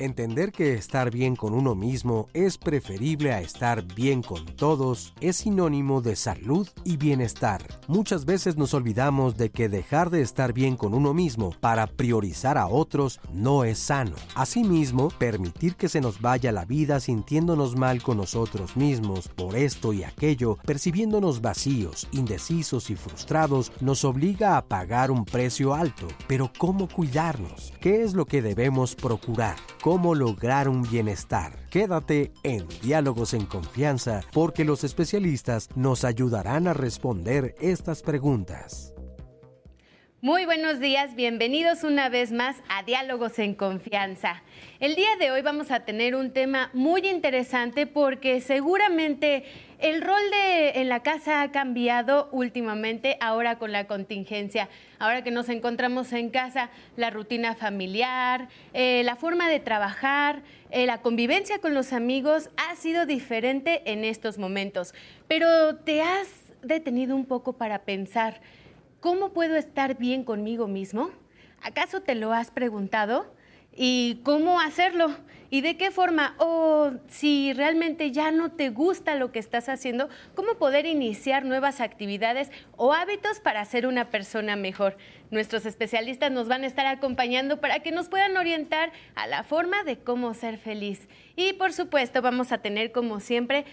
Entender que estar bien con uno mismo es preferible a estar bien con todos es sinónimo de salud y bienestar. Muchas veces nos olvidamos de que dejar de estar bien con uno mismo para priorizar a otros no es sano. Asimismo, permitir que se nos vaya la vida sintiéndonos mal con nosotros mismos por esto y aquello, percibiéndonos vacíos, indecisos y frustrados, nos obliga a pagar un precio alto. Pero ¿cómo cuidarnos? ¿Qué es lo que debemos procurar? Cómo lograr un bienestar. Quédate en Diálogos en Confianza porque los especialistas nos ayudarán a responder estas preguntas. Muy buenos días, bienvenidos una vez más a Diálogos en Confianza. El día de hoy vamos a tener un tema muy interesante porque seguramente el rol de en la casa ha cambiado últimamente ahora con la contingencia. Ahora que nos encontramos en casa, la rutina familiar, eh, la forma de trabajar, eh, la convivencia con los amigos ha sido diferente en estos momentos. Pero te has detenido un poco para pensar, ¿cómo puedo estar bien conmigo mismo? ¿Acaso te lo has preguntado? ¿Y cómo hacerlo? ¿Y de qué forma? O si realmente ya no te gusta lo que estás haciendo, ¿cómo poder iniciar nuevas actividades o hábitos para ser una persona mejor? Nuestros especialistas nos van a estar acompañando para que nos puedan orientar a la forma de cómo ser feliz. Y por supuesto vamos a tener como siempre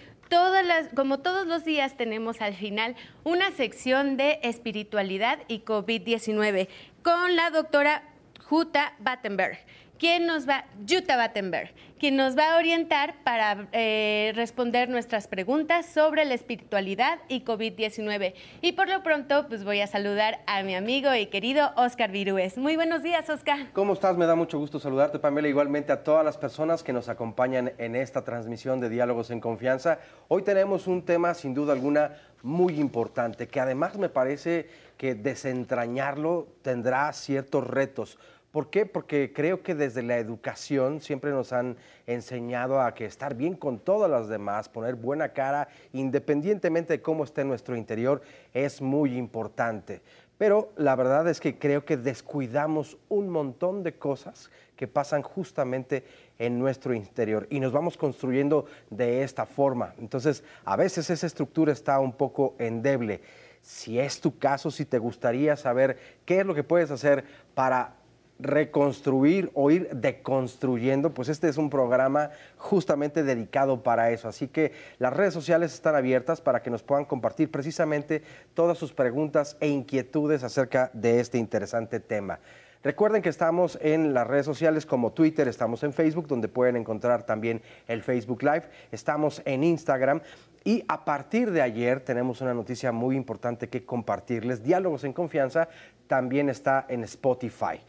como todos los días tenemos al final una sección de espiritualidad y COVID-19 con la doctora Jutta Battenberg. ¿Quién nos va, Jutta Battenberg, quien nos va a orientar para eh, responder nuestras preguntas sobre la espiritualidad y COVID-19. Y por lo pronto, pues voy a saludar a mi amigo y querido Oscar Virúes. Muy buenos días, Oscar. ¿Cómo estás? Me da mucho gusto saludarte, Pamela, igualmente a todas las personas que nos acompañan en esta transmisión de Diálogos en Confianza. Hoy tenemos un tema, sin duda alguna, muy importante, que además me parece que desentrañarlo tendrá ciertos retos ¿Por qué? Porque creo que desde la educación siempre nos han enseñado a que estar bien con todas las demás, poner buena cara, independientemente de cómo esté nuestro interior, es muy importante. Pero la verdad es que creo que descuidamos un montón de cosas que pasan justamente en nuestro interior y nos vamos construyendo de esta forma. Entonces, a veces esa estructura está un poco endeble. Si es tu caso, si te gustaría saber qué es lo que puedes hacer para reconstruir o ir deconstruyendo, pues este es un programa justamente dedicado para eso. Así que las redes sociales están abiertas para que nos puedan compartir precisamente todas sus preguntas e inquietudes acerca de este interesante tema. Recuerden que estamos en las redes sociales como Twitter, estamos en Facebook, donde pueden encontrar también el Facebook Live, estamos en Instagram y a partir de ayer tenemos una noticia muy importante que compartirles. Diálogos en Confianza también está en Spotify.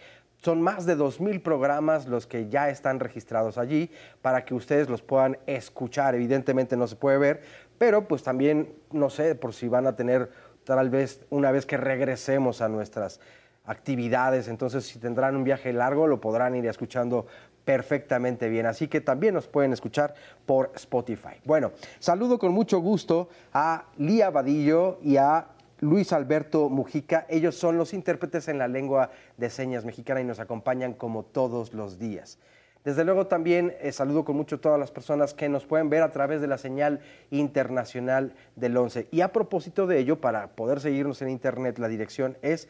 Son más de 2.000 programas los que ya están registrados allí para que ustedes los puedan escuchar. Evidentemente no se puede ver, pero pues también no sé por si van a tener tal vez una vez que regresemos a nuestras actividades, entonces si tendrán un viaje largo lo podrán ir escuchando perfectamente bien. Así que también nos pueden escuchar por Spotify. Bueno, saludo con mucho gusto a Lía Vadillo y a Luis Alberto Mujica. Ellos son los intérpretes en la lengua de señas mexicana y nos acompañan como todos los días. Desde luego también eh, saludo con mucho a todas las personas que nos pueden ver a través de la señal internacional del 11. Y a propósito de ello, para poder seguirnos en internet, la dirección es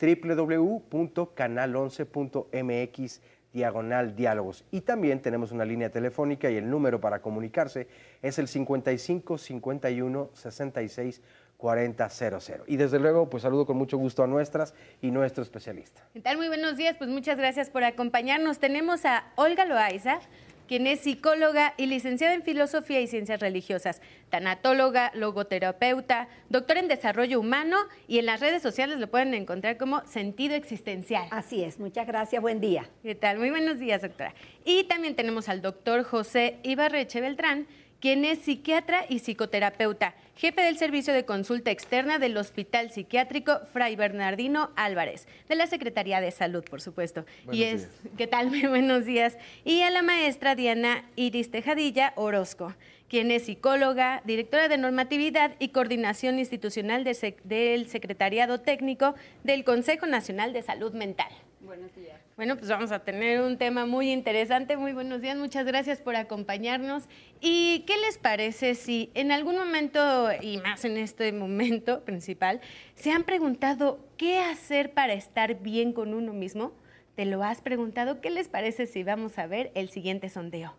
www.canal11.mx diagonal diálogos. Y también tenemos una línea telefónica y el número para comunicarse es el 55 51 66 4000. Y desde luego, pues saludo con mucho gusto a nuestras y nuestro especialista. ¿Qué tal? Muy buenos días, pues muchas gracias por acompañarnos. Tenemos a Olga Loaiza, quien es psicóloga y licenciada en Filosofía y Ciencias Religiosas, tanatóloga, logoterapeuta, doctora en Desarrollo Humano y en las redes sociales lo pueden encontrar como Sentido Existencial. Así es, muchas gracias, buen día. ¿Qué tal? Muy buenos días, doctora. Y también tenemos al doctor José Ibarreche Beltrán, quien es psiquiatra y psicoterapeuta, jefe del servicio de consulta externa del Hospital Psiquiátrico Fray Bernardino Álvarez, de la Secretaría de Salud, por supuesto. y es, ¿qué tal? Muy buenos días. Y a la maestra Diana Iris Tejadilla Orozco, quien es psicóloga, directora de normatividad y coordinación institucional del Secretariado Técnico del Consejo Nacional de Salud Mental. Buenos días. Bueno, pues vamos a tener un tema muy interesante. Muy buenos días, muchas gracias por acompañarnos. ¿Y qué les parece si en algún momento, y más en este momento principal, se han preguntado qué hacer para estar bien con uno mismo? ¿Te lo has preguntado? ¿Qué les parece si vamos a ver el siguiente sondeo?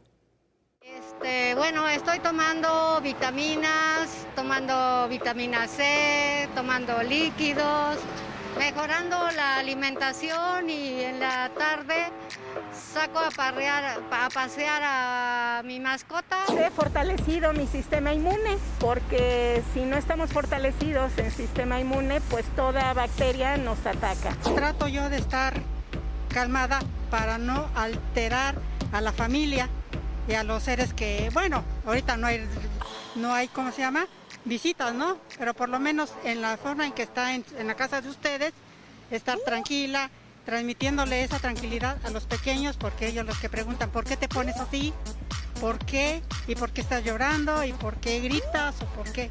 Este, bueno, estoy tomando vitaminas, tomando vitamina C, tomando líquidos, mejorando la alimentación y en la tarde saco a, parrear, a pasear a mi mascota. He fortalecido mi sistema inmune porque si no estamos fortalecidos en sistema inmune, pues toda bacteria nos ataca. Trato yo de estar calmada para no alterar a la familia y a los seres que, bueno, ahorita no hay, no hay, ¿cómo se llama? Visitas, ¿no? Pero por lo menos en la forma en que está en, en la casa de ustedes, estar tranquila, transmitiéndole esa tranquilidad a los pequeños, porque ellos los que preguntan, ¿por qué te pones así? ¿Por qué? ¿Y por qué estás llorando? ¿Y por qué gritas? ¿O por qué?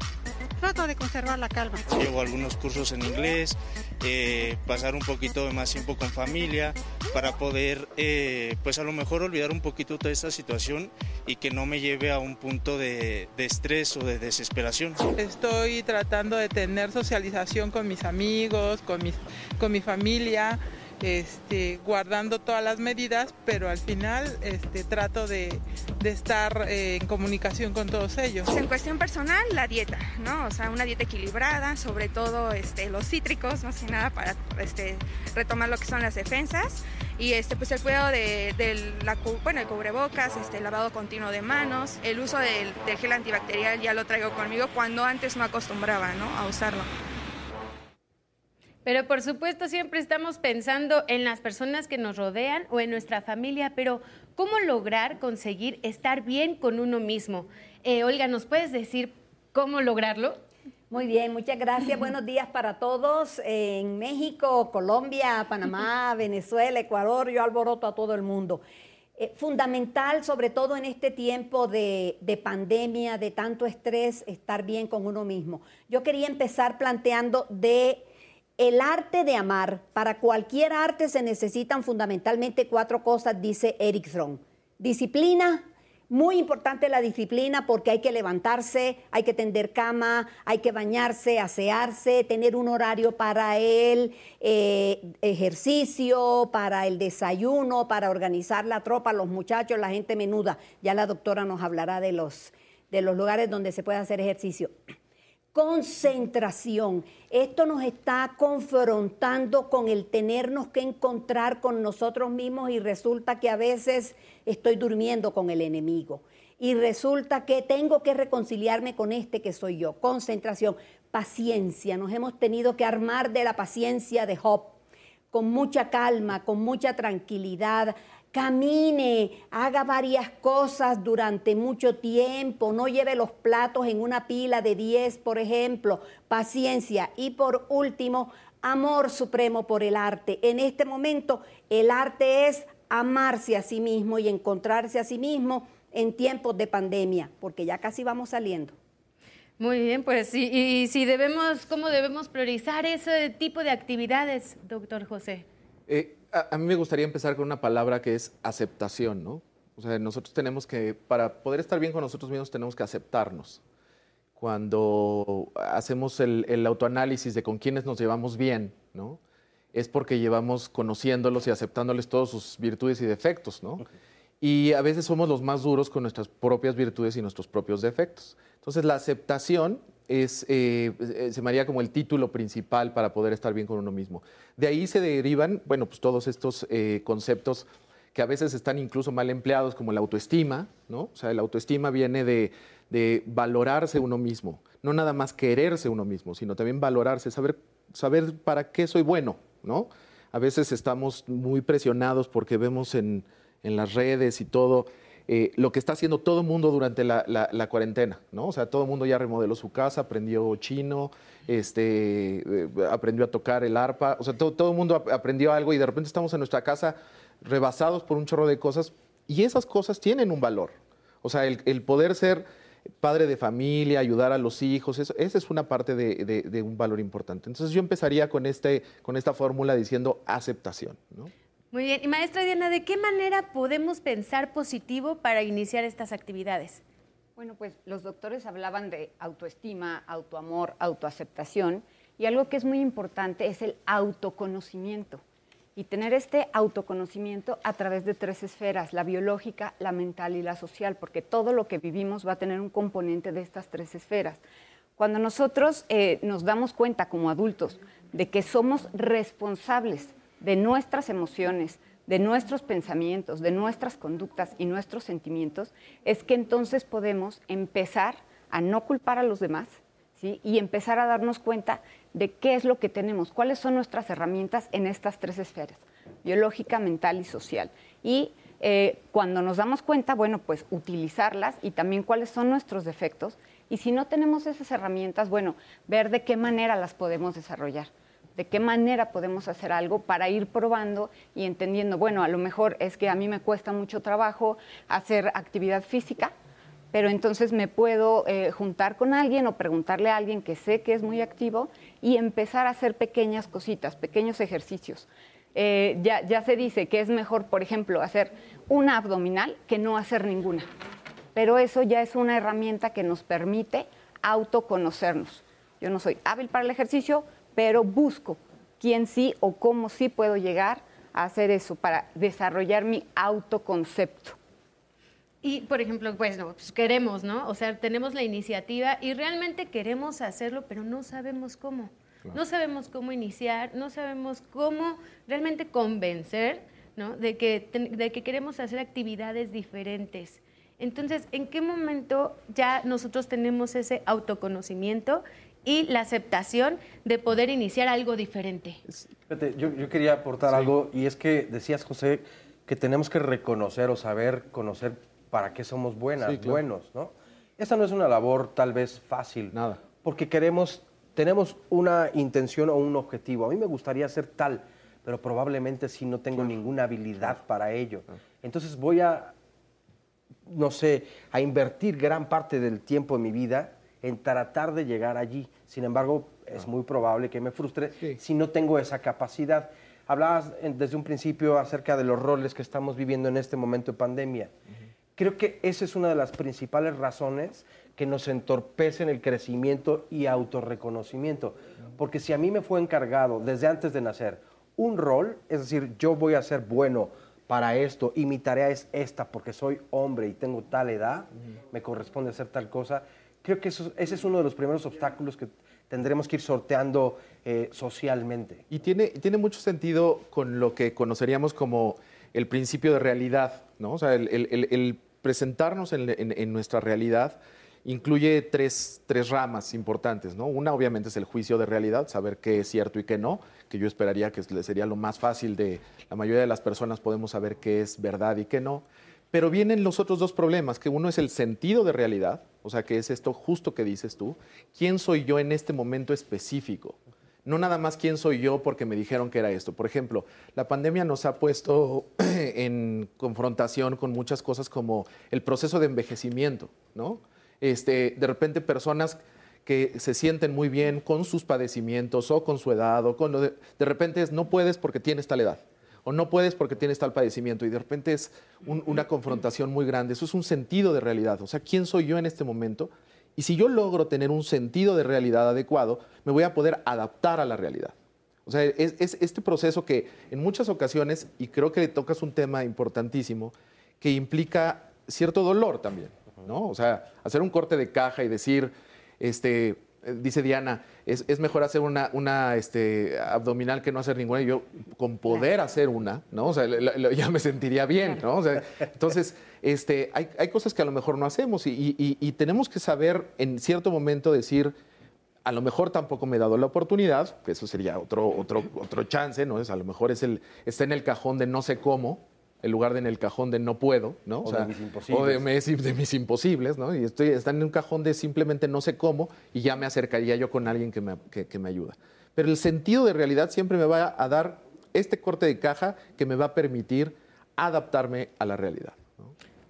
Trato de conservar la calma. Llevo algunos cursos en inglés, eh, pasar un poquito de más tiempo con familia para poder, eh, pues a lo mejor olvidar un poquito toda esta situación y que no me lleve a un punto de, de estrés o de desesperación. Estoy tratando de tener socialización con mis amigos, con, mis, con mi familia este, guardando todas las medidas, pero al final este, trato de, estar eh, en comunicación con todos ellos. En cuestión personal, la dieta, ¿no? O sea, una dieta equilibrada, sobre todo este, los cítricos, más que nada para este, retomar lo que son las defensas y este pues el cuidado de, la bueno el cubrebocas este el lavado continuo de manos el uso del, del, gel antibacterial ya lo traigo conmigo cuando antes no acostumbraba ¿no? a usarlo pero por supuesto siempre estamos pensando en las personas que nos rodean o en nuestra familia, pero ¿cómo lograr conseguir estar bien con uno mismo? Eh, Olga, ¿nos puedes decir cómo lograrlo? Muy bien, muchas gracias. Buenos días para todos en México, Colombia, Panamá, Venezuela, Ecuador. Yo alboroto a todo el mundo. Eh, fundamental, sobre todo en este tiempo de, de, pandemia, de tanto estrés, estar bien con uno mismo. Yo quería empezar planteando de el arte de amar, para cualquier arte se necesitan fundamentalmente cuatro cosas, dice Eric Fromm. Disciplina, muy importante la disciplina porque hay que levantarse, hay que tender cama, hay que bañarse, asearse, tener un horario para el eh, ejercicio, para el desayuno, para organizar la tropa, los muchachos, la gente menuda. Ya la doctora nos hablará de los, de los lugares donde se puede hacer ejercicio concentración. Esto nos está confrontando con el tenernos que encontrar con nosotros mismos y resulta que a veces estoy durmiendo con el enemigo. Y resulta que tengo que reconciliarme con este que soy yo. Concentración, paciencia. Nos hemos tenido que armar de la paciencia de Job, con mucha calma, con mucha tranquilidad, Camine, haga varias cosas durante mucho tiempo, no lleve los platos en una pila de 10, por ejemplo, paciencia. Y por último, amor supremo por el arte. En este momento, el arte es amarse a sí mismo y encontrarse a sí mismo en tiempos de pandemia, porque ya casi vamos saliendo. Muy bien, pues sí, y si debemos, ¿cómo debemos priorizar ese tipo de actividades, doctor José? Eh, a, mí me gustaría empezar con una palabra que es aceptación, ¿no? O sea, nosotros tenemos que, para poder estar bien con nosotros mismos, tenemos que aceptarnos. Cuando hacemos el, autoanálisis de con quiénes nos llevamos bien, ¿no? Es porque llevamos conociéndolos y aceptándoles todas sus virtudes y defectos, ¿no? Y a veces somos los más duros con nuestras propias virtudes y nuestros propios defectos. Entonces, la aceptación es, eh, eh, se me haría como el título principal para poder estar bien con uno mismo. De ahí se derivan, bueno, pues todos estos eh, conceptos que a veces están incluso mal empleados, como la autoestima, ¿no? O sea, la autoestima viene de, de valorarse uno mismo, no nada más quererse uno mismo, sino también valorarse, saber, saber para qué soy bueno, ¿no? A veces estamos muy presionados porque vemos en, en las redes y todo eh, lo que está haciendo todo el mundo durante la, cuarentena, ¿no? O sea, todo el mundo ya remodeló su casa, aprendió chino, este, eh, aprendió a tocar el arpa, o sea, todo, el mundo aprendió algo y de repente estamos en nuestra casa rebasados por un chorro de cosas y esas cosas tienen un valor. O sea, el, poder ser padre de familia, ayudar a los hijos, eso, esa es una parte de- de un valor importante. Entonces yo empezaría con, este, con esta fórmula diciendo aceptación. ¿no? Muy bien. Y maestra Diana, ¿de qué manera podemos pensar positivo para iniciar estas actividades? Bueno, pues los doctores hablaban de autoestima, autoamor, autoaceptación y algo que es muy importante es el autoconocimiento y tener este autoconocimiento a través de tres esferas, la biológica, la mental y la social, porque todo lo que vivimos va a tener un componente de estas tres esferas. Cuando nosotros eh, nos damos cuenta como adultos de que somos responsables de nuestras emociones, de nuestros pensamientos, de nuestras conductas y nuestros sentimientos, es que entonces podemos empezar a no culpar a los demás ¿sí? y empezar a darnos cuenta de qué es lo que tenemos, cuáles son nuestras herramientas en estas tres esferas, biológica, mental y social. Y eh, cuando nos damos cuenta, bueno, pues utilizarlas y también cuáles son nuestros defectos. Y si no tenemos esas herramientas, bueno, ver de qué manera las podemos desarrollar de qué manera podemos hacer algo para ir probando y entendiendo, bueno, a lo mejor es que a mí me cuesta mucho trabajo hacer actividad física, pero entonces me puedo eh, juntar con alguien o preguntarle a alguien que sé que es muy activo y empezar a hacer pequeñas cositas, pequeños ejercicios. Eh, ya, ya se dice que es mejor, por ejemplo, hacer una abdominal que no hacer ninguna, pero eso ya es una herramienta que nos permite autoconocernos. Yo no soy hábil para el ejercicio, pero busco quién sí o cómo sí puedo llegar a hacer eso para desarrollar mi autoconcepto. Y, por ejemplo, pues, no, pues queremos, ¿no? O sea, tenemos la iniciativa y realmente queremos hacerlo, pero no sabemos cómo. No sabemos cómo iniciar, no sabemos cómo realmente convencer, ¿no? De que, de que queremos hacer actividades diferentes. Entonces, ¿en qué momento ya nosotros tenemos ese autoconocimiento y la aceptación de poder iniciar algo diferente? Yo, yo quería aportar algo y es que decías, José, que tenemos que reconocer o saber conocer para qué somos buenas, Sí, claro. buenos, ¿no? Esa no es una labor tal vez fácil. Nada. Porque queremos, tenemos una intención o un objetivo. A mí me gustaría ser tal, pero probablemente sí no tengo ninguna habilidad para ello. Entonces voy a, no sé, a invertir gran parte del tiempo de mi vida en tratar de llegar allí. Sin embargo, es muy probable que me frustre si no tengo esa capacidad. Hablabas desde un principio acerca de los roles que estamos viviendo en este momento de pandemia. Creo que esa es una de las principales razones que nos entorpecen el crecimiento y autorreconocimiento. Porque si a mí me fue encargado desde antes de nacer un rol, es decir, yo voy a ser bueno para esto y mi tarea es esta porque soy hombre y tengo tal edad, me corresponde hacer tal cosa, creo que eso- ese es uno de los primeros obstáculos que tendremos que ir sorteando eh, socialmente. Y tiene, tiene mucho sentido con lo que conoceríamos como el principio de realidad, ¿no? O sea, el, el- el- el presentarnos en, en- en nuestra realidad incluye tres, tres ramas importantes, ¿no? Una obviamente es el juicio de realidad, saber qué es cierto y qué no, que yo esperaría que sería lo más fácil de la mayoría de las personas podemos saber qué es verdad y qué no. Pero vienen los otros dos problemas, que uno es el sentido de realidad, o sea, que es esto justo que dices tú, ¿quién soy yo en este momento específico? No nada más quién soy yo porque me dijeron que era esto. Por ejemplo, la pandemia nos ha puesto en confrontación con muchas cosas como el proceso de envejecimiento, ¿no? Este, de repente personas que se sienten muy bien con sus padecimientos o con su edad o con de, de repente es no puedes porque tienes tal edad o no puedes porque tienes tal padecimiento y de repente es un- una confrontación muy grande. Eso es un sentido de realidad. O sea, ¿quién soy yo en este momento? Y si yo logro tener un sentido de realidad adecuado, me voy a poder adaptar a la realidad. O sea, es, es este proceso que en muchas ocasiones, y creo que tocas un tema importantísimo, que implica cierto dolor también, ¿no? O sea, hacer un corte de caja y decir, este, dice Diana, es, es mejor hacer una, una este, abdominal que no hacer ninguna. Y yo, con poder hacer una, ¿no? O sea, la- la- ya me sentiría bien, ¿no? O sea, entonces, este, hay, hay cosas que a lo mejor no hacemos y, y- y- y tenemos que saber en cierto momento decir, a lo mejor tampoco me he dado la oportunidad, que eso sería otro, otro, otro chance, ¿no? Es, a lo mejor es el, está en el cajón de no sé cómo, en lugar de en el cajón de no puedo, ¿no? O de mis imposibles. O de, mis- de mis imposibles, ¿no? Y estoy, está en un cajón de simplemente no sé cómo y ya me acercaría yo con alguien que me, que- que me ayuda. Pero el sentido de realidad siempre me va a dar este corte de caja que me va a permitir adaptarme a la realidad.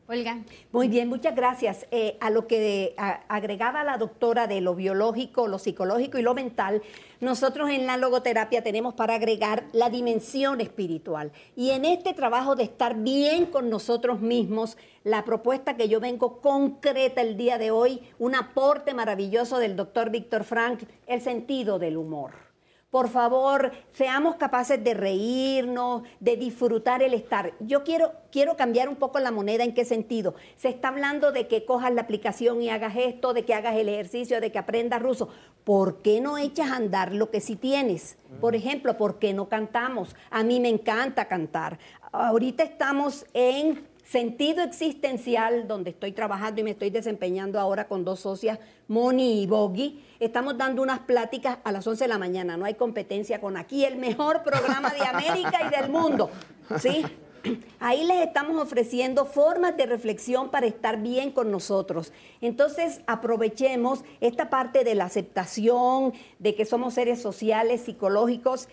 Olga. Muy bien, muchas gracias. Eh, a lo que agregaba la doctora de lo biológico, lo psicológico y lo mental, nosotros en la logoterapia tenemos para agregar la dimensión espiritual. Y en este trabajo de estar bien con nosotros mismos, la propuesta que yo vengo concreta el día de hoy, un aporte maravilloso del doctor Víctor Frank, el sentido del humor. Por favor, seamos capaces de reírnos, de disfrutar el estar. Yo quiero, quiero cambiar un poco la moneda. ¿En qué sentido? Se está hablando de que cojas la aplicación y hagas esto, de que hagas el ejercicio, de que aprendas ruso. ¿Por qué no echas a andar lo que sí tienes? Por ejemplo, ¿por qué no cantamos? A mí me encanta cantar. Ahorita estamos en sentido existencial, donde estoy trabajando y me estoy desempeñando ahora con dos socias, Moni y Bogi. Estamos dando unas pláticas a las 11 de la mañana. No hay competencia con aquí, el mejor programa de América y del mundo. ¿Sí? Ahí les estamos ofreciendo formas de reflexión para estar bien con nosotros. Entonces, aprovechemos esta parte de la aceptación, de que somos seres sociales, psicológicos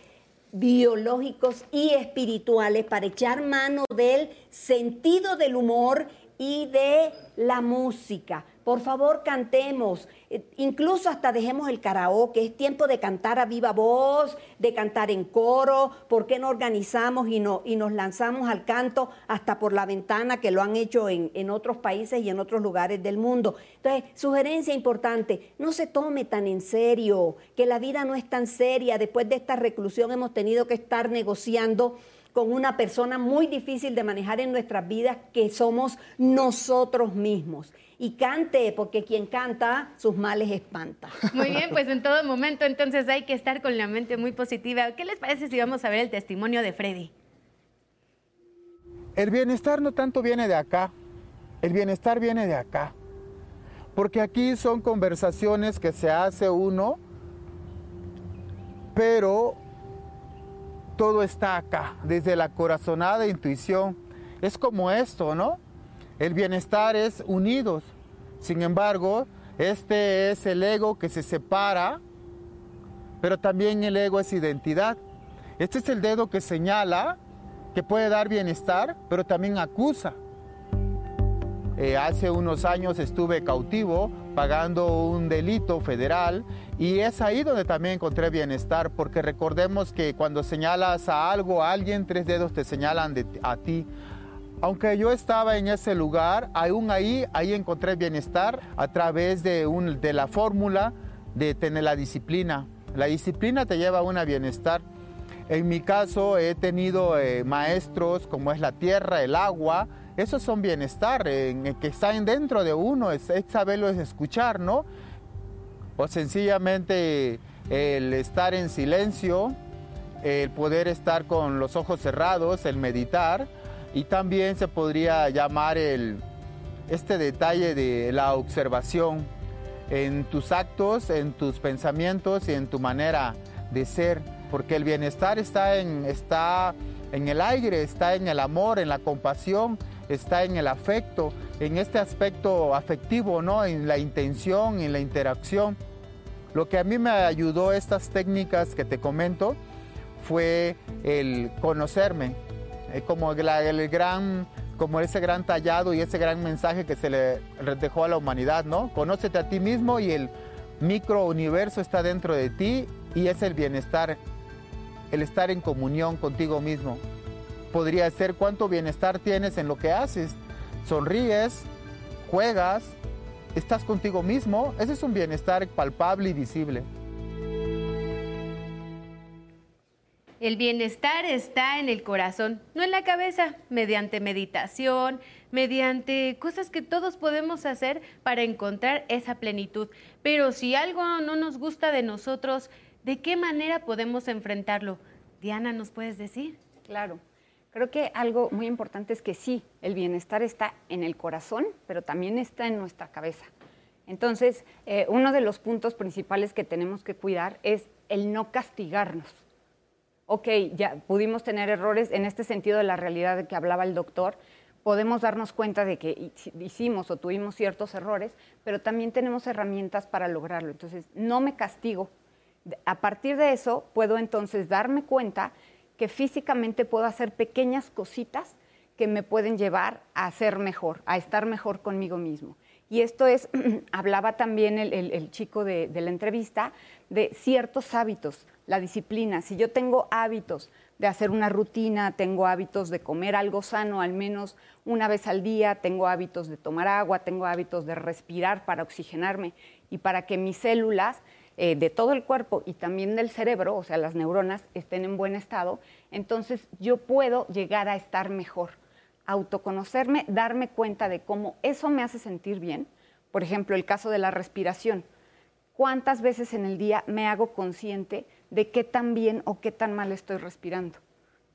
biológicos y espirituales para echar mano del sentido del humor y de la música. Por favor, cantemos. Eh, incluso hasta dejemos el karaoke. Es tiempo de cantar a viva voz, de cantar en coro. ¿Por qué no organizamos y, no, y nos lanzamos al canto hasta por la ventana que lo han hecho en, en otros países y en otros lugares del mundo? Entonces, sugerencia importante, no se tome tan en serio, que la vida no es tan seria. Después de esta reclusión hemos tenido que estar negociando con una persona muy difícil de manejar en nuestras vidas que somos nosotros mismos. Y cante, porque quien canta, sus males espanta. Muy bien, pues en todo momento entonces hay que estar con la mente muy positiva. ¿Qué les parece si vamos a ver el testimonio de Freddy? El bienestar no tanto viene de acá, el bienestar viene de acá. Porque aquí son conversaciones que se hace uno, pero todo está acá, desde la corazonada intuición. Es como esto, ¿no? El bienestar es unidos. Sin embargo, este es el ego que se separa, pero también el ego es identidad. Este es el dedo que señala, que puede dar bienestar, pero también acusa. Eh, hace unos años estuve cautivo pagando un delito federal y es ahí donde también encontré bienestar, porque recordemos que cuando señalas a algo, a alguien, tres dedos te señalan a ti. Aunque yo estaba en ese lugar, aún ahí, ahí encontré bienestar a través de, un, de la fórmula de tener la disciplina. La disciplina te lleva a un bienestar. En mi caso he tenido eh, maestros como es la tierra, el agua, esos son bienestar, que están dentro de uno, es, saberlo, es escuchar, ¿no? O sencillamente el estar en silencio, el poder estar con los ojos cerrados, el meditar, y también se podría llamar el, este detalle de la observación en tus actos, en tus pensamientos y en tu manera de ser, porque el bienestar está en, está en el aire, está en el amor, en la compasión, está en el afecto, en este aspecto afectivo, ¿no? En la intención, en la interacción. Lo que a mí me ayudó estas técnicas que te comento fue el conocerme, eh, como el gran como ese gran tallado y ese gran mensaje que se le dejó a la humanidad, ¿no? Conócete a ti mismo y el microuniverso está dentro de ti y es el bienestar, el estar en comunión contigo mismo podría ser cuánto bienestar tienes en lo que haces. Sonríes, juegas, estás contigo mismo. Ese es un bienestar palpable y visible. El bienestar está en el corazón, no en la cabeza, mediante meditación, mediante cosas que todos podemos hacer para encontrar esa plenitud. Pero si algo no nos gusta de nosotros, ¿de qué manera podemos enfrentarlo? Diana, ¿nos puedes decir? Claro. Creo que algo muy importante es que sí, el bienestar está en el corazón, pero también está en nuestra cabeza. Entonces, eh, uno de los puntos principales que tenemos que cuidar es el no castigarnos. Ok, ya pudimos tener errores en este sentido de la realidad de que hablaba el doctor, podemos darnos cuenta de que hicimos o tuvimos ciertos errores, pero también tenemos herramientas para lograrlo. Entonces, no me castigo. A partir de eso, puedo entonces darme cuenta que físicamente puedo hacer pequeñas cositas que me pueden llevar a ser mejor, a estar mejor conmigo mismo. Y esto es, hablaba también el, chico de, de la entrevista, de ciertos hábitos, la disciplina. Si yo tengo hábitos de hacer una rutina, tengo hábitos de comer algo sano al menos una vez al día, tengo hábitos de tomar agua, tengo hábitos de respirar para oxigenarme y para que mis células eh, de todo el cuerpo y también del cerebro, o sea, las neuronas, estén en buen estado, entonces yo puedo llegar a estar mejor, autoconocerme, darme cuenta de cómo eso me hace sentir bien. Por ejemplo, el caso de la respiración. ¿Cuántas veces en el día me hago consciente de qué tan bien o qué tan mal estoy respirando?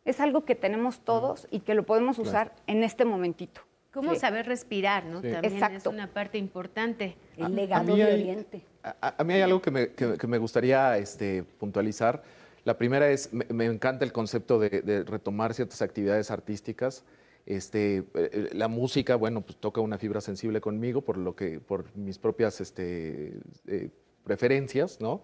Es algo que tenemos todos y que lo podemos usar en este momentito. ¿Cómo saber respirar, no? También es una parte importante. El legado de Oriente. A, mí hay algo que me, gustaría este, puntualizar. La primera es, me, encanta el concepto de, retomar ciertas actividades artísticas. Este, eh, la música, bueno, pues toca una fibra sensible conmigo por, lo que, por mis propias este, eh, preferencias, ¿no?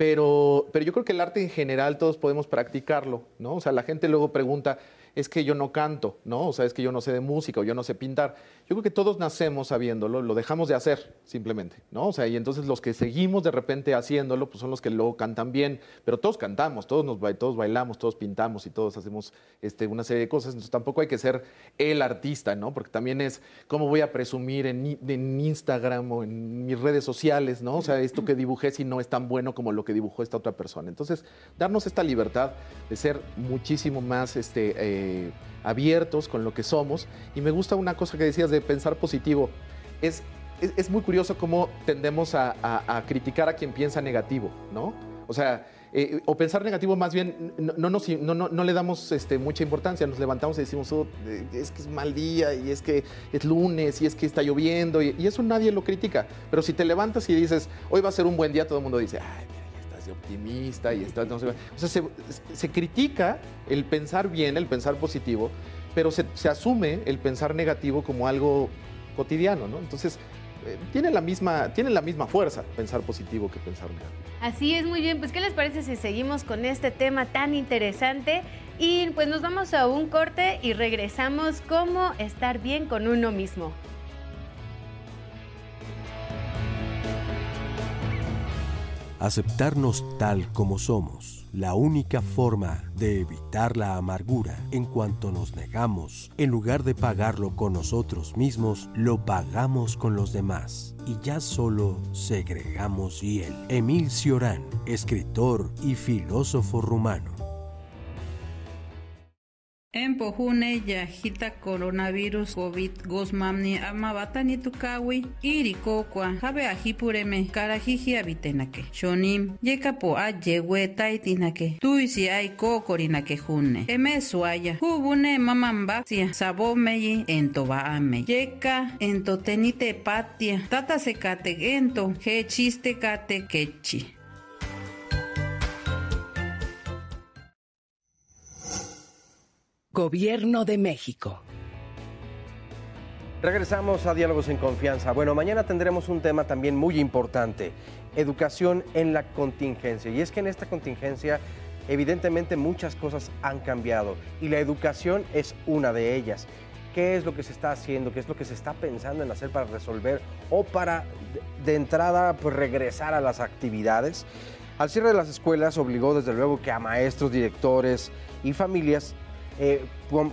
Pero, pero yo creo que el arte en general todos podemos practicarlo, ¿no? O sea, la gente luego pregunta, es que yo no canto, ¿no? O sea, es que yo no sé de música o yo no sé pintar. Yo creo que todos nacemos sabiéndolo, lo dejamos de hacer simplemente, ¿no? O sea, y entonces los que seguimos de repente haciéndolo, pues son los que luego cantan bien, pero todos cantamos, todos, nos, todos bailamos, todos pintamos y todos hacemos este, una serie de cosas, entonces tampoco hay que ser el artista, ¿no? Porque también es cómo voy a presumir en, Instagram o en mis redes sociales, ¿no? O sea, esto que dibujé si no es tan bueno como lo que dibujó esta otra persona. Entonces, darnos esta libertad de ser muchísimo más este, eh, abiertos con lo que somos. Y me gusta una cosa que decías de pensar positivo. Es, es, muy curioso cómo tendemos a, criticar a quien piensa negativo, ¿no? O sea, eh, o pensar negativo más bien, no, no, no, no le damos este, mucha importancia, nos levantamos y decimos, oh, es que es mal día, y es que es lunes, y es que está lloviendo, y, eso nadie lo critica. Pero si te levantas y dices, hoy va a ser un buen día, todo el mundo dice, ay, optimista, y estás, no. O sea, se, se critica el pensar bien, el pensar positivo, pero se, asume el pensar negativo como algo cotidiano, ¿no? Entonces, eh, tiene, la misma, tiene la misma fuerza pensar positivo que pensar negativo. Así es, muy bien. Pues, ¿qué les parece si seguimos con este tema tan interesante? Y pues nos vamos a un corte y regresamos cómo estar bien con uno mismo. Aceptarnos tal como somos la única forma de evitar la amargura en cuanto nos negamos, en lugar de pagarlo con nosotros mismos, lo pagamos con los demás y ya solo segregamos hiel. Emil Cioran, escritor y filósofo rumano. Empojune yajita coronavirus COVID gosmamni amabatani tukawi irikokwa jabe ajipureme karajiji abitenake shonim yekapo ayewe taitinake tuisi ai kokorinake june eme suaya hubune mamambaxia sabomeyi entobaame yeka entotenite patia tata sekate ento je chiste kate kechi Gobierno de México. Regresamos a Diálogos en Confianza. Bueno, mañana tendremos un tema también muy importante, educación en la contingencia. Y es que en esta contingencia evidentemente muchas cosas han cambiado y la educación es una de ellas. ¿Qué es lo que se está haciendo? ¿Qué es lo que se está pensando en hacer para resolver o para de entrada pues, regresar a las actividades? Al cierre de las escuelas obligó desde luego que a maestros, directores y familias eh,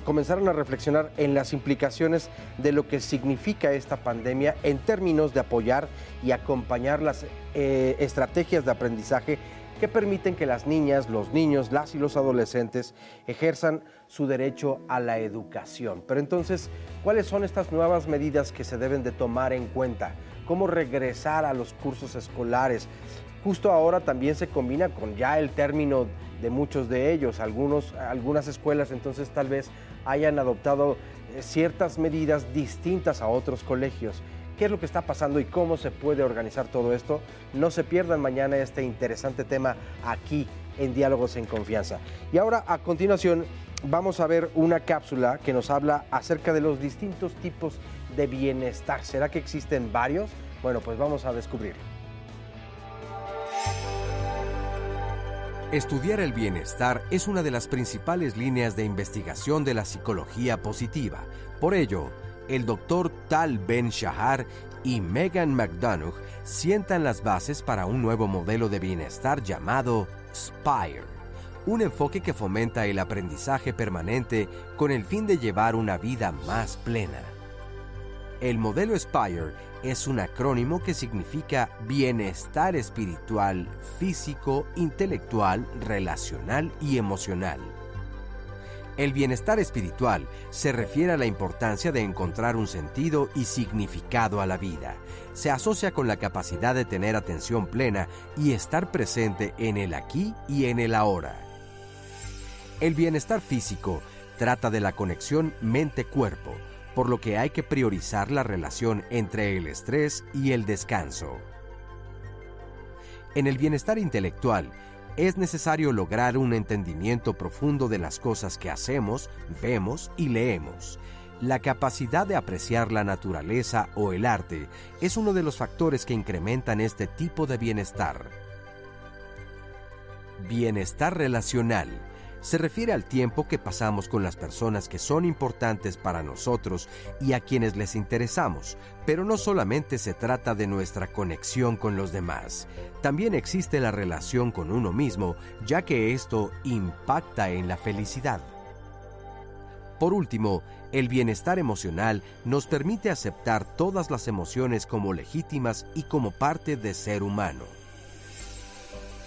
comenzaron a reflexionar en las implicaciones de lo que significa esta pandemia en términos de apoyar y acompañar las eh, estrategias de aprendizaje que permiten que las niñas, los niños, las y los adolescentes ejerzan su derecho a la educación. Pero entonces, ¿cuáles son estas nuevas medidas que se deben de tomar en cuenta? ¿Cómo regresar a los cursos escolares? Justo ahora también se combina con ya el término de muchos de ellos. Algunos, algunas escuelas entonces tal vez hayan adoptado eh, ciertas medidas distintas a otros colegios. ¿Qué es lo que está pasando y cómo se puede organizar todo esto? No se pierdan mañana este interesante tema aquí en Diálogos en Confianza. Y ahora a continuación vamos a ver una cápsula que nos habla acerca de los distintos tipos de bienestar. ¿Será que existen varios? Bueno, pues vamos a descubrirlo. Estudiar el bienestar es una de las principales líneas de investigación de la psicología positiva. Por ello, el doctor Tal Ben Shahar y Megan McDonough sientan las bases para un nuevo modelo de bienestar llamado SPIRE, un enfoque que fomenta el aprendizaje permanente con el fin de llevar una vida más plena. El modelo SPIRE es un acrónimo que significa bienestar espiritual, físico, intelectual, relacional y emocional. El bienestar espiritual se refiere a la importancia de encontrar un sentido y significado a la vida. Se asocia con la capacidad de tener atención plena y estar presente en el aquí y en el ahora. El bienestar físico trata de la conexión mente-cuerpo, por lo que hay que priorizar la relación entre el estrés y el descanso. En el bienestar intelectual, es necesario lograr un entendimiento profundo de las cosas que hacemos, vemos y leemos. La capacidad de apreciar la naturaleza o el arte es uno de los factores que incrementan este tipo de bienestar. Bienestar relacional se refiere al tiempo que pasamos con las personas que son importantes para nosotros y a quienes les interesamos, pero no solamente se trata de nuestra conexión con los demás, también existe la relación con uno mismo, ya que esto impacta en la felicidad. Por último, el bienestar emocional nos permite aceptar todas las emociones como legítimas y como parte de ser humano.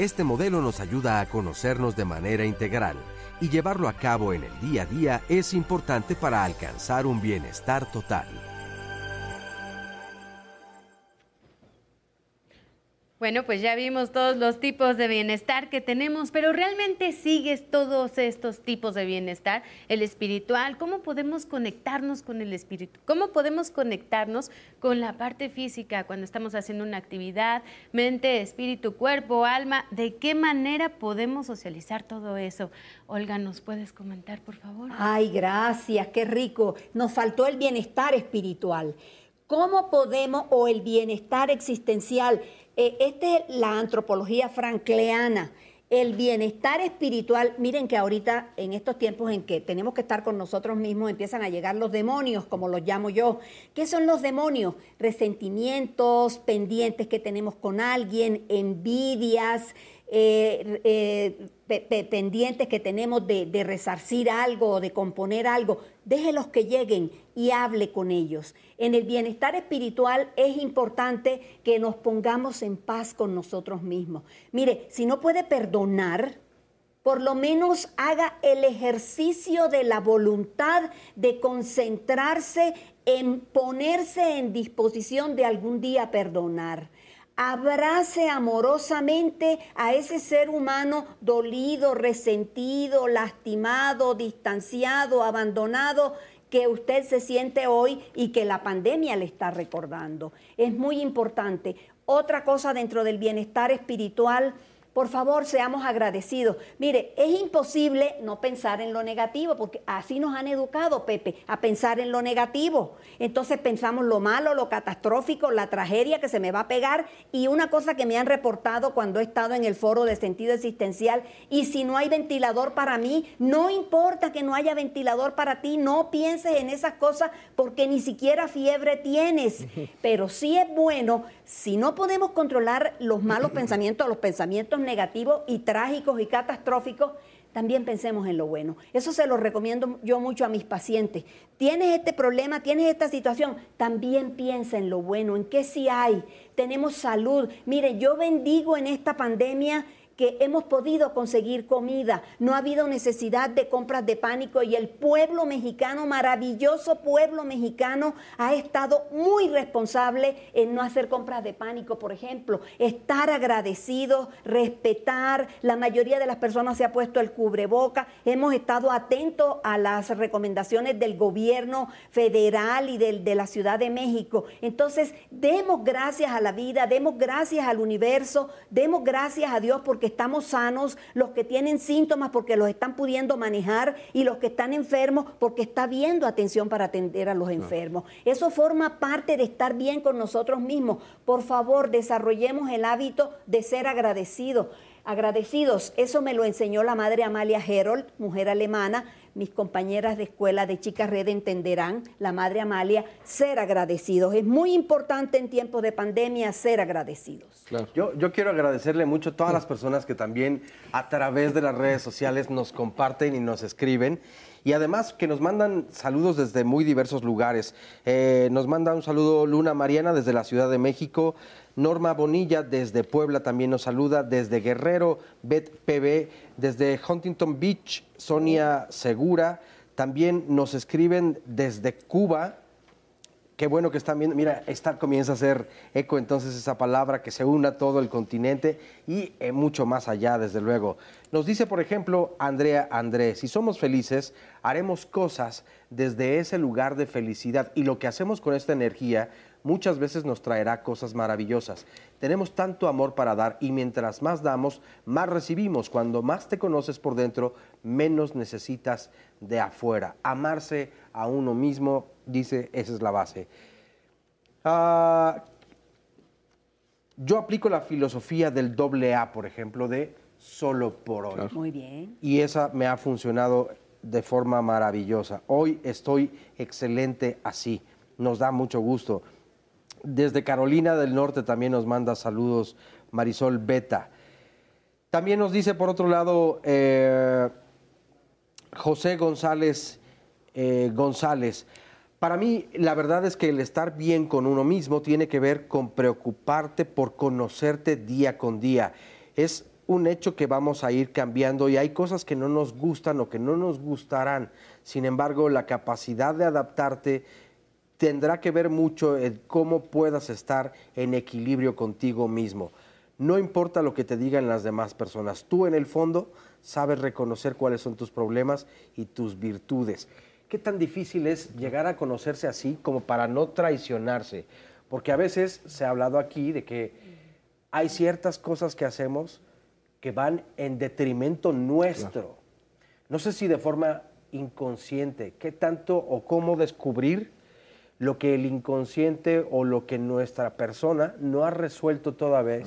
Este modelo nos ayuda a conocernos de manera integral y llevarlo a cabo en el día a día es importante para alcanzar un bienestar total. Bueno, pues ya vimos todos los tipos de bienestar que tenemos, pero ¿realmente sigues todos estos tipos de bienestar? El espiritual, ¿cómo podemos conectarnos con el espíritu? ¿Cómo podemos conectarnos con la parte física cuando estamos haciendo una actividad? Mente, espíritu, cuerpo, alma. ¿De qué manera podemos socializar todo eso? Olga, ¿nos puedes comentar, por favor? Ay, gracias, qué rico. Nos faltó el bienestar espiritual. ¿Cómo podemos, o el bienestar existencial? Eh, esta es la antropología frankleana. El bienestar espiritual, miren que ahorita en estos tiempos en que tenemos que estar con nosotros mismos empiezan a llegar los demonios, como los llamo yo. ¿Qué son los demonios? Resentimientos, pendientes que tenemos con alguien, envidias, eh, eh, pendientes que tenemos de, de resarcir algo o de componer algo, déjelos que lleguen y hable con ellos. En el bienestar espiritual es importante que nos pongamos en paz con nosotros mismos. Mire, si no puede perdonar, por lo menos haga el ejercicio de la voluntad de concentrarse en ponerse en disposición de algún día perdonar abrace amorosamente a ese ser humano dolido, resentido, lastimado, distanciado, abandonado que usted se siente hoy y que la pandemia le está recordando. Es muy importante. Otra cosa dentro del bienestar espiritual por favor, seamos agradecidos. Mire, es imposible no pensar en lo negativo, porque así nos han educado, Pepe, a pensar en lo negativo. Entonces pensamos lo malo, lo catastrófico, la tragedia que se me va a pegar. Y una cosa que me han reportado cuando he estado en el foro de sentido existencial, y si no hay ventilador para mí, no importa que no haya ventilador para ti, no pienses en esas cosas porque ni siquiera fiebre tienes. Pero sí es bueno, si no podemos controlar los malos pensamientos, los pensamientos negativos y trágicos y catastróficos, también pensemos en lo bueno. Eso se lo recomiendo yo mucho a mis pacientes. Tienes este problema, tienes esta situación, también piensa en lo bueno, en qué sí hay. Tenemos salud. Mire, yo bendigo en esta pandemia que hemos podido conseguir comida, no ha habido necesidad de compras de pánico y el pueblo mexicano, maravilloso pueblo mexicano, ha estado muy responsable en no hacer compras de pánico, por ejemplo, estar agradecidos, respetar, la mayoría de las personas se ha puesto el cubreboca, hemos estado atentos a las recomendaciones del gobierno federal y del, de la Ciudad de México. Entonces, demos gracias a la vida, demos gracias al universo, demos gracias a Dios porque estamos sanos, los que tienen síntomas porque los están pudiendo manejar y los que están enfermos porque está viendo atención para atender a los enfermos. Eso forma parte de estar bien con nosotros mismos. Por favor, desarrollemos el hábito de ser agradecidos. Agradecidos, eso me lo enseñó la madre Amalia Herold, mujer alemana. Mis compañeras de escuela de Chicas Red entenderán, la madre Amalia, ser agradecidos. Es muy importante en tiempos de pandemia ser agradecidos. Yo, yo quiero agradecerle mucho a todas las personas que también a través de las redes sociales nos comparten y nos escriben y además que nos mandan saludos desde muy diversos lugares. Eh, nos manda un saludo Luna Mariana desde la Ciudad de México, Norma Bonilla desde Puebla también nos saluda, desde Guerrero, Bet PB, desde Huntington Beach, Sonia Segura, también nos escriben desde Cuba, Qué bueno que están viendo. Mira, esta comienza a hacer eco entonces esa palabra que se une a todo el continente y eh, mucho más allá, desde luego. Nos dice, por ejemplo, Andrea Andrés, si somos felices, haremos cosas desde ese lugar de felicidad y lo que hacemos con esta energía muchas veces nos traerá cosas maravillosas. Tenemos tanto amor para dar y mientras más damos, más recibimos. Cuando más te conoces por dentro, menos necesitas de afuera. Amarse a uno mismo, dice, esa es la base. Ah, yo aplico la filosofía del doble A, por ejemplo, de solo por hoy. Muy bien. Y esa me ha funcionado de forma maravillosa. Hoy estoy excelente así. Nos da mucho gusto. Desde Carolina del Norte también nos manda saludos Marisol Beta. También nos dice, por otro lado, eh, José González eh, González. Para mí, la verdad es que el estar bien con uno mismo tiene que ver con preocuparte por conocerte día con día. Es un hecho que vamos a ir cambiando y hay cosas que no nos gustan o que no nos gustarán. Sin embargo, la capacidad de adaptarte tendrá que ver mucho en cómo puedas estar en equilibrio contigo mismo. No importa lo que te digan las demás personas, tú en el fondo sabes reconocer cuáles son tus problemas y tus virtudes. ¿Qué tan difícil es llegar a conocerse así como para no traicionarse? Porque a veces se ha hablado aquí de que hay ciertas cosas que hacemos que van en detrimento nuestro. No sé si de forma inconsciente, qué tanto o cómo descubrir lo que el inconsciente o lo que nuestra persona no ha resuelto todavía,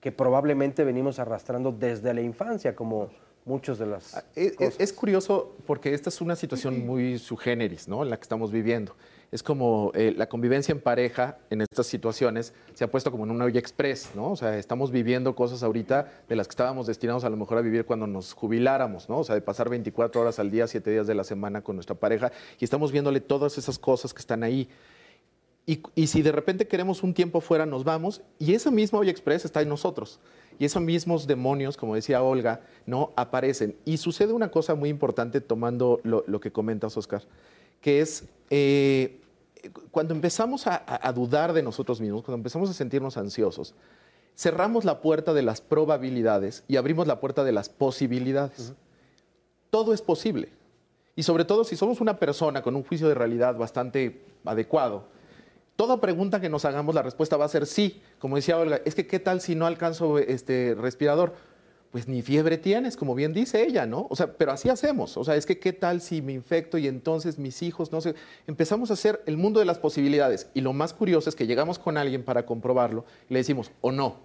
que probablemente venimos arrastrando desde la infancia, como muchos de las ah, es, es, curioso porque esta es una situación muy su generis, ¿no? En la que estamos viviendo. Es como eh, la convivencia en pareja en estas situaciones se ha puesto como en una olla express, ¿no? O sea, estamos viviendo cosas ahorita de las que estábamos destinados a lo mejor a vivir cuando nos jubiláramos, ¿no? O sea, de pasar 24 horas al día, 7 días de la semana con nuestra pareja y estamos viéndole todas esas cosas que están ahí. Y, y si de repente queremos un tiempo fuera, nos vamos y esa misma olla express está en nosotros. Y esos mismos demonios, como decía Olga, no aparecen. Y sucede una cosa muy importante tomando lo, que comentas, Oscar, que es eh, cuando empezamos a, dudar de nosotros mismos, cuando empezamos a sentirnos ansiosos, cerramos la puerta de las probabilidades y abrimos la puerta de las posibilidades. Todo es posible. Y sobre todo si somos una persona con un juicio de realidad bastante adecuado, toda pregunta que nos hagamos, la respuesta va a ser sí. Como decía Olga, es que ¿qué tal si no alcanzo este respirador? Pues ni fiebre tienes, como bien dice ella, ¿no? O sea, pero así hacemos. O sea, es que ¿qué tal si me infecto y entonces mis hijos no sé? Empezamos a hacer el mundo de las posibilidades. Y lo más curioso es que llegamos con alguien para comprobarlo y le decimos, o no.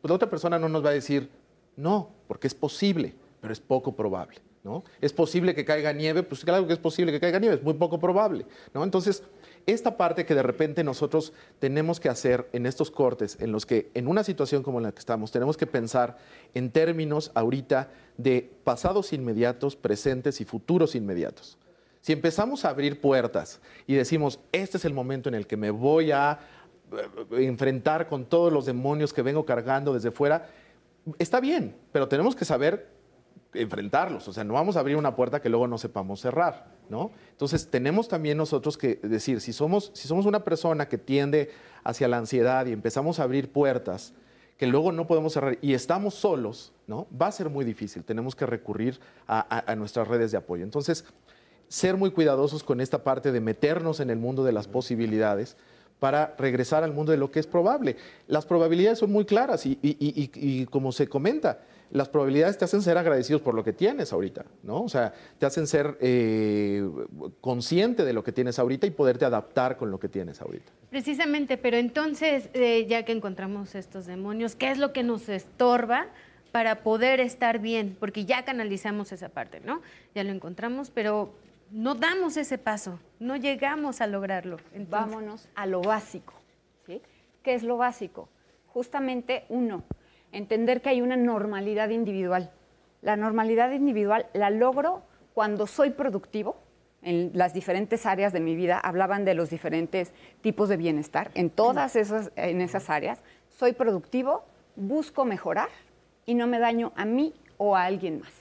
Pues la otra persona no nos va a decir, no, porque es posible, pero es poco probable, ¿no? Es posible que caiga nieve, pues claro que es posible que caiga nieve, es muy poco probable, ¿no? Entonces, esta parte que de repente nosotros tenemos que hacer en estos cortes, en los que en una situación como la que estamos, tenemos que pensar en términos ahorita de pasados inmediatos, presentes y futuros inmediatos. Si empezamos a abrir puertas y decimos, este es el momento en el que me voy a eh, enfrentar con todos los demonios que vengo cargando desde fuera, está bien, pero tenemos que saber enfrentarlos. O sea, no vamos a abrir una puerta que luego no sepamos cerrar, ¿no? Entonces, tenemos también nosotros que decir, si somos, si somos una persona que tiende hacia la ansiedad y empezamos a abrir puertas que luego no podemos cerrar y estamos solos, ¿no? Va a ser muy difícil. Tenemos que recurrir a, a nuestras redes de apoyo. Entonces, ser muy cuidadosos con esta parte de meternos en el mundo de las posibilidades para regresar al mundo de lo que es probable. Las probabilidades son muy claras y, y, y, y como se comenta, las probabilidades te hacen ser agradecidos por lo que tienes ahorita, ¿no? O sea, te hacen ser eh, consciente de lo que tienes ahorita y poderte adaptar con lo que tienes ahorita. Precisamente, pero entonces, eh, ya que encontramos estos demonios, ¿qué es lo que nos estorba para poder estar bien? Porque ya canalizamos esa parte, ¿no? Ya lo encontramos, pero no damos ese paso, no llegamos a lograrlo. Vámonos a lo básico. ¿sí? ¿Qué es lo básico? Justamente uno, entender que hay una normalidad individual. La normalidad individual la logro cuando soy productivo, en las diferentes áreas de mi vida, hablaban de los diferentes tipos de bienestar, en todas esas, en esas áreas, soy productivo, busco mejorar y no me daño a mí o a alguien más.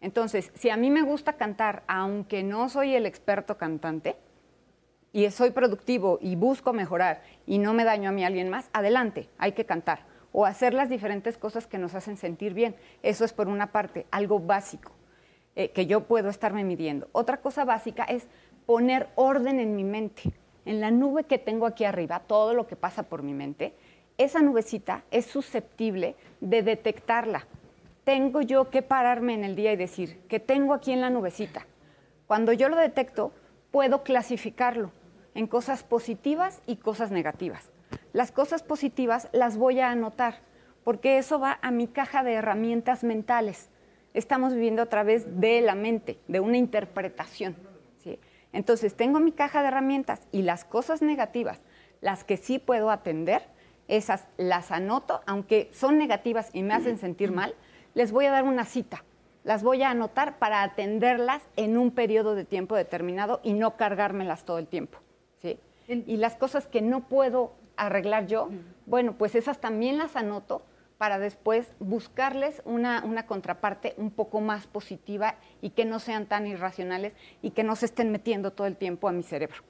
Entonces, si a mí me gusta cantar, aunque no soy el experto cantante, y soy productivo y busco mejorar y no me daño a mí a alguien más, adelante, hay que cantar o hacer las diferentes cosas que nos hacen sentir bien. Eso es por una parte, algo básico eh, que yo puedo estarme midiendo. Otra cosa básica es poner orden en mi mente. En la nube que tengo aquí arriba, todo lo que pasa por mi mente, esa nubecita es susceptible de detectarla. Tengo yo que pararme en el día y decir, que tengo aquí en la nubecita? Cuando yo lo detecto, puedo clasificarlo en cosas positivas y cosas negativas. Las cosas positivas las voy a anotar, porque eso va a mi caja de herramientas mentales. Estamos viviendo a través de la mente, de una interpretación. Entonces, tengo mi caja de herramientas y las cosas negativas, las que sí puedo atender, esas las anoto, aunque son negativas y me hacen sentir mal, les voy a dar una cita. Las voy a anotar para atenderlas en un periodo de tiempo determinado y no cargármelas todo el tiempo. Y las cosas que no puedo arreglar yo, bueno, pues esas también las anoto para después buscarles una, contraparte un poco más positiva y que no sean tan irracionales y que no se estén metiendo todo el tiempo a mi cerebro.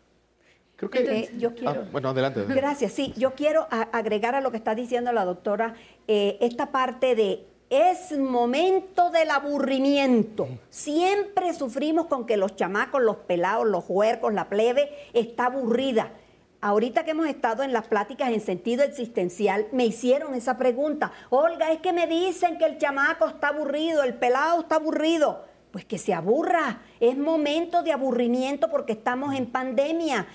Creo que eh, yo quiero. Ah, bueno, adelante. Gracias. Sí, yo quiero agregar a lo que está diciendo la doctora eh, esta parte de es momento del aburrimiento. Siempre sufrimos con que los chamacos, los pelados, los huercos, la plebe está aburrida. Ahorita que hemos estado en las pláticas en sentido existencial, me hicieron esa pregunta. Olga, es que me dicen que el chamaco está aburrido, el pelado está aburrido. Pues que se aburra. Es momento de aburrimiento porque estamos en pandemia.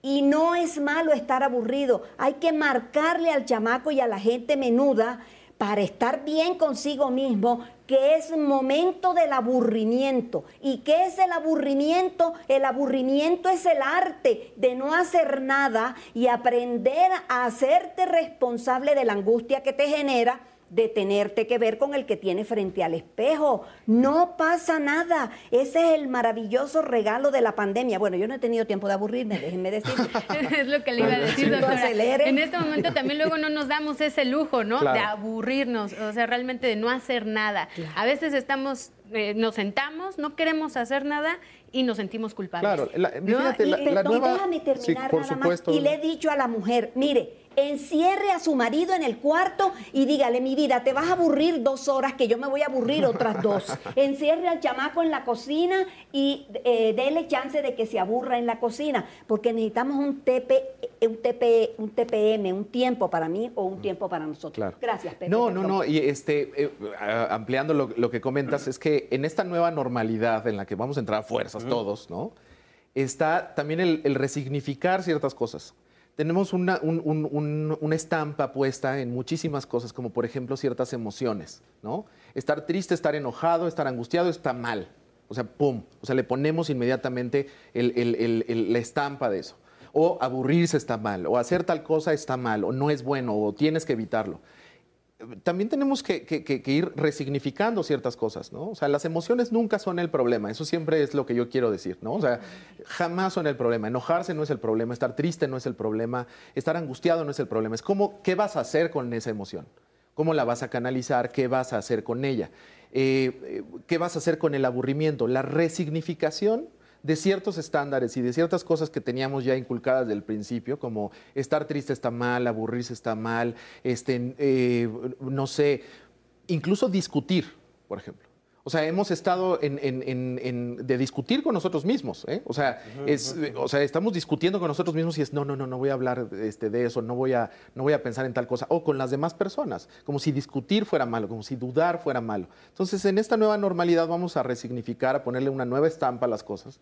Y no es malo estar aburrido. Hay que marcarle al chamaco y a la gente menuda para estar bien consigo mismo, que es momento del aburrimiento. ¿Y qué es el aburrimiento? El aburrimiento es el arte de no hacer nada y aprender a hacerte responsable de la angustia que te genera de tenerte que ver con el que tiene frente al espejo. No pasa nada. Ese es el maravilloso regalo de la pandemia. Bueno, yo no he tenido tiempo de aburrirme, déjenme decir. es lo que le iba a decir, doctora. En este momento también luego no nos damos ese lujo, ¿no? De aburrirnos, o sea, realmente de no hacer nada. A veces estamos, eh, nos sentamos, no queremos hacer nada y nos sentimos culpables. Claro, la, fíjate, la, nueva... Déjame terminar nada más. Y le he dicho a la mujer, mire, encierre a su marido en el cuarto y dígale, mi vida, te vas a aburrir dos horas, que yo me voy a aburrir otras dos. Encierre al chamaco en la cocina y eh, dele chance de que se aburra en la cocina, porque necesitamos un, TP, un, TP, un TPM, un tiempo para mí o un tiempo para nosotros. Gracias, Pepe. No, no, no, y este, eh, ampliando lo, que comentas, es que en esta nueva normalidad en la que vamos a entrar a fuerzas todos, ¿no? Está también el resignificar ciertas cosas tenemos una, estampa puesta en muchísimas cosas, como por ejemplo ciertas emociones, ¿no? Estar triste, estar enojado, estar angustiado está mal. O sea, ¡pum! O sea, le ponemos inmediatamente la estampa de eso. O aburrirse está mal, o hacer tal cosa está mal, o no es bueno, o tienes que evitarlo también tenemos que, ir resignificando ciertas cosas, ¿no? O sea, las emociones nunca son el problema, eso siempre es lo que yo quiero decir, ¿no? O sea, jamás son el problema. Enojarse no es el problema, estar triste no es el problema, estar angustiado no es el problema. Es cómo, qué vas a hacer con esa emoción, cómo la vas a canalizar, qué vas a hacer con ella, eh, eh, qué vas a hacer con el aburrimiento. La resignificación de ciertos estándares y de ciertas cosas que teníamos ya inculcadas del principio, como estar triste está mal, aburrirse está mal, este, eh, no sé, incluso discutir, por ejemplo. O sea, hemos estado en, de discutir con nosotros mismos. ¿eh? O, sea, es, o sea, estamos discutiendo con nosotros mismos y es, no, no, no, no voy a hablar este, de eso, no voy, a, no voy a pensar en tal cosa. O con las demás personas, como si discutir fuera malo, como si dudar fuera malo. Entonces, en esta nueva normalidad vamos a resignificar, a ponerle una nueva estampa a las cosas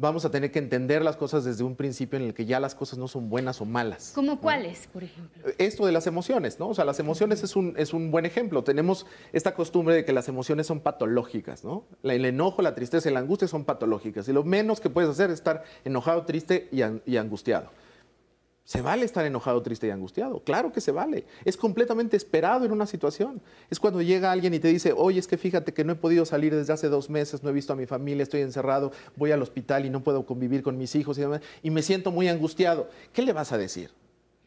vamos a tener que entender las cosas desde un principio en el que ya las cosas no son buenas o malas. ¿Cómo cuáles, por ejemplo? Esto de las emociones, ¿no? O sea, las emociones es un, es un buen ejemplo. Tenemos esta costumbre de que las emociones son patológicas, ¿no? El enojo, la tristeza y la angustia son patológicas. Y lo menos que puedes hacer es estar enojado, triste y angustiado. Se vale estar enojado, triste y angustiado. Claro que se vale. Es completamente esperado en una situación. Es cuando llega alguien y te dice, oye, es que fíjate que no he podido salir desde hace dos meses, no he visto a mi familia, estoy encerrado, voy al hospital y no puedo convivir con mis hijos y demás, y me siento muy angustiado. ¿Qué le vas a decir?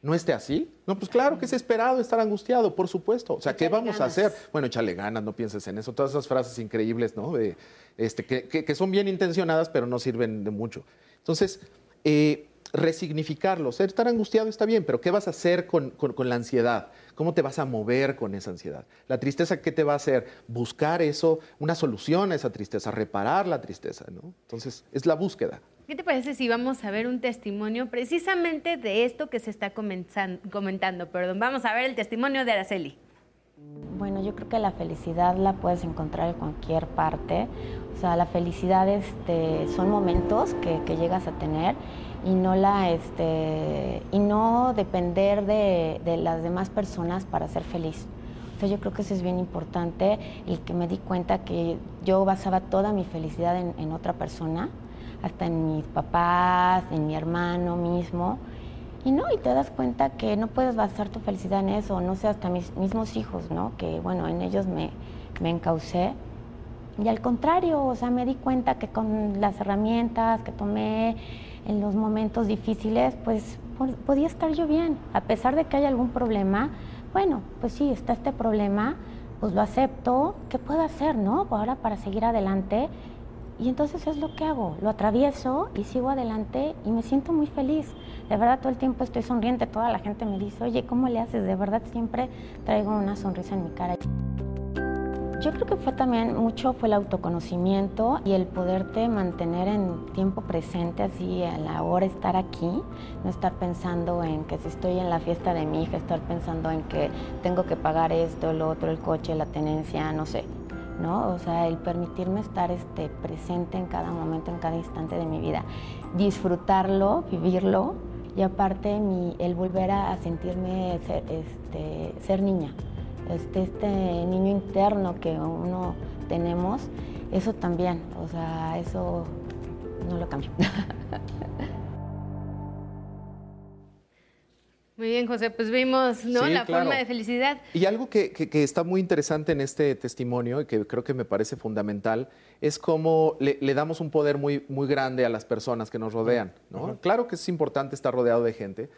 ¿No esté así? No, pues claro que es esperado estar angustiado, por supuesto. O sea, ¿qué vamos a hacer? Bueno, échale ganas, no pienses en eso. Todas esas frases increíbles, ¿no? De, este, que, que- que son bien intencionadas, pero no sirven de mucho. Entonces, eh, resignificarlo. Ser estar angustiado está bien, pero ¿qué vas a hacer con, con- con la ansiedad? ¿Cómo te vas a mover con esa ansiedad? La tristeza, ¿qué te va a hacer? Buscar eso, una solución a esa tristeza, reparar la tristeza, ¿no? Entonces, es la búsqueda. ¿Qué te parece si vamos a ver un testimonio precisamente de esto que se está comentando? Perdón, vamos a ver el testimonio de Araceli. Bueno, yo creo que la felicidad la puedes encontrar en cualquier parte. O sea, la felicidad este, son momentos que, que llegas a tener y no la este, y no depender de, de las demás personas para ser feliz. O sea, yo creo que eso es bien importante, el que me di cuenta que yo basaba toda mi felicidad en, en otra persona, hasta en mis papás, en mi hermano mismo. Y no, y te das cuenta que no puedes basar tu felicidad en eso, no sé, hasta mis mismos hijos, ¿no? Que bueno, en ellos me, me encaucé. Y al contrario, o sea, me di cuenta que con las herramientas que tomé en los momentos difíciles, pues po- podía estar yo bien. A pesar de que haya algún problema, bueno, pues sí, está este problema, pues lo acepto, ¿qué puedo hacer, no? Ahora para seguir adelante. Y entonces es lo que hago, lo atravieso y sigo adelante y me siento muy feliz. De verdad todo el tiempo estoy sonriente, toda la gente me dice, oye, ¿cómo le haces? De verdad siempre traigo una sonrisa en mi cara. Yo creo que fue también mucho fue el autoconocimiento y el poderte mantener en tiempo presente, así a la hora estar aquí, no estar pensando en que si estoy en la fiesta de mi hija, estar pensando en que tengo que pagar esto, lo otro, el coche, la tenencia, no sé, ¿no? O sea, el permitirme estar este, presente en cada momento, en cada instante de mi vida, disfrutarlo, vivirlo y aparte mi, el volver a sentirme ser, este, ser niña este, este niño interno que uno tenemos, eso también, o sea, eso no lo cambio. Muy bien, José, pues vimos ¿no? Sí, la claro. forma de felicidad. Y algo que, que- que está muy interesante en este testimonio y que creo que me parece fundamental es cómo le, le damos un poder muy, muy grande a las personas que nos rodean. ¿no? Claro que es importante estar rodeado de gente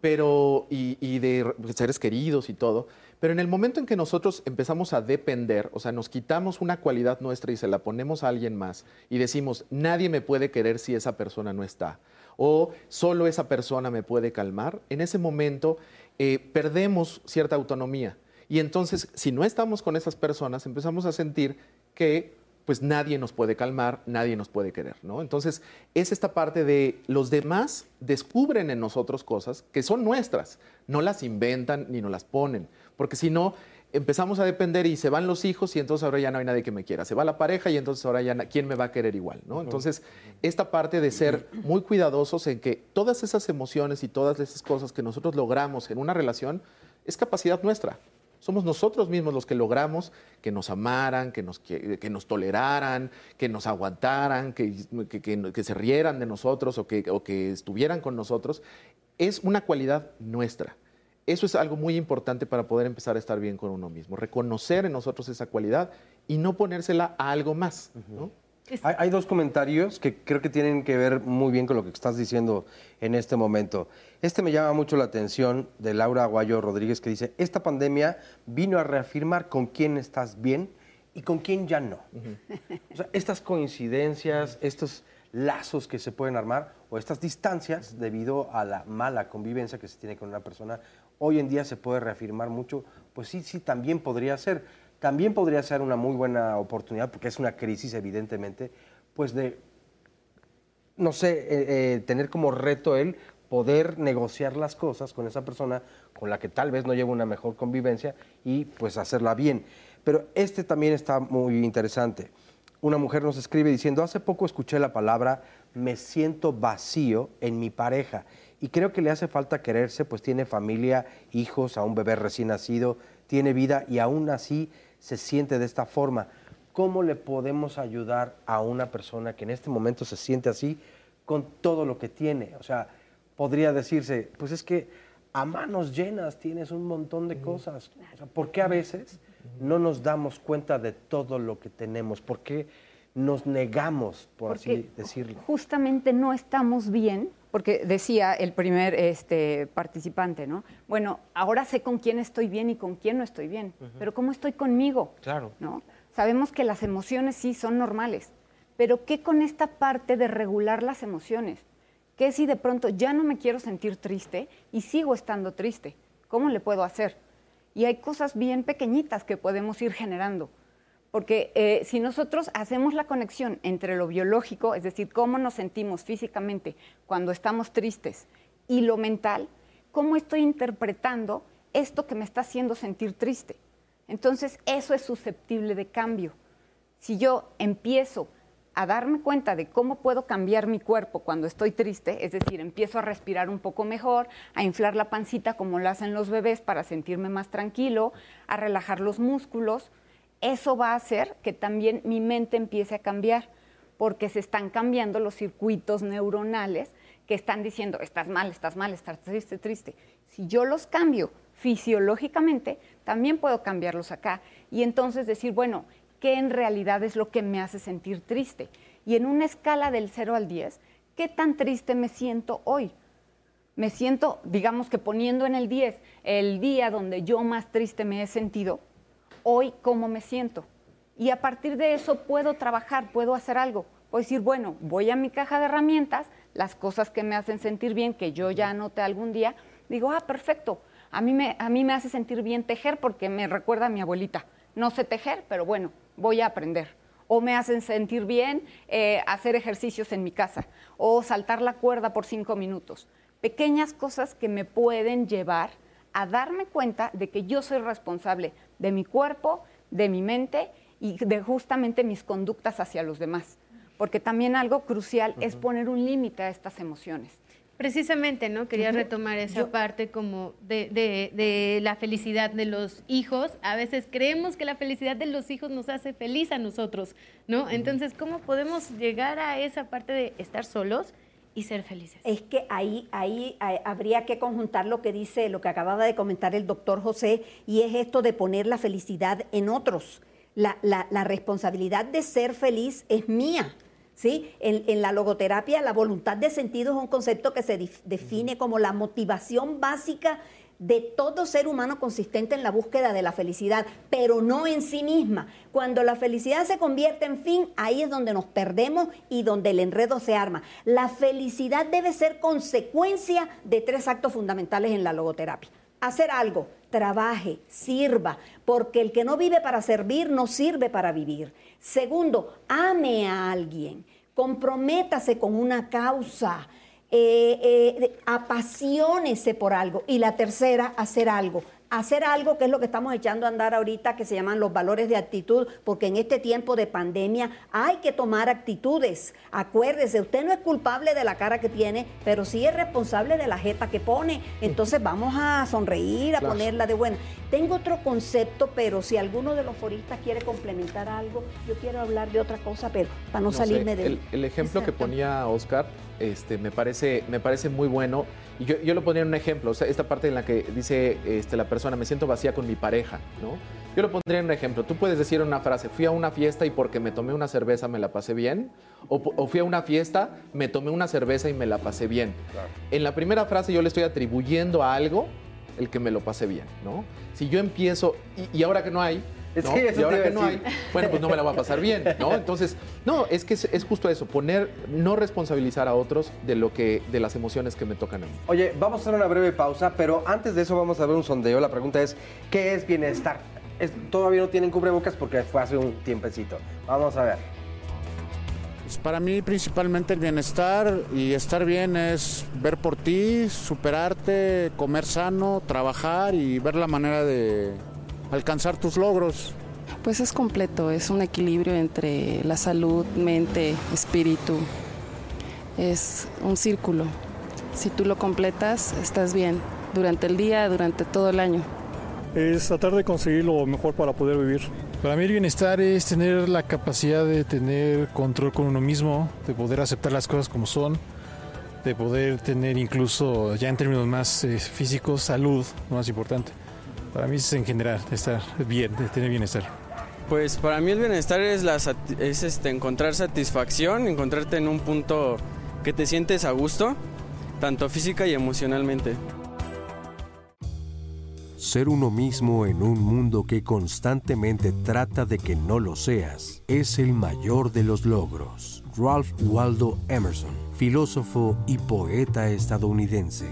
pero, y, y de re- seres queridos y todo, pero en el momento en que nosotros empezamos a depender, o sea, nos quitamos una cualidad nuestra y se la ponemos a alguien más y decimos, nadie me puede querer si esa persona no está, o solo esa persona me puede calmar, en ese momento eh, perdemos cierta autonomía. Y entonces, si no estamos con esas personas, empezamos a sentir que pues nadie nos puede calmar, nadie nos puede querer, ¿no? Entonces, es esta parte de los demás descubren en nosotros cosas que son nuestras, no las inventan ni nos las ponen, porque si no, empezamos a depender y se van los hijos y entonces ahora ya no hay nadie que me quiera, se va la pareja y entonces ahora ya quién me va a querer igual, ¿no? Entonces, esta parte de ser muy cuidadosos en que todas esas emociones y todas esas cosas que nosotros logramos en una relación es capacidad nuestra. Somos nosotros mismos los que logramos que nos amaran, que nos, que, que nos toleraran, que nos aguantaran, que- que se rieran de nosotros o que, o que estuvieran con nosotros. Es una cualidad nuestra. Eso es algo muy importante para poder empezar a estar bien con uno mismo. Reconocer en nosotros esa cualidad y no ponérsela a algo más. ¿no? Hay, hay dos comentarios que creo que tienen que ver muy bien con lo que estás diciendo en este momento. Este me llama mucho la atención de Laura Aguayo Rodríguez que dice, esta pandemia vino a reafirmar con quién estás bien y con quién ya no. O sea, estas coincidencias, estos lazos que se pueden armar o estas distancias debido a la mala convivencia que se tiene con una persona, hoy en día se puede reafirmar mucho, pues sí, sí, también podría ser. También podría ser una muy buena oportunidad, porque es una crisis evidentemente, pues de, no sé, eh, eh, tener como reto el poder negociar las cosas con esa persona con la que tal vez no lleva una mejor convivencia y pues hacerla bien. Pero este también está muy interesante. Una mujer nos escribe diciendo, hace poco escuché la palabra me siento vacío en mi pareja y creo que le hace falta quererse, pues tiene familia, hijos, a un bebé recién nacido, tiene vida y aún así se siente de esta forma. ¿Cómo le podemos ayudar a una persona que en este momento se siente así con todo lo que tiene? O sea, podría decirse, pues es que a manos llenas tienes un montón de cosas. O sea, ¿Por qué a veces no nos damos cuenta de todo lo que tenemos? ¿Por qué nos negamos, por así decirlo? Justamente no estamos bien, porque decía el primer este, participante, ¿no? Bueno, ahora sé con quién estoy bien y con quién no estoy bien, pero ¿cómo estoy conmigo? Claro. ¿No? Sabemos que las emociones sí son normales, pero ¿qué con esta parte de regular las emociones? ¿Qué si de pronto ya no me quiero sentir triste y sigo estando triste? ¿Cómo le puedo hacer? Y hay cosas bien pequeñitas que podemos ir generando. Porque eh, si nosotros hacemos la conexión entre lo biológico, es decir, cómo nos sentimos físicamente cuando estamos tristes, y lo mental, cómo estoy interpretando esto que me está haciendo sentir triste. Entonces, eso es susceptible de cambio. Si yo empiezo a darme cuenta de cómo puedo cambiar mi cuerpo cuando estoy triste, es decir, empiezo a respirar un poco mejor, a inflar la pancita como lo hacen los bebés para sentirme más tranquilo, a relajar los músculos, eso va a hacer que también mi mente empiece a cambiar, porque se están cambiando los circuitos neuronales que están diciendo, estás mal, estás mal, estás triste, triste. Si yo los cambio fisiológicamente, también puedo cambiarlos acá. Y entonces decir, bueno, ¿qué en realidad es lo que me hace sentir triste? Y en una escala del 0 al 10, ¿qué tan triste me siento hoy? Me siento, digamos que poniendo en el 10 el día donde yo más triste me he sentido, hoy cómo me siento. Y a partir de eso puedo trabajar, puedo hacer algo. Puedo decir, bueno, voy a mi caja de herramientas, las cosas que me hacen sentir bien, que yo ya anoté algún día, digo, ah, perfecto. A mí, me, a mí me hace sentir bien tejer porque me recuerda a mi abuelita. No sé tejer, pero bueno, voy a aprender. O me hacen sentir bien eh, hacer ejercicios en mi casa. O saltar la cuerda por cinco minutos. Pequeñas cosas que me pueden llevar a darme cuenta de que yo soy responsable de mi cuerpo, de mi mente y de justamente mis conductas hacia los demás. Porque también algo crucial es poner un límite a estas emociones. Precisamente, ¿no? Quería retomar esa parte como de, de, la felicidad de los hijos. A veces creemos que la felicidad de los hijos nos hace feliz a nosotros, ¿no? Entonces, ¿cómo podemos llegar a esa parte de estar solos y ser felices. Es que ahí, ahí, habría que conjuntar lo que dice, lo que acababa de comentar el doctor José, y es esto de poner la felicidad en otros. La, la, responsabilidad de ser feliz es mía. ¿sí? En, en, la logoterapia, la voluntad de sentido es un concepto que se define como la motivación básica de todo ser humano consistente en la búsqueda de la felicidad, pero no en sí misma. Cuando la felicidad se convierte en fin, ahí es donde nos perdemos y donde el enredo se arma. La felicidad debe ser consecuencia de tres actos fundamentales en la logoterapia. Hacer algo, trabaje, sirva, porque el que no vive para servir no sirve para vivir. Segundo, ame a alguien, comprométase con una causa eh, eh, apasionese por algo. Y la tercera, hacer algo hacer algo que es lo que estamos echando a andar ahorita, que se llaman los valores de actitud, porque en este tiempo de pandemia hay que tomar actitudes. Acuérdese, usted no es culpable de la cara que tiene, pero sí es responsable de la jeta que pone. Entonces vamos a sonreír, a ponerla de buena. Tengo otro concepto, pero si alguno de los foristas quiere complementar algo, yo quiero hablar de otra cosa, pero para no, salirme de... El, el ejemplo que ponía Oscar este, me, parece, me parece muy bueno y yo, yo lo pondría en un ejemplo, o sea, esta parte en la que dice este, la persona, me siento vacía con mi pareja, ¿no? Yo lo pondría en un ejemplo. Tú puedes decir una frase, fui a una fiesta y porque me tomé una cerveza me la pasé bien, o, fui a una fiesta, me tomé una cerveza y me la pasé bien. En la primera frase yo le estoy atribuyendo a algo el que me lo pasé bien, ¿no? Si yo empiezo, y ahora que no hay, y ahora que no hay, bueno, pues no me la va a pasar bien, ¿no? Entonces, no, es que es, justo eso, poner, no responsabilizar a otros de lo que, de las emociones que me tocan a mí. Oye, vamos a hacer una breve pausa, pero antes de eso vamos a ver un sondeo. La pregunta es, ¿qué es bienestar? todavía no tienen cubrebocas porque fue hace un tiempecito. Vamos a ver. Pues para mí principalmente el bienestar y estar bien es ver por ti, superarte, comer sano, trabajar y ver la manera de alcanzar tus logros. Pues es completo, es un equilibrio entre la salud, mente, espíritu. Es un círculo. Si tú lo completas, estás bien durante el día, durante todo el año. Es tratar de conseguir lo mejor para poder vivir. Para mí el bienestar es tener la capacidad de tener control con uno mismo, de poder aceptar las cosas como son, de poder tener incluso, ya en términos más eh, físicos, salud, lo más importante. Para mí es en general estar bien, tener bienestar. Pues para mí el bienestar es, la, es este, encontrar satisfacción, encontrarte en un punto que te sientes a gusto, tanto física y emocionalmente. Ser uno mismo en un mundo que constantemente trata de que no lo seas es el mayor de los logros. Ralph Waldo Emerson, filósofo y poeta estadounidense.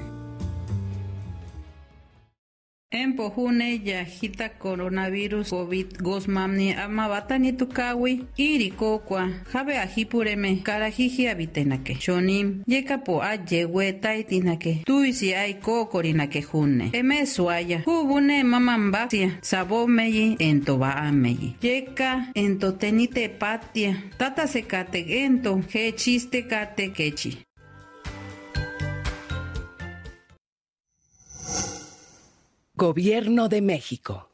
Empohune yajita coronavirus COVID gosmamni amabatani tukawi irikokwa jabe ajipureme karajiji abitenake. Shonim yekapo ayewe taitinake tuisi ai kokorinake june. Eme suaya hubune mamambasia sabo meyi entoba ameyi yeka entotenite patia. Tata sekate ento he chiste kate kechi Gobierno de México.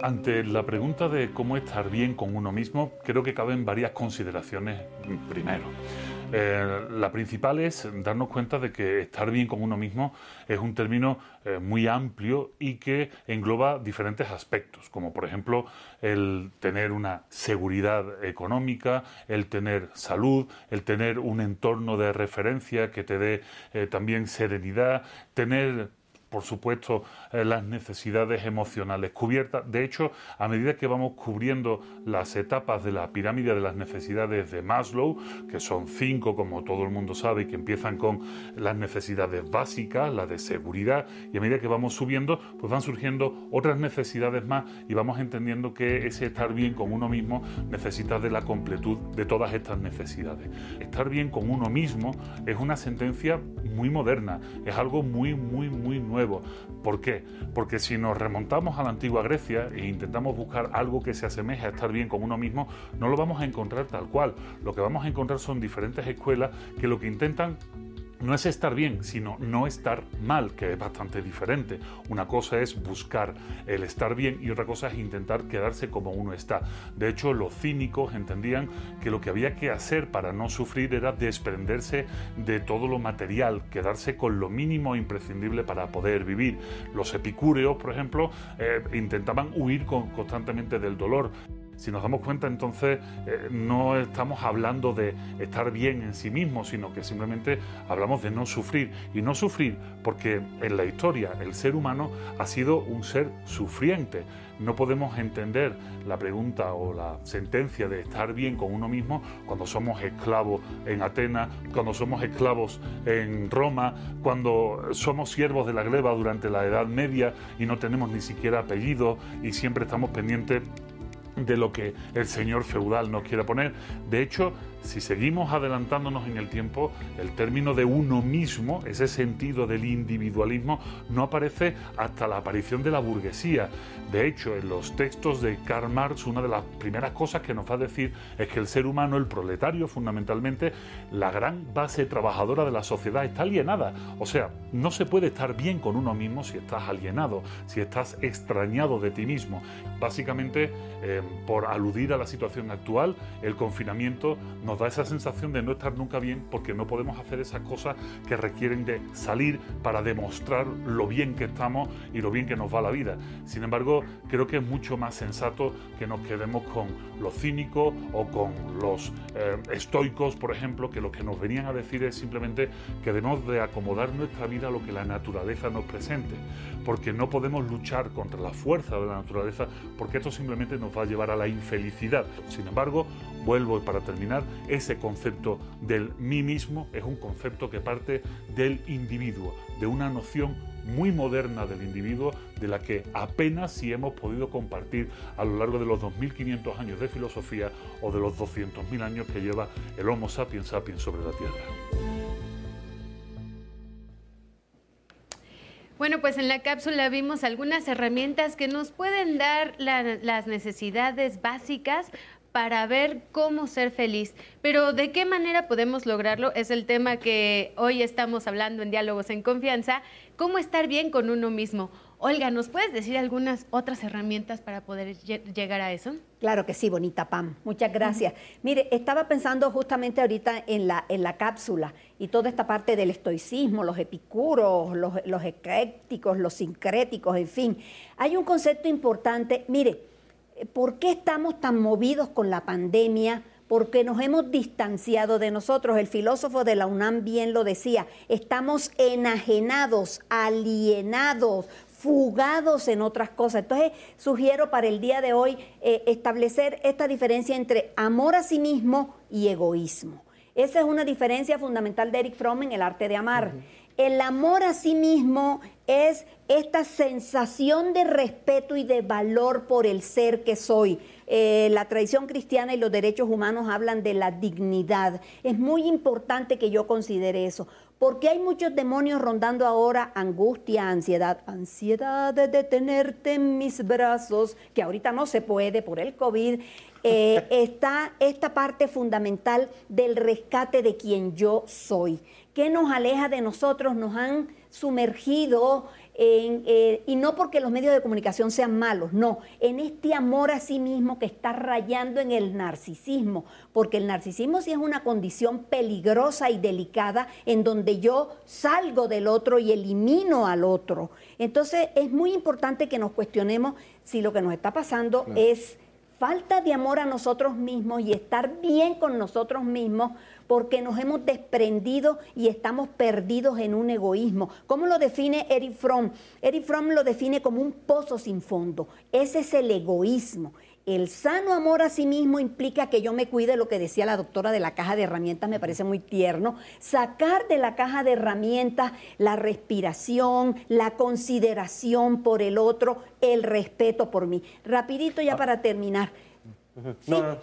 Ante la pregunta de cómo estar bien con uno mismo, creo que caben varias consideraciones primero. Eh, la principal es darnos cuenta de que estar bien con uno mismo es un término eh, muy amplio y que engloba diferentes aspectos, como por ejemplo el tener una seguridad económica, el tener salud, el tener un entorno de referencia que te dé eh, también serenidad, tener por supuesto, las necesidades emocionales cubiertas. De hecho, a medida que vamos cubriendo las etapas de la pirámide de las necesidades de Maslow, que son cinco, como todo el mundo sabe, y que empiezan con las necesidades básicas, la de seguridad, y a medida que vamos subiendo, pues van surgiendo otras necesidades más y vamos entendiendo que ese estar bien con uno mismo necesita de la completud de todas estas necesidades. Estar bien con uno mismo es una sentencia muy moderna, es algo muy, muy, muy nuevo ¿Por qué? Porque si nos remontamos a la antigua Grecia e intentamos buscar algo que se asemeje a estar bien con uno mismo, no lo vamos a encontrar tal cual. Lo que vamos a encontrar son diferentes escuelas que lo que intentan no es estar bien, sino no estar mal, que es bastante diferente. Una cosa es buscar el estar bien y otra cosa es intentar quedarse como uno está. De hecho, los cínicos entendían que lo que había que hacer para no sufrir era desprenderse de todo lo material, quedarse con lo mínimo imprescindible para poder vivir. Los epicúreos, por ejemplo, eh, intentaban huir constantemente del dolor. Si nos damos cuenta, entonces eh, no estamos hablando de estar bien en sí mismo, sino que simplemente hablamos de no sufrir. Y no sufrir porque en la historia el ser humano ha sido un ser sufriente. No podemos entender la pregunta o la sentencia de estar bien con uno mismo cuando somos esclavos en Atenas, cuando somos esclavos en Roma, cuando somos siervos de la gleba durante la Edad Media y no tenemos ni siquiera apellido y siempre estamos pendientes de lo que el señor feudal nos quiere poner. De hecho, si seguimos adelantándonos en el tiempo, el término de uno mismo, ese sentido del individualismo, no aparece hasta la aparición de la burguesía. De hecho, en los textos de Karl Marx, una de las primeras cosas que nos va a decir es que el ser humano, el proletario, fundamentalmente, la gran base trabajadora de la sociedad, está alienada. O sea, no se puede estar bien con uno mismo si estás alienado, si estás extrañado de ti mismo. Básicamente, eh, por aludir a la situación actual, el confinamiento nos nos da esa sensación de no estar nunca bien porque no podemos hacer esas cosas que requieren de salir para demostrar lo bien que estamos y lo bien que nos va la vida. Sin embargo, creo que es mucho más sensato que nos quedemos con los cínicos o con los eh, estoicos, por ejemplo, que lo que nos venían a decir es simplemente que debemos de acomodar nuestra vida a lo que la naturaleza nos presente, porque no podemos luchar contra la fuerza de la naturaleza, porque esto simplemente nos va a llevar a la infelicidad. Sin embargo, vuelvo para terminar, ese concepto del mí mismo es un concepto que parte del individuo, de una noción muy moderna del individuo de la que apenas si hemos podido compartir a lo largo de los 2.500 años de filosofía o de los 200.000 años que lleva el Homo sapiens sapiens sobre la Tierra. Bueno, pues en la cápsula vimos algunas herramientas que nos pueden dar las necesidades básicas para ver cómo ser feliz. Pero de qué manera podemos lograrlo es el tema que hoy estamos hablando en Diálogos en Confianza, cómo estar bien con uno mismo. Olga, ¿nos puedes decir algunas otras herramientas para poder llegar a eso? Claro que sí, bonita Pam. Muchas gracias. Mire, estaba pensando justamente ahorita en la, en la cápsula y toda esta parte del estoicismo, los epicuros, los, los eclécticos, los sincréticos, en fin. Hay un concepto importante. Mire, ¿por qué estamos tan movidos con la pandemia? porque nos hemos distanciado de nosotros. El filósofo de la UNAM bien lo decía, estamos enajenados, alienados, fugados en otras cosas. Entonces, sugiero para el día de hoy eh, establecer esta diferencia entre amor a sí mismo y egoísmo. Esa es una diferencia fundamental de Eric Fromm en el arte de amar. El amor a sí mismo es esta sensación de respeto y de valor por el ser que soy. Eh, la tradición cristiana y los derechos humanos hablan de la dignidad. Es muy importante que yo considere eso. Porque hay muchos demonios rondando ahora, angustia, ansiedad, ansiedad de tenerte en mis brazos, que ahorita no se puede por el COVID. Eh, está esta parte fundamental del rescate de quien yo soy. que nos aleja de nosotros? Nos han sumergido eh, y no porque los medios de comunicación sean malos, no, en este amor a sí mismo que está rayando en el narcisismo, porque el narcisismo sí es una condición peligrosa y delicada en donde yo salgo del otro y elimino al otro. Entonces es muy importante que nos cuestionemos si lo que nos está pasando es falta de amor a nosotros mismos y estar bien con nosotros mismos porque nos hemos desprendido y estamos perdidos en un egoísmo. ¿Cómo lo define Eric Fromm? Eric Fromm lo define como un pozo sin fondo. Ese es el egoísmo. El sano amor a sí mismo implica que yo me cuide, lo que decía la doctora de la caja de herramientas, me parece muy tierno, sacar de la caja de herramientas la respiración, la consideración por el otro, el respeto por mí. Rapidito ya ah. para terminar.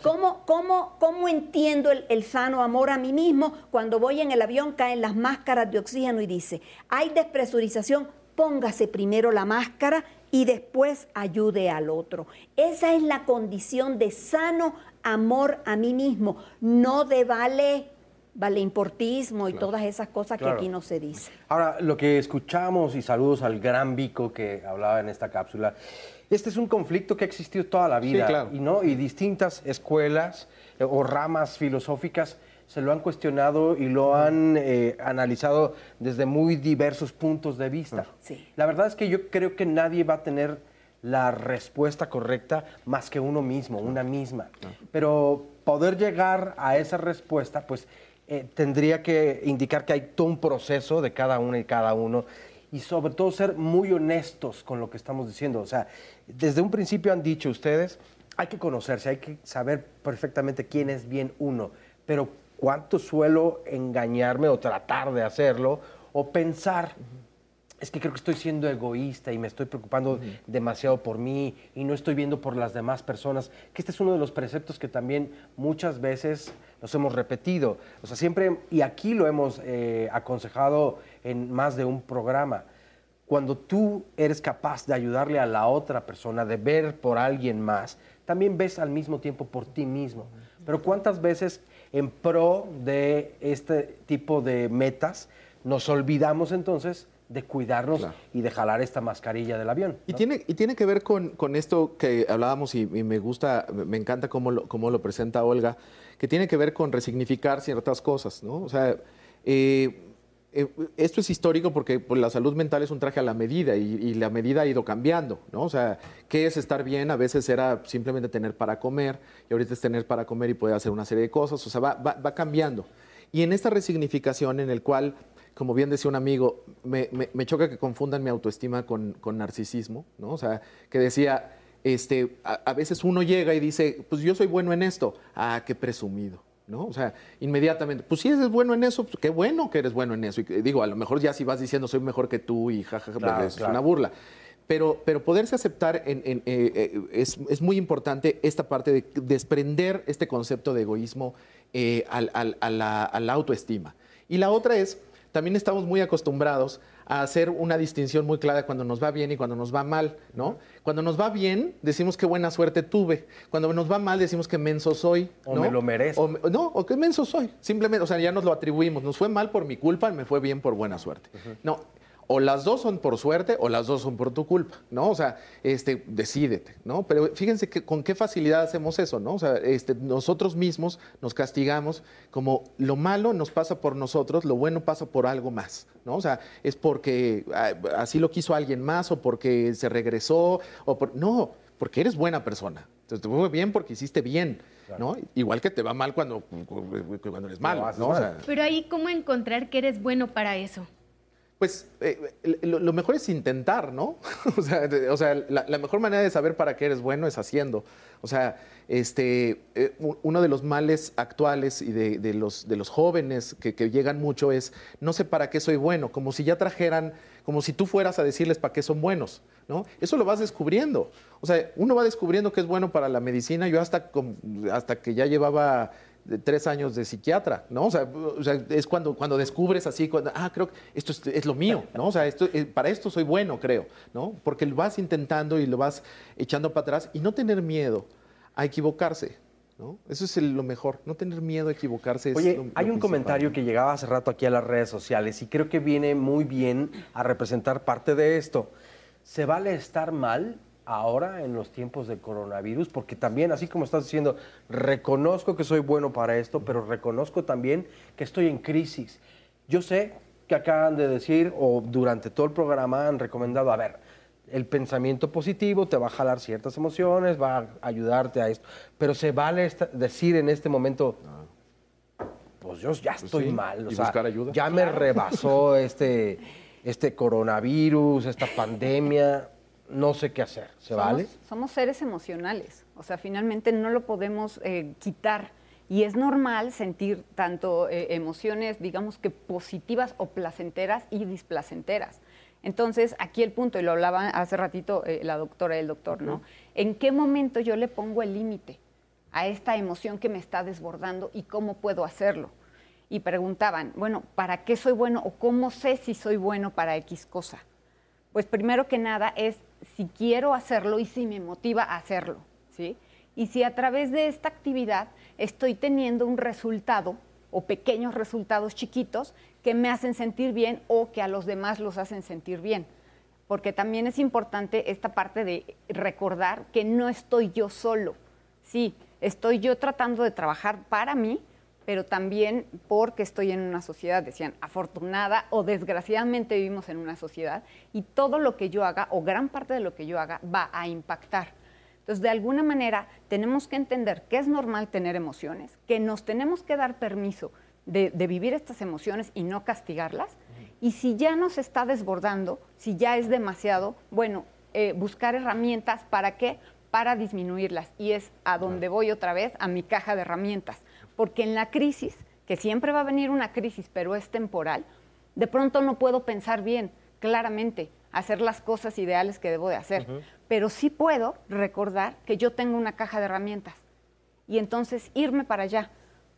¿Cómo, entiendo el, sano amor a mí mismo? Cuando voy en el avión caen las máscaras de oxígeno y dice, hay despresurización, póngase primero la máscara y después ayude al otro. Esa es la condición de sano amor a mí mismo, no de vale vale importismo y todas esas cosas que aquí no se dicen. Ahora, lo que escuchamos y saludos al gran Vico que hablaba en esta cápsula, este es un conflicto que ha existido toda la vida y, ¿no? y distintas escuelas eh, o ramas filosóficas se lo han cuestionado y lo han eh, analizado desde muy diversos puntos de vista. La verdad es que yo creo que nadie va a tener la respuesta correcta más que uno mismo, una misma. Pero poder llegar a esa respuesta, pues eh, tendría que indicar que hay todo un proceso de cada uno y cada uno y sobre todo ser muy honestos con lo que estamos diciendo. O sea, desde un principio han dicho ustedes, hay que conocerse, hay que saber perfectamente quién es bien uno, pero cuánto suelo engañarme o tratar de hacerlo o pensar, es que creo que estoy siendo egoísta y me estoy preocupando demasiado por mí y no estoy viendo por las demás personas, que este es uno de los preceptos que también muchas veces nos hemos repetido. O sea, siempre, y aquí lo hemos eh, aconsejado en más de un programa, cuando tú eres capaz de ayudarle a la otra persona, de ver por alguien más, también ves al mismo tiempo por ti mismo. Pero ¿cuántas veces en pro de este tipo de metas nos olvidamos entonces de cuidarnos y de jalar esta mascarilla del avión. Y, tiene, y tiene que ver con, esto que hablábamos y, me gusta, me encanta cómo lo, cómo lo presenta Olga, que tiene que ver con resignificar ciertas cosas, ¿no? O sea, eh, eh, esto es histórico porque pues, la salud mental es un traje a la medida y, la medida ha ido cambiando, ¿no? O sea, ¿qué es estar bien? A veces era simplemente tener para comer y ahorita es tener para comer y poder hacer una serie de cosas, o sea, va, cambiando. Y en esta resignificación en el cual, como bien decía un amigo, me, choca que confundan mi autoestima con, con, narcisismo, ¿no? O sea, que decía, este, a, a veces uno llega y dice, pues yo soy bueno en esto, ah, qué presumido. ¿No? O sea, inmediatamente, pues si eres bueno en eso, pues qué bueno que eres bueno en eso. Y digo, a lo mejor ya si vas diciendo soy mejor que tú y jajaja, pues, es una burla. Pero, pero poderse aceptar en, eh, eh, es, muy importante esta parte de desprender este concepto de egoísmo eh, al, a, la, autoestima. Y la otra es también estamos muy acostumbrados a hacer una distinción muy clara cuando nos va bien y cuando nos va mal, ¿no? Cuando nos va bien, decimos qué buena suerte tuve. Cuando nos va mal, decimos que menso soy. O ¿no? me lo merezco. O, no, o qué menso soy. Simplemente, o sea, ya nos lo atribuimos. Nos fue mal por mi culpa, me fue bien por buena suerte. No, o las dos son por suerte o las dos son por tu culpa, ¿no? O sea, este, decídete, ¿no? Pero fíjense que con qué facilidad hacemos eso, ¿no? O sea, este, nosotros mismos nos castigamos como lo malo nos pasa por nosotros, lo bueno pasa por algo más, ¿no? O sea, es porque ah, así lo quiso alguien más o porque se regresó o por... No, porque eres buena persona. Entonces te fue bien porque hiciste bien, ¿no? Igual que te va mal cuando, cuando eres malo, ¿no? O sea, Pero ahí, ¿cómo encontrar que eres bueno para eso? Pues eh, lo, lo mejor es intentar, ¿no? o sea, o sea, la, mejor manera de saber para qué eres bueno es haciendo. O sea, este, eh, uno de los males actuales y de, los, de los jóvenes que, llegan mucho es, no sé para qué soy bueno, como si ya trajeran, como si tú fueras a decirles para qué son buenos, ¿no? Eso lo vas descubriendo. O sea, uno va descubriendo que es bueno para la medicina. Yo hasta, hasta que ya llevaba de tres años de psiquiatra, ¿no? O sea, o sea, es cuando, cuando descubres así, cuando, ah, creo que esto es, es lo mío, ¿no? O sea, esto, eh, para esto soy bueno, creo, ¿no? Porque lo vas intentando y lo vas echando para atrás y no tener miedo a equivocarse, ¿no? Eso es el- lo mejor, no tener miedo a equivocarse. es Oye, lo hay un principal. comentario que llegaba hace rato aquí a las redes sociales y creo que viene muy bien a representar parte de esto. ¿Se vale estar mal ahora en los tiempos de coronavirus? Porque también, así como estás diciendo, reconozco que soy bueno para esto, pero reconozco también que estoy en crisis. Yo sé que acaban de decir, o durante todo el programa han recomendado, a ver, el pensamiento positivo te va a jalar ciertas emociones, va a ayudarte a esto, pero se vale esta- decir en este momento, pues yo ya estoy sí, mal, o y sea, buscar ayuda. ya me rebasó este, este coronavirus, esta pandemia, no sé qué hacer, ¿se somos, vale? Somos seres emocionales, o sea, finalmente no lo podemos eh, quitar. Y es normal sentir tanto eh, emociones, digamos que positivas o placenteras y displacenteras. Entonces, aquí el punto, y lo hablaba hace ratito eh, la doctora y el doctor, ¿no? ¿En qué momento yo le pongo el límite a esta emoción que me está desbordando y cómo puedo hacerlo? Y preguntaban, bueno, ¿para qué soy bueno o cómo sé si soy bueno para X cosa? Pues primero que nada es si quiero hacerlo y si me motiva a hacerlo, ¿sí? Y si a través de esta actividad estoy teniendo un resultado o pequeños resultados chiquitos que me hacen sentir bien o que a los demás los hacen sentir bien. Porque también es importante esta parte de recordar que no estoy yo solo. Sí, estoy yo tratando de trabajar para mí, pero también porque estoy en una sociedad, decían, afortunada o desgraciadamente vivimos en una sociedad y todo lo que yo haga o gran parte de lo que yo haga va a impactar. Entonces, de alguna manera, tenemos que entender que es normal tener emociones, que nos tenemos que dar permiso de, de vivir estas emociones y no castigarlas. Y si ya nos está desbordando, si ya es demasiado, bueno, eh, buscar herramientas para qué? Para disminuirlas. Y es a donde voy otra vez, a mi caja de herramientas. Porque en la crisis, que siempre va a venir una crisis, pero es temporal, de pronto no puedo pensar bien, claramente, hacer las cosas ideales que debo de hacer. Pero sí puedo recordar que yo tengo una caja de herramientas. Y entonces irme para allá,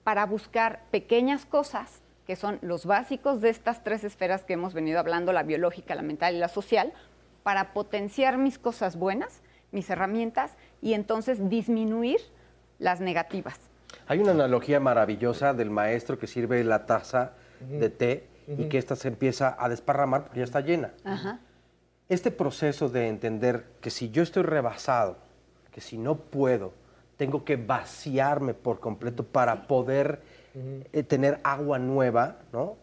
para buscar pequeñas cosas que son los básicos de estas tres esferas que hemos venido hablando, la biológica, la mental y la social, para potenciar mis cosas buenas, mis herramientas, y entonces disminuir las negativas. Hay una analogía maravillosa del maestro que sirve la taza de té y que ésta se empieza a desparramar porque ya está llena. Ajá. Este proceso de entender que si yo estoy rebasado, que si no puedo, tengo que vaciarme por completo para poder eh, tener agua nueva, ¿no?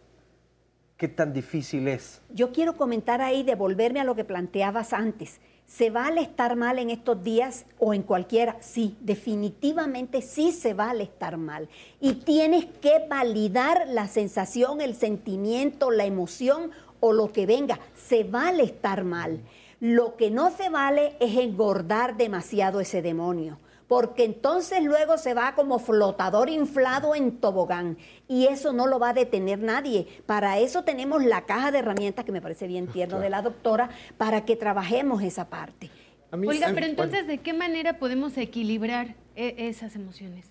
¿Qué tan difícil es? Yo quiero comentar ahí, devolverme a lo que planteabas antes. ¿Se vale estar mal en estos días o en cualquiera? Sí, definitivamente sí se vale estar mal. Y tienes que validar la sensación, el sentimiento, la emoción o lo que venga. Se vale estar mal. Lo que no se vale es engordar demasiado ese demonio porque entonces luego se va como flotador inflado en tobogán y eso no lo va a detener nadie. Para eso tenemos la caja de herramientas que me parece bien tierno de la doctora para que trabajemos esa parte. Oiga, pero entonces, ¿de qué manera podemos equilibrar e- esas emociones?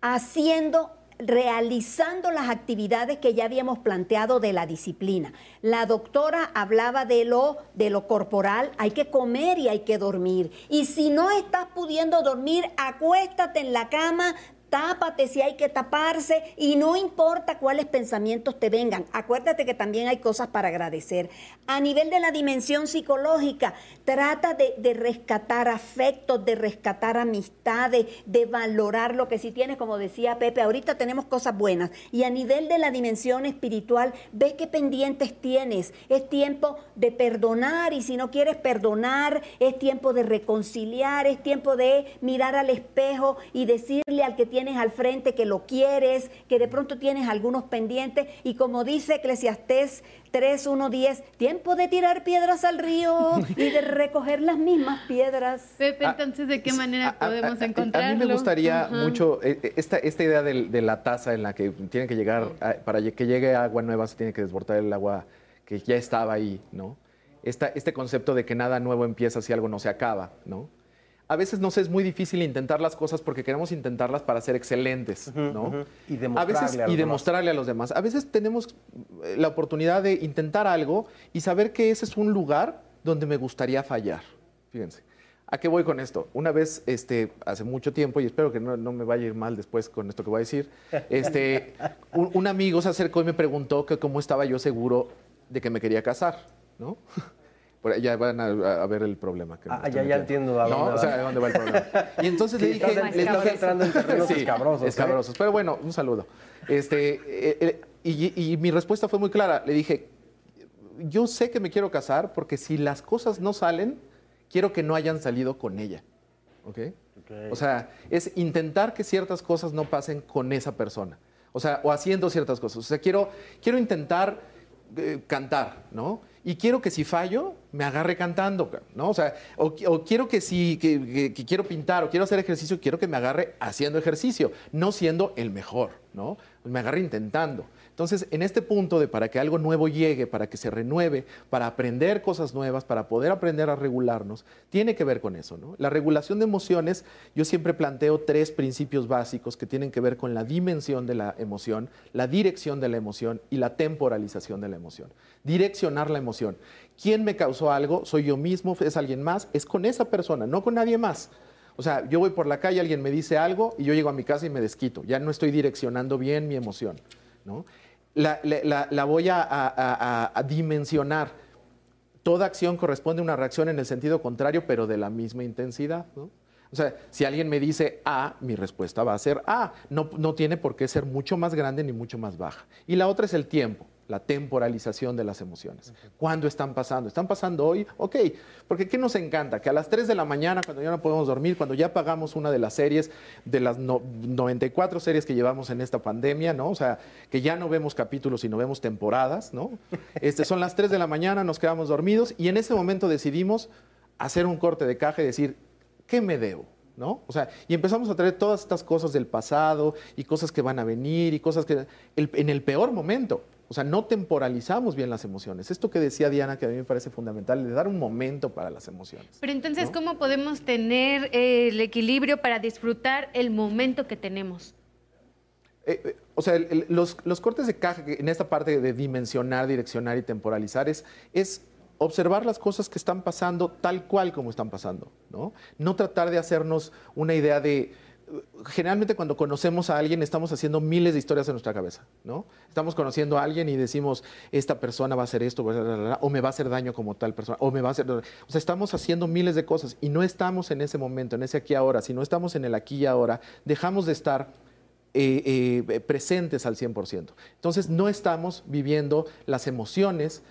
Haciendo realizando las actividades que ya habíamos planteado de la disciplina. La doctora hablaba de lo, de lo corporal, hay que comer y hay que dormir. Y si no estás pudiendo dormir, acuéstate en la cama, tápate si hay que taparse y no importa cuáles pensamientos te vengan. Acuérdate que también hay cosas para agradecer. A nivel de la dimensión psicológica, trata de, rescatar afectos, de rescatar amistades, de valorar lo que sí tienes, como decía Pepe, ahorita tenemos cosas buenas. Y a nivel de la dimensión espiritual, ve qué pendientes tienes. Es tiempo de perdonar y si no quieres perdonar, es tiempo de reconciliar, es tiempo de mirar al espejo y decirle al que tiene tienes al frente, que lo quieres, que de pronto tienes algunos pendientes y como dice Eclesiastés 3, 1, 10, tiempo de tirar piedras al río y de recoger las mismas piedras. Pepe, ah, entonces, ¿de qué manera podemos encontrarlo? A mí me gustaría mucho eh, eh, esta, esta idea de, la taza en la que tiene que llegar, para que llegue agua nueva se tiene que desbordar el agua que ya estaba ahí, ¿no? Esta, este concepto de que nada nuevo empieza si algo no se acaba, ¿no? A veces nos es muy difícil intentar las cosas porque queremos intentarlas para ser excelentes, ¿no? Y demostrarle a, veces, y demostrarle a los demás. A veces tenemos eh, la oportunidad de intentar algo y saber que ese es un lugar donde me gustaría fallar. Fíjense. ¿A qué voy con esto? Una vez, este, hace mucho tiempo, y espero que no, me vaya a ir mal después con esto que voy a decir, este, un, un amigo se acercó y me preguntó que cómo estaba yo seguro de que me quería casar, ¿no? Ya van a, ver el problema. ah, ya, ya entiendo. A no, o sea, ¿de dónde va el problema? Y entonces le dije... le estás entrando en terrenos escabrosos. ¿eh? Escabrosos. Pero bueno, un saludo. Este, eh, eh, y, y, mi respuesta fue muy clara. Le dije, yo sé que me quiero casar porque si las cosas no salen, quiero que no hayan salido con ella. ¿Ok? O sea, es intentar que ciertas cosas no pasen con esa persona. O sea, o haciendo ciertas cosas. O sea, quiero, quiero intentar cantar, ¿no? Y quiero que si fallo, me agarre cantando, ¿no? O sea, o, quiero que si que, quiero pintar o quiero hacer ejercicio, quiero que me agarre haciendo ejercicio, no siendo el mejor, ¿no? Me agarre intentando. Entonces, en este punto de para que algo nuevo llegue, para que se renueve, para aprender cosas nuevas, para poder aprender a regularnos, tiene que ver con eso. ¿no? La regulación de emociones, yo siempre planteo tres principios básicos que tienen que ver con la dimensión de la emoción, la dirección de la emoción y la temporalización de la emoción. Direccionar la emoción. ¿Quién me causó algo? ¿Soy yo mismo? ¿Es alguien más? Es con esa persona, no con nadie más. O sea, yo voy por la calle, alguien me dice algo y yo llego a mi casa y me desquito. Ya no estoy direccionando bien mi emoción. ¿no? La, voy a, dimensionar. Toda acción corresponde a una reacción en el sentido contrario, pero de la misma intensidad. O sea, si alguien me dice A, mi respuesta va a ser A. No, no tiene por qué ser mucho más grande ni mucho más baja. Y la otra es el tiempo la temporalización de las emociones. ¿Cuándo están pasando? ¿Están pasando hoy? Ok, porque ¿qué nos encanta? Que a las 3 de la mañana, cuando ya no podemos dormir, cuando ya pagamos una de las series, de las 94 series que llevamos en esta pandemia, ¿no? O sea, que ya no vemos capítulos, sino vemos temporadas, ¿no? Este, son las 3 de la mañana, nos quedamos dormidos y en ese momento decidimos hacer un corte de caja y decir, ¿qué me debo? ¿No? O sea, y empezamos a traer todas estas cosas del pasado y cosas que van a venir y cosas que en el peor momento, o sea, no temporalizamos bien las emociones. Esto que decía Diana, que a mí me parece fundamental, de dar un momento para las emociones. Pero entonces, ¿cómo podemos tener eh, el equilibrio para disfrutar el momento que tenemos? Eh, eh, o sea, los, cortes de caja en esta parte de dimensionar, direccionar y temporalizar es, es observar las cosas que están pasando tal cual como están pasando, ¿no? No tratar de hacernos una idea de generalmente cuando conocemos a alguien estamos haciendo miles de historias en nuestra cabeza, ¿no? Estamos conociendo a alguien y decimos, esta persona va a hacer esto, o me va a hacer daño como tal persona, o me va a hacer... O sea, estamos haciendo miles de cosas y no estamos en ese momento, en ese aquí ahora. Si no estamos en el aquí y ahora, dejamos de estar eh, eh, presentes al 100%. Entonces, no estamos viviendo las emociones,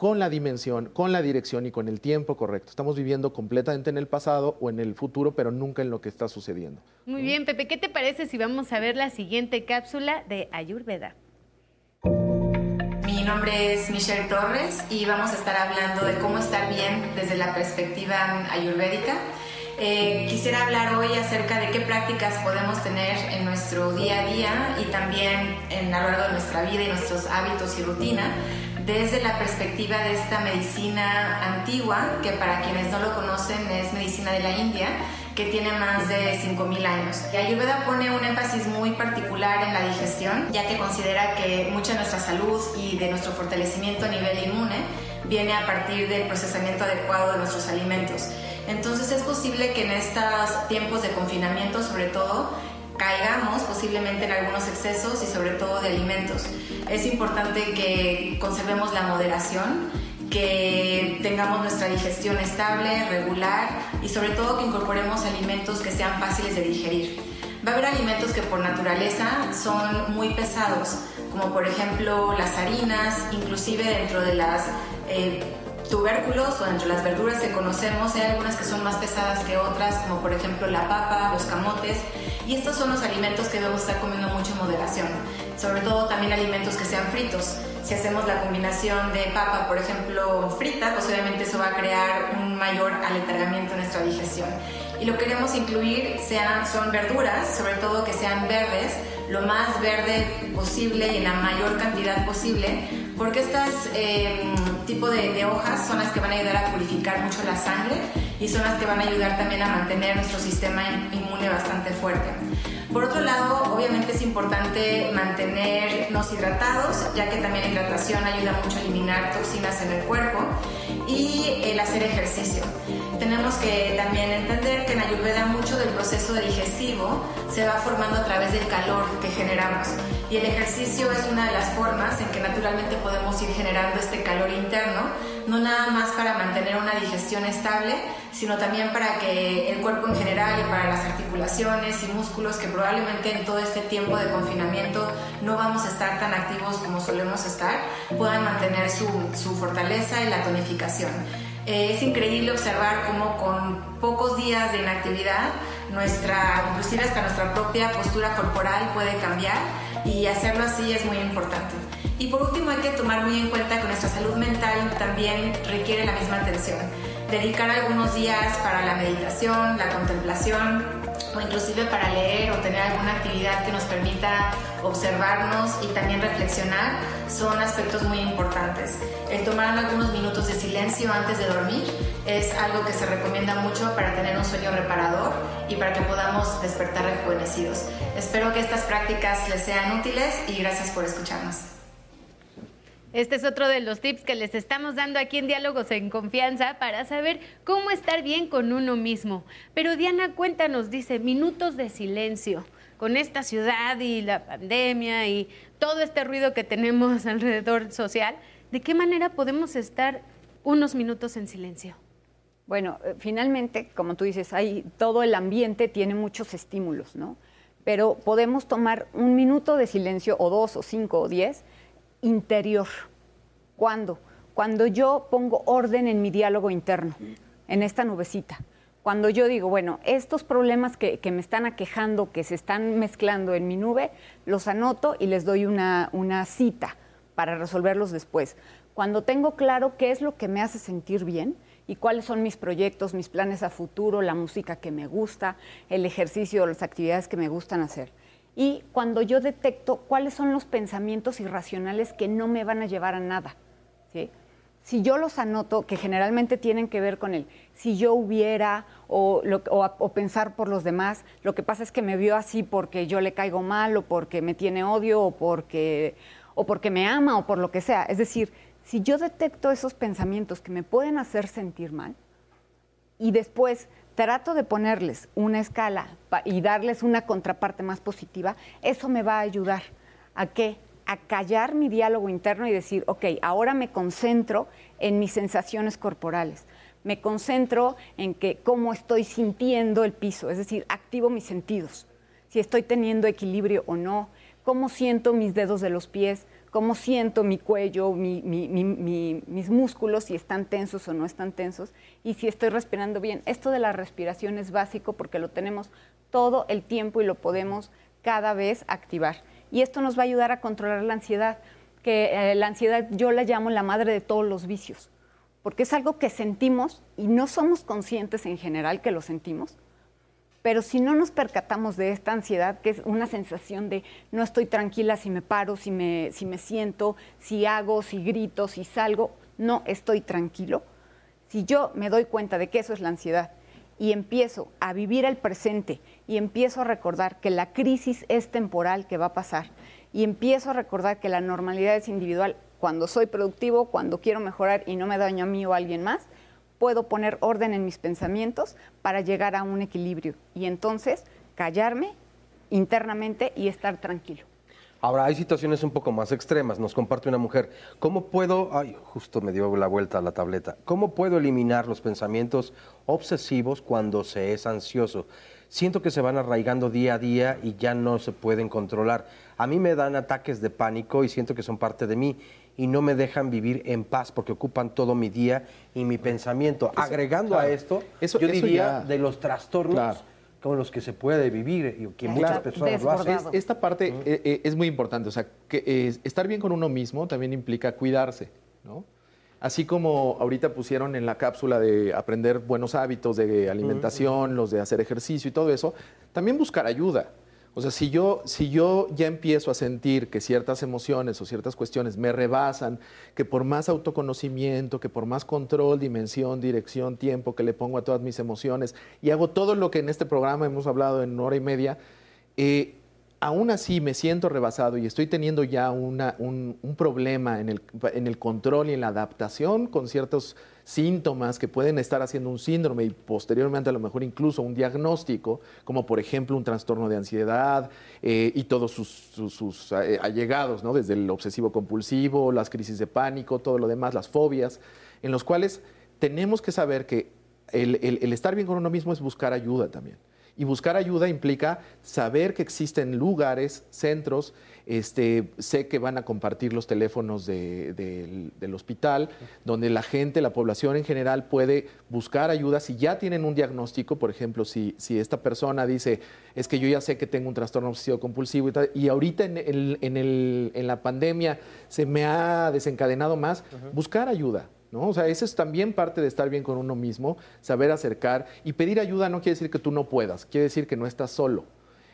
con la dimensión, con la dirección y con el tiempo correcto. Estamos viviendo completamente en el pasado o en el futuro, pero nunca en lo que está sucediendo. Muy bien, Pepe, ¿qué te parece si vamos a ver la siguiente cápsula de Ayurveda? Mi nombre es Michelle Torres y vamos a estar hablando de cómo estar bien desde la perspectiva ayurvédica. Eh, quisiera hablar hoy acerca de qué prácticas podemos tener en nuestro día a día y también en, a lo largo de nuestra vida y nuestros hábitos y rutina desde la perspectiva de esta medicina antigua, que para quienes no lo conocen es medicina de la India, que tiene más de 5.000 años. Y Ayurveda pone un énfasis muy particular en la digestión, ya que considera que mucha de nuestra salud y de nuestro fortalecimiento a nivel inmune viene a partir del procesamiento adecuado de nuestros alimentos. Entonces es posible que en estos tiempos de confinamiento, sobre todo, caigamos posiblemente en algunos excesos y sobre todo de alimentos. Es importante que conservemos la moderación, que tengamos nuestra digestión estable, regular y sobre todo que incorporemos alimentos que sean fáciles de digerir. Va a haber alimentos que por naturaleza son muy pesados, como por ejemplo las harinas, inclusive dentro de las eh, tubérculos o dentro de las verduras que conocemos, hay algunas que son más pesadas que otras, como por ejemplo la papa, los camotes, y estos son los alimentos que debemos estar comiendo mucho en moderación, sobre todo también alimentos que sean fritos. Si hacemos la combinación de papa, por ejemplo, frita, pues obviamente eso va a crear un mayor aletargamiento en nuestra digestión. Y lo que queremos incluir sean, son verduras, sobre todo que sean verdes, lo más verde posible y en la mayor cantidad posible, porque estas eh, tipo de, de, hojas son las que van a ayudar a purificar mucho la sangre y son las que van a ayudar también a mantener nuestro sistema inmune bastante fuerte. Por otro lado, obviamente es importante mantenernos hidratados, ya que también la hidratación ayuda mucho a eliminar toxinas en el cuerpo y el hacer ejercicio. Tenemos que también entender que en Ayurveda mucho del proceso digestivo se va formando a través del calor que generamos y el ejercicio es una de las formas en que naturalmente podemos ir generando este calor interno, no nada más para mantener una digestión estable, sino también para que el cuerpo en general y para las articulaciones y músculos que probablemente en todo este tiempo de confinamiento no vamos a estar tan activos como solemos estar, puedan mantener su, su fortaleza y la tonificación. Eh, es increíble observar cómo con pocos días de inactividad, nuestra, inclusive hasta nuestra propia postura corporal puede cambiar y hacerlo así es muy importante. Y por último hay que tomar muy en cuenta que nuestra salud mental también requiere la misma atención. Dedicar algunos días para la meditación, la contemplación o inclusive para leer o tener alguna actividad que nos permita observarnos y también reflexionar son aspectos muy importantes. El tomar algunos minutos de silencio antes de dormir es algo que se recomienda mucho para tener un sueño reparador y para que podamos despertar rejuvenecidos. Espero que estas prácticas les sean útiles y gracias por escucharnos. Este es otro de los tips que les estamos dando aquí en Diálogos en Confianza para saber cómo estar bien con uno mismo. Pero Diana, cuéntanos, dice, minutos de silencio con esta ciudad y la pandemia y todo este ruido que tenemos alrededor social, ¿de qué manera podemos estar unos minutos en silencio? Bueno, eh, finalmente, como tú dices, hay, todo el ambiente tiene muchos estímulos, ¿no? Pero podemos tomar un minuto de silencio, o dos, o cinco, o diez, interior. ¿Cuándo? Cuando yo pongo orden en mi diálogo interno, en esta nubecita cuando yo digo, bueno, estos problemas que, me están aquejando, que se están mezclando en mi nube, los anoto y les doy una, una cita para resolverlos después. Cuando tengo claro qué es lo que me hace sentir bien y cuáles son mis proyectos, mis planes a futuro, la música que me gusta, el ejercicio, las actividades que me gustan hacer. Y cuando yo detecto cuáles son los pensamientos irracionales que no me van a llevar a nada. ¿sí? si yo los anoto, que generalmente tienen que ver con el si yo hubiera o, pensar por los demás, lo que pasa es que me vio así porque yo le caigo mal o porque me tiene odio o porque, o porque me ama o por lo que sea. Es decir, si yo detecto esos pensamientos que me pueden hacer sentir mal y después trato de ponerles una escala y darles una contraparte más positiva, eso me va a ayudar. A que a callar mi diálogo interno y decir, ok, ahora me concentro en mis sensaciones corporales, me concentro en que cómo estoy sintiendo el piso, es decir, activo mis sentidos, si estoy teniendo equilibrio o no, cómo siento mis dedos de los pies, cómo siento mi cuello, mis músculos, si están tensos o no están tensos, y si estoy respirando bien. Esto de la respiración es básico porque lo tenemos todo el tiempo y lo podemos cada vez activar y esto nos va a ayudar a controlar la ansiedad, que eh, la ansiedad yo la llamo la madre de todos los vicios, porque es algo que sentimos y no somos conscientes en general que lo sentimos, pero si no nos percatamos de esta ansiedad, que es una sensación de no estoy tranquila si me paro, si me, si me siento, si hago, si grito, si salgo, no estoy tranquilo, si yo me doy cuenta de que eso es la ansiedad y empiezo a vivir el presente y empiezo a recordar que la crisis es temporal, que va a pasar, y empiezo a recordar que la normalidad es individual, cuando soy productivo, cuando quiero mejorar y no me daño a mí o a alguien más, puedo poner orden en mis pensamientos para llegar a un equilibrio y entonces callarme internamente y estar tranquilo. Ahora, hay situaciones un poco más extremas. Nos comparte una mujer. ¿Cómo puedo, ay, justo me dio la vuelta a la tableta, ¿cómo puedo eliminar los pensamientos obsesivos cuando se es ansioso? Siento que se van arraigando día a día y ya no se pueden controlar. A mí me dan ataques de pánico y siento que son parte de mí y no me dejan vivir en paz porque ocupan todo mi día y mi pensamiento. Agregando a esto, yo diría de los trastornos con los que se puede vivir y que muchas personas lo hacen. esta parte eh, eh, es muy importante, o sea, que eh, estar bien con uno mismo también implica cuidarse, ¿no? Así como ahorita pusieron en la cápsula de aprender buenos hábitos de alimentación, los de hacer ejercicio y todo eso, también buscar ayuda. O sea, si yo, si yo ya empiezo a sentir que ciertas emociones o ciertas cuestiones me rebasan, que por más autoconocimiento, que por más control, dimensión, dirección, tiempo que le pongo a todas mis emociones y hago todo lo que en este programa hemos hablado en hora y media, eh, aún así me siento rebasado y estoy teniendo ya una, un, problema en el, en el, control y en la adaptación con ciertos síntomas que pueden estar haciendo un síndrome y posteriormente a lo mejor incluso un diagnóstico, como por ejemplo un trastorno de ansiedad eh, y todos sus, eh, allegados, ¿no? desde el obsesivo compulsivo, las crisis de pánico, todo lo demás, las fobias, en los cuales tenemos que saber que el estar bien con uno mismo es buscar ayuda también. Y buscar ayuda implica saber que existen lugares, centros, este, sé que van a compartir los teléfonos del, hospital, donde la gente, la población en general puede buscar ayuda si ya tienen un diagnóstico, por ejemplo, si, si esta persona dice, es que yo ya sé que tengo un trastorno obsesivo compulsivo y, tal, y ahorita en, el, en, la pandemia se me ha desencadenado más, buscar ayuda. ¿no? O sea, eso es también parte de estar bien con uno mismo, saber acercar y pedir ayuda no quiere decir que tú no puedas, quiere decir que no estás solo.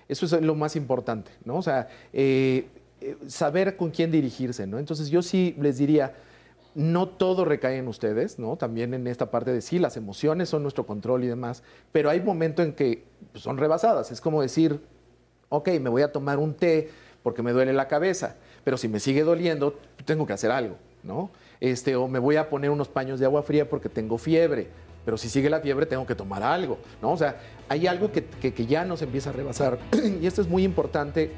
Eso es lo más importante, ¿no? O sea, eh, eh, saber con quién dirigirse, ¿no? Entonces yo sí les diría, no todo recae en ustedes, ¿no? También en esta parte de sí, las emociones son nuestro control y demás, pero hay momentos en que pues, son rebasadas. Es como decir, ok, me voy a tomar un té porque me duele la cabeza, pero si me sigue doliendo, tengo que hacer algo, ¿no? este, o me voy a poner unos paños de agua fría porque tengo fiebre, pero si sigue la fiebre tengo que tomar algo, ¿no? O sea, hay algo que, ya nos empieza a rebasar y esto es muy importante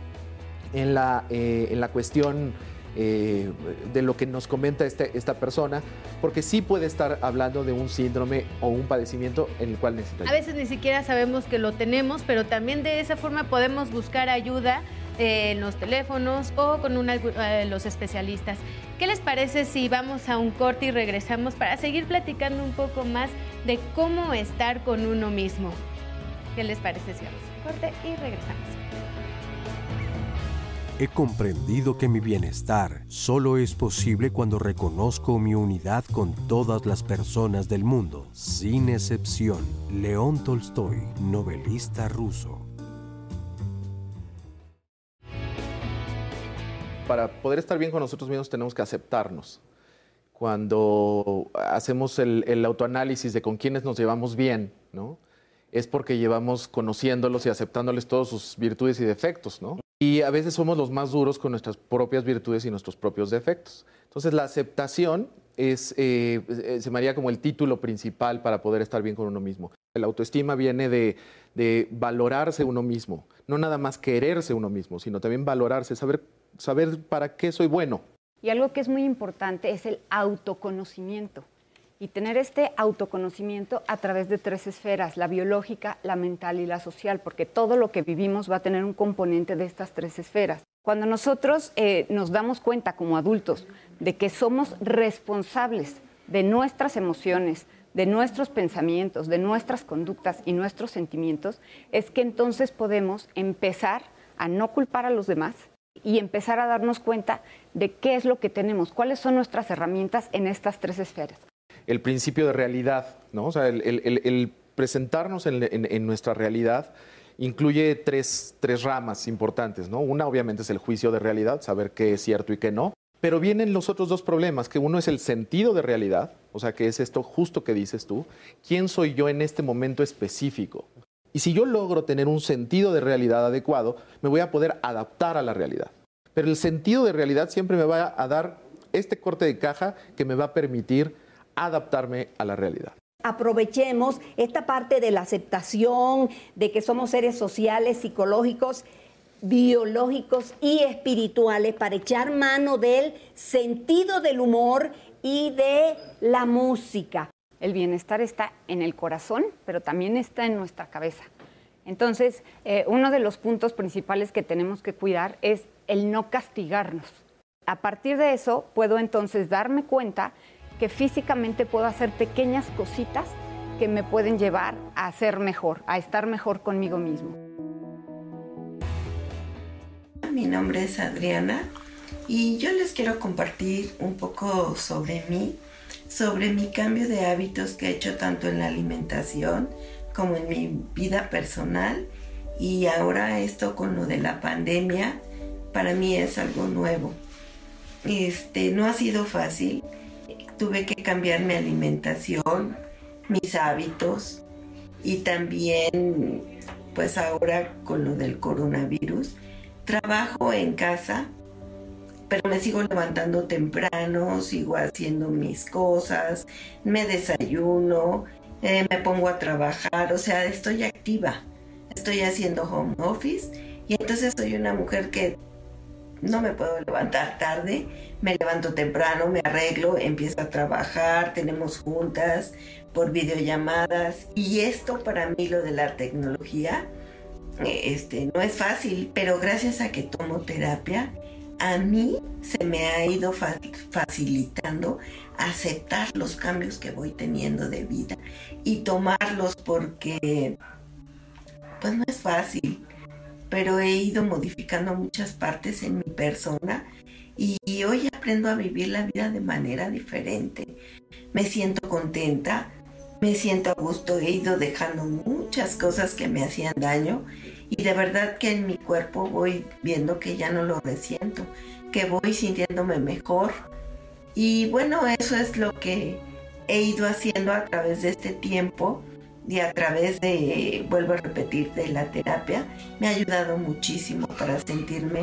en la, eh, en la cuestión eh, de lo que nos comenta este, esta persona, porque sí puede estar hablando de un síndrome o un padecimiento en el cual necesita. A veces ni siquiera sabemos que lo tenemos, pero también de esa forma podemos buscar ayuda eh, en los teléfonos o con los especialistas. ¿Qué les parece si vamos a un corte y regresamos para seguir platicando un poco más de cómo estar con uno mismo? ¿Qué les parece si vamos a un corte y regresamos? He comprendido que mi bienestar solo es posible cuando reconozco mi unidad con todas las personas del mundo, sin excepción. León Tolstoy, novelista ruso. Para poder estar bien con nosotros mismos tenemos que aceptarnos. Cuando hacemos el, autoanálisis de con quienes nos llevamos bien, ¿no? es porque llevamos conociéndolos y aceptándoles todas sus virtudes y defectos. Y a veces somos los más duros con nuestras propias virtudes y nuestros propios defectos. Entonces la aceptación es, eh, se me como el título principal para poder estar bien con uno mismo. La autoestima viene de valorarse uno mismo, no nada más quererse uno mismo, sino también valorarse, saber saber para qué soy bueno. Y algo que es muy importante es el autoconocimiento. Y tener este autoconocimiento a través de tres esferas, la biológica, la mental y la social, porque todo lo que vivimos va a tener un componente de estas tres esferas. Cuando nosotros eh, nos damos cuenta como adultos de que somos responsables de nuestras emociones, de nuestros pensamientos, de nuestras conductas y nuestros sentimientos, es que entonces podemos empezar a no culpar a los demás, y empezar a darnos cuenta de qué es lo que tenemos, cuáles son nuestras herramientas en estas tres esferas. El principio de realidad, ¿no? O sea, el, presentarnos en, nuestra realidad incluye tres, tres ramas importantes, ¿no? Una obviamente es el juicio de realidad, saber qué es cierto y qué no. Pero vienen los otros dos problemas, que uno es el sentido de realidad, o sea, que es esto justo que dices tú, ¿quién soy yo en este momento específico? Y si yo logro tener un sentido de realidad adecuado, me voy a poder adaptar a la realidad. Pero el sentido de realidad siempre me va a dar este corte de caja que me va a permitir adaptarme a la realidad. Aprovechemos esta parte de la aceptación, de que somos seres sociales, psicológicos, biológicos y espirituales para echar mano del sentido del humor y de la música. El bienestar está en el corazón, pero también está en nuestra cabeza. Entonces, eh, uno de los puntos principales que tenemos que cuidar es el no castigarnos. A partir de eso, puedo entonces darme cuenta que físicamente puedo hacer pequeñas cositas que me pueden llevar a ser mejor, a estar mejor conmigo mismo. Mi nombre es Adriana y yo les quiero compartir un poco sobre mí, sobre mi cambio de hábitos que he hecho tanto en la alimentación como en mi vida personal y ahora esto con lo de la pandemia para mí es algo nuevo. Este no ha sido fácil. Tuve que cambiar mi alimentación, mis hábitos y también pues ahora con lo del coronavirus trabajo en casa pero me sigo levantando temprano, sigo haciendo mis cosas, me desayuno, eh, me pongo a trabajar, o sea, estoy activa, estoy haciendo home office y entonces soy una mujer que no me puedo levantar tarde, me levanto temprano, me arreglo, empiezo a trabajar, tenemos juntas por videollamadas y esto para mí lo de la tecnología este no es fácil, pero gracias a que tomo terapia a mí se me ha ido facilitando aceptar los cambios que voy teniendo de vida y tomarlos porque pues no es fácil, pero he ido modificando muchas partes en mi persona y hoy aprendo a vivir la vida de manera diferente. Me siento contenta, me siento a gusto, he ido dejando muchas cosas que me hacían daño y de verdad que en mi cuerpo voy viendo que ya no lo resiento, que voy sintiéndome mejor. Y bueno, eso es lo que he ido haciendo a través de este tiempo y a través de, vuelvo a repetir, de la terapia. Me ha ayudado muchísimo para sentirme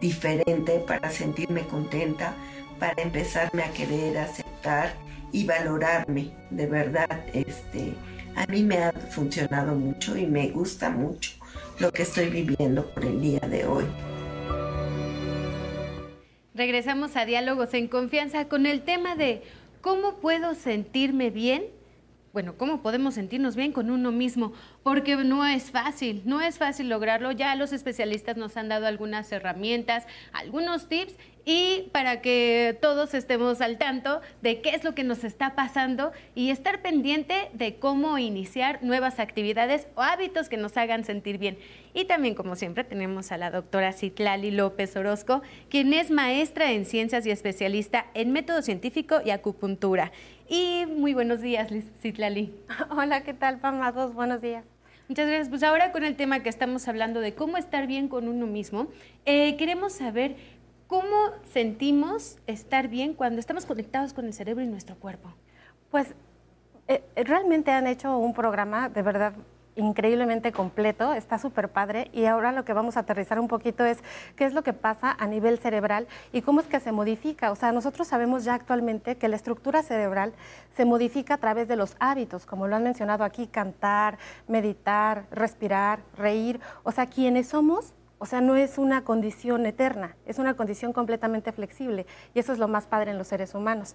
diferente, para sentirme contenta, para empezarme a querer, aceptar y valorarme. De verdad, este, a mí me ha funcionado mucho y me gusta mucho lo que estoy viviendo por el día de hoy. Regresamos a Diálogos en Confianza con el tema de cómo puedo sentirme bien bueno, ¿cómo podemos sentirnos bien con uno mismo? Porque no es fácil, no es fácil lograrlo. Ya los especialistas nos han dado algunas herramientas, algunos tips y para que todos estemos al tanto de qué es lo que nos está pasando y estar pendiente de cómo iniciar nuevas actividades o hábitos que nos hagan sentir bien. Y también, como siempre, tenemos a la doctora Citlali López Orozco, quien es maestra en ciencias y especialista en método científico y acupuntura. Y muy buenos días, Citlali. Hola, ¿qué tal, Pamados? Buenos días. Muchas gracias. Pues ahora con el tema que estamos hablando de cómo estar bien con uno mismo, eh, queremos saber ¿Cómo sentimos estar bien cuando estamos conectados con el cerebro y nuestro cuerpo? Pues eh, realmente han hecho un programa de verdad increíblemente completo, está súper padre y ahora lo que vamos a aterrizar un poquito es qué es lo que pasa a nivel cerebral y cómo es que se modifica. O sea, nosotros sabemos ya actualmente que la estructura cerebral se modifica a través de los hábitos, como lo han mencionado aquí, cantar, meditar, respirar, reír. O sea, quienes somos o sea, no es una condición eterna, es una condición completamente flexible y eso es lo más padre en los seres humanos.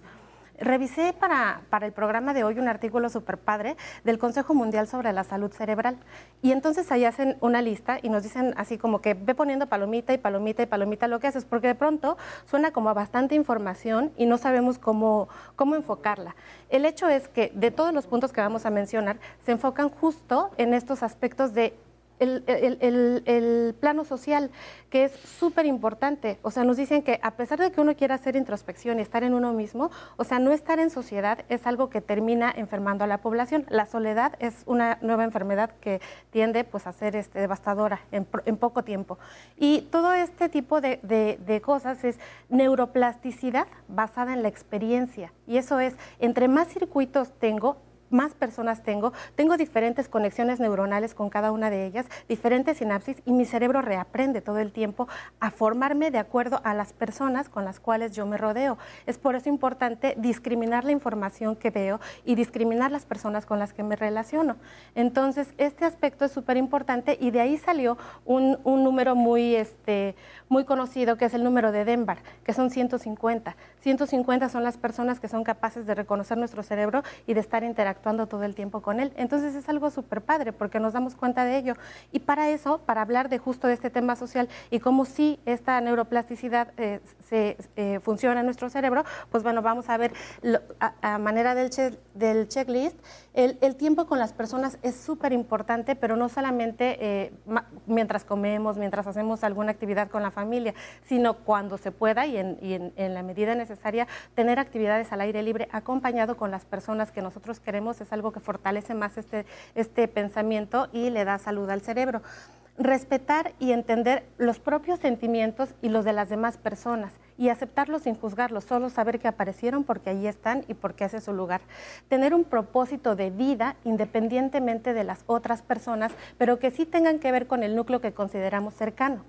Revisé para, el programa de hoy un artículo súper padre del Consejo Mundial sobre la Salud Cerebral. Y entonces ahí hacen una lista y nos dicen así como que ve poniendo palomita y palomita y palomita lo que haces, porque de pronto suena como bastante información y no sabemos cómo, cómo enfocarla. El hecho es que de todos los puntos que vamos a mencionar, se enfocan justo en estos aspectos de el, plano social, que es súper importante. O sea, nos dicen que a pesar de que uno quiera hacer introspección y estar en uno mismo, o sea, no estar en sociedad es algo que termina enfermando a la población. La soledad es una nueva enfermedad que tiende pues, a ser este, devastadora en, poco tiempo. Y todo este tipo de, de cosas es neuroplasticidad basada en la experiencia. Y eso es, entre más circuitos tengo, más personas tengo, tengo diferentes conexiones neuronales con cada una de ellas, diferentes sinapsis y mi cerebro reaprende todo el tiempo a formarme de acuerdo a las personas con las cuales yo me rodeo. Es por eso importante discriminar la información que veo y discriminar las personas con las que me relaciono. Entonces, este aspecto es súper importante y de ahí salió un, un número muy, este, muy conocido que es el número de Denver, que son 150. 150 son las personas que son capaces de reconocer nuestro cerebro y de estar interactuando todo el tiempo con él. Entonces es algo súper padre porque nos damos cuenta de ello. Y para eso, para hablar de justo de este tema social y cómo sí esta neuroplasticidad eh, se eh, funciona en nuestro cerebro, pues bueno, vamos a ver a, manera del, del checklist. El, el, tiempo con las personas es súper importante, pero no solamente eh, mientras comemos, mientras hacemos alguna actividad con la familia, sino cuando se pueda y, en, y en la medida necesaria tener actividades al aire libre acompañado con las personas que nosotros queremos es algo que fortalece más este, este pensamiento y le da salud al cerebro. Respetar y entender los propios sentimientos y los de las demás personas y aceptarlos sin juzgarlos, solo saber que aparecieron porque ahí están y porque hace su lugar. Tener un propósito de vida independientemente de las otras personas, pero que sí tengan que ver con el núcleo que consideramos cercano.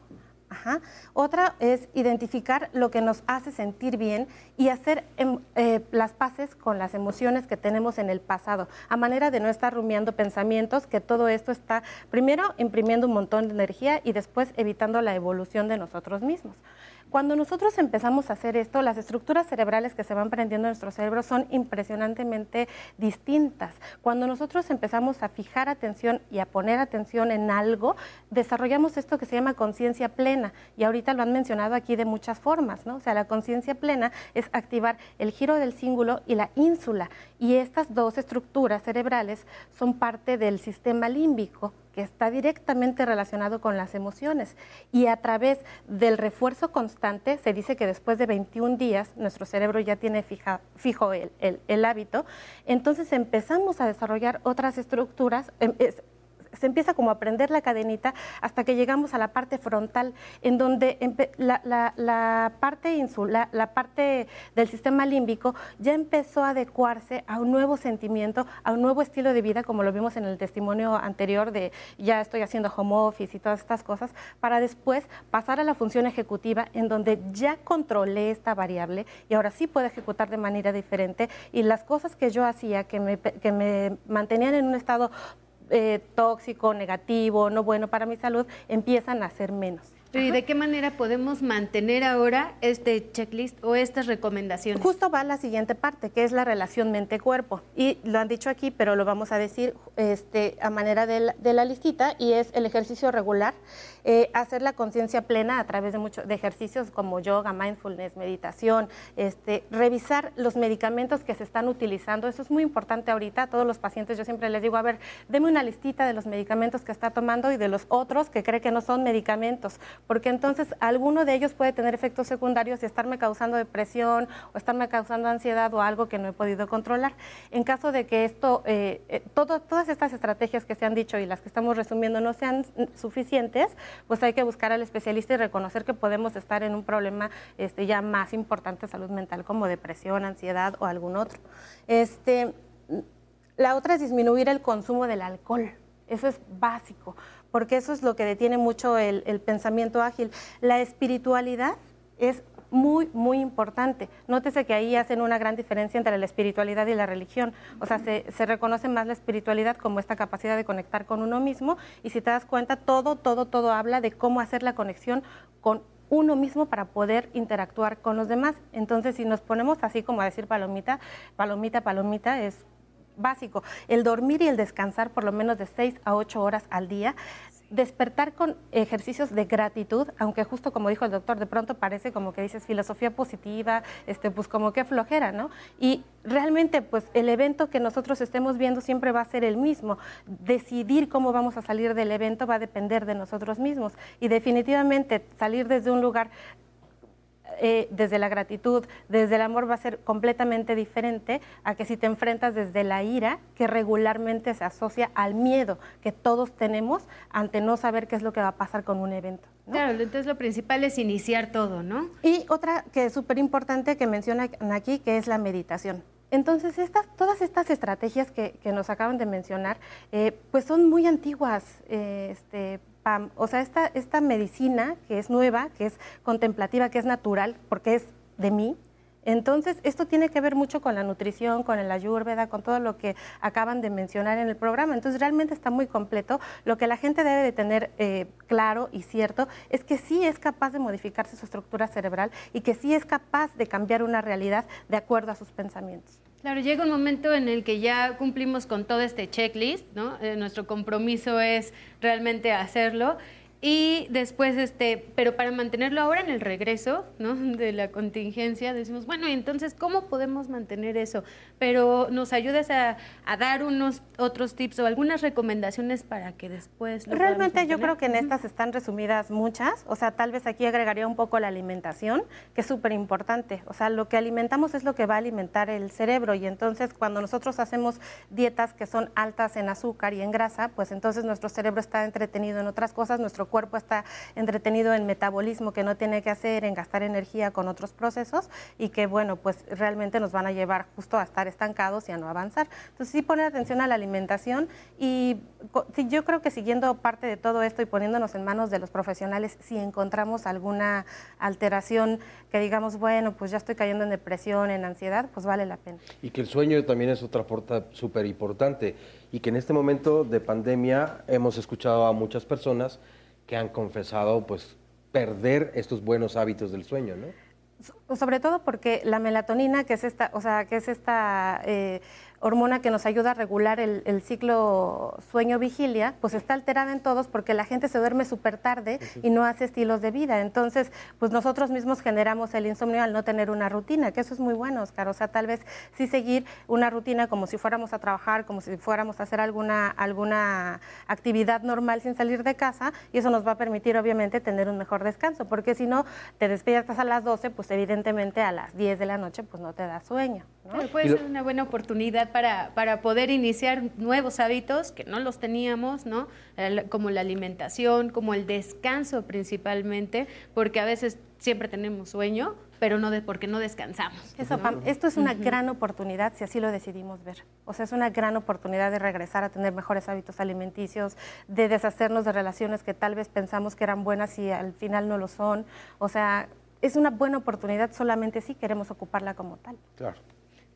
Otra es identificar lo que nos hace sentir bien y hacer em, eh, las paces con las emociones que tenemos en el pasado, a manera de no estar rumiando pensamientos, que todo esto está primero imprimiendo un montón de energía y después evitando la evolución de nosotros mismos. Cuando nosotros empezamos a hacer esto, las estructuras cerebrales que se van prendiendo en nuestro cerebro son impresionantemente distintas. Cuando nosotros empezamos a fijar atención y a poner atención en algo, desarrollamos esto que se llama conciencia plena. Y ahorita lo han mencionado aquí de muchas formas, ¿no? O sea, la conciencia plena es activar el giro del cíngulo y la ínsula. Y estas dos estructuras cerebrales son parte del sistema límbico que está directamente relacionado con las emociones. Y a través del refuerzo constante, se dice que después de 21 días nuestro cerebro ya tiene fijo el, el, hábito, entonces empezamos a desarrollar otras estructuras, em, se empieza como a prender la cadenita hasta que llegamos a la parte frontal, en donde la, parte insula, la parte del sistema límbico ya empezó a adecuarse a un nuevo sentimiento, a un nuevo estilo de vida, como lo vimos en el testimonio anterior de ya estoy haciendo home office y todas estas cosas, para después pasar a la función ejecutiva, en donde ya controlé esta variable y ahora sí puedo ejecutar de manera diferente. Y las cosas que yo hacía que me, que me mantenían en un estado eh, tóxico, negativo, no bueno para mi salud, empiezan a ser menos. ¿Y de qué manera podemos mantener ahora este checklist o estas recomendaciones? Justo va la siguiente parte, que es la relación mente-cuerpo. Y lo han dicho aquí, pero lo vamos a decir este, a manera de la, de la listita, y es el ejercicio regular, eh, hacer la conciencia plena a través de, muchos de ejercicios como yoga, mindfulness, meditación, este, revisar los medicamentos que se están utilizando. Eso es muy importante ahorita. A todos los pacientes yo siempre les digo, a ver, deme una listita de los medicamentos que está tomando y de los otros que cree que no son medicamentos porque entonces alguno de ellos puede tener efectos secundarios y estarme causando depresión o estarme causando ansiedad o algo que no he podido controlar. En caso de que esto, eh, eh, todas estas estrategias que se han dicho y las que estamos resumiendo no sean suficientes, pues hay que buscar al especialista y reconocer que podemos estar en un problema este, ya más importante de salud mental como depresión, ansiedad o algún otro. Este, la otra es disminuir el consumo del alcohol. Eso es básico porque eso es lo que detiene mucho el, pensamiento ágil. La espiritualidad es muy, muy importante. Nótese que ahí hacen una gran diferencia entre la espiritualidad y la religión. O sea, se, reconoce más la espiritualidad como esta capacidad de conectar con uno mismo y si te das cuenta, todo, todo, todo habla de cómo hacer la conexión con uno mismo para poder interactuar con los demás. Entonces, si nos ponemos así como a decir palomita, palomita, palomita, es básico. El dormir y el descansar por lo menos de 6 a 8 horas al día despertar con ejercicios de gratitud, aunque justo como dijo el doctor, de pronto parece como que dices filosofía positiva, este, pues como que flojera, ¿no? Y realmente, pues el evento que nosotros estemos viendo siempre va a ser el mismo. Decidir cómo vamos a salir del evento va a depender de nosotros mismos. Y definitivamente salir desde un lugar eh, desde la gratitud, desde el amor va a ser completamente diferente a que si te enfrentas desde la ira, que regularmente se asocia al miedo que todos tenemos ante no saber qué es lo que va a pasar con un evento. Claro, entonces lo principal es iniciar todo, ¿no? Y otra que es súper importante que mencionan aquí, que es la meditación. Entonces, estas, todas estas estrategias que, nos acaban de mencionar, eh, pues son muy antiguas, eh, este, o sea, esta, esta medicina que es nueva, que es contemplativa, que es natural, porque es de mí, entonces, esto tiene que ver mucho con la nutrición, con el ayurveda, con todo lo que acaban de mencionar en el programa. Entonces, realmente está muy completo. Lo que la gente debe de tener eh, claro y cierto es que sí es capaz de modificarse su estructura cerebral y que sí es capaz de cambiar una realidad de acuerdo a sus pensamientos. Claro, llega un momento en el que ya cumplimos con todo este checklist, ¿no? Eh, nuestro compromiso es realmente hacerlo y después, este, pero para mantenerlo ahora en el regreso ¿no? de la contingencia, decimos, bueno, entonces, ¿cómo podemos mantener eso? Pero nos ayudas a, dar unos otros tips o algunas recomendaciones para que después... Lo Realmente yo creo que en estas están resumidas muchas, o sea, tal vez aquí agregaría un poco la alimentación, que es súper importante. O sea, lo que alimentamos es lo que va a alimentar el cerebro y entonces cuando nosotros hacemos dietas que son altas en azúcar y en grasa, pues entonces nuestro cerebro está entretenido en otras cosas, nuestro cuerpo está entretenido en metabolismo que no tiene que hacer, en gastar energía con otros procesos y que, bueno, pues realmente nos van a llevar justo a estar estancados y a no avanzar. Entonces, sí poner atención a la alimentación y sí, yo creo que siguiendo parte de todo esto y poniéndonos en manos de los profesionales, si encontramos alguna alteración que digamos, bueno, pues ya estoy cayendo en depresión, en ansiedad, pues vale la pena. Y que el sueño también es otra puerta súper importante y que en este momento de pandemia hemos escuchado a muchas personas que han confesado pues perder estos buenos hábitos del sueño, ¿no? Sobre todo porque la melatonina, que es esta, o sea, que es esta eh, hormona que nos ayuda a regular el, ciclo sueño-vigilia, pues está alterada en todos porque la gente se duerme súper tarde y no hace estilos de vida. Entonces, pues nosotros mismos generamos el insomnio al no tener una rutina, que eso es muy bueno, Oscar. O sea, tal vez sí seguir una rutina como si fuéramos a trabajar, como si fuéramos a hacer alguna, alguna actividad normal sin salir de casa y eso nos va a permitir obviamente tener un mejor descanso, porque si no te despiertas a las 12, pues evidentemente a las 10 de la noche pues no te da sueño. Puede ser una buena oportunidad para, para poder iniciar nuevos hábitos que no los teníamos, ¿no? Como la alimentación, como el descanso principalmente, porque a veces siempre tenemos sueño, pero no de porque no descansamos. Eso, esto es una gran oportunidad si así lo decidimos ver. O sea, es una gran oportunidad de regresar a tener mejores hábitos alimenticios, de deshacernos de relaciones que tal vez pensamos que eran buenas y al final no lo son. O sea, es una buena oportunidad solamente si queremos ocuparla como tal. Claro.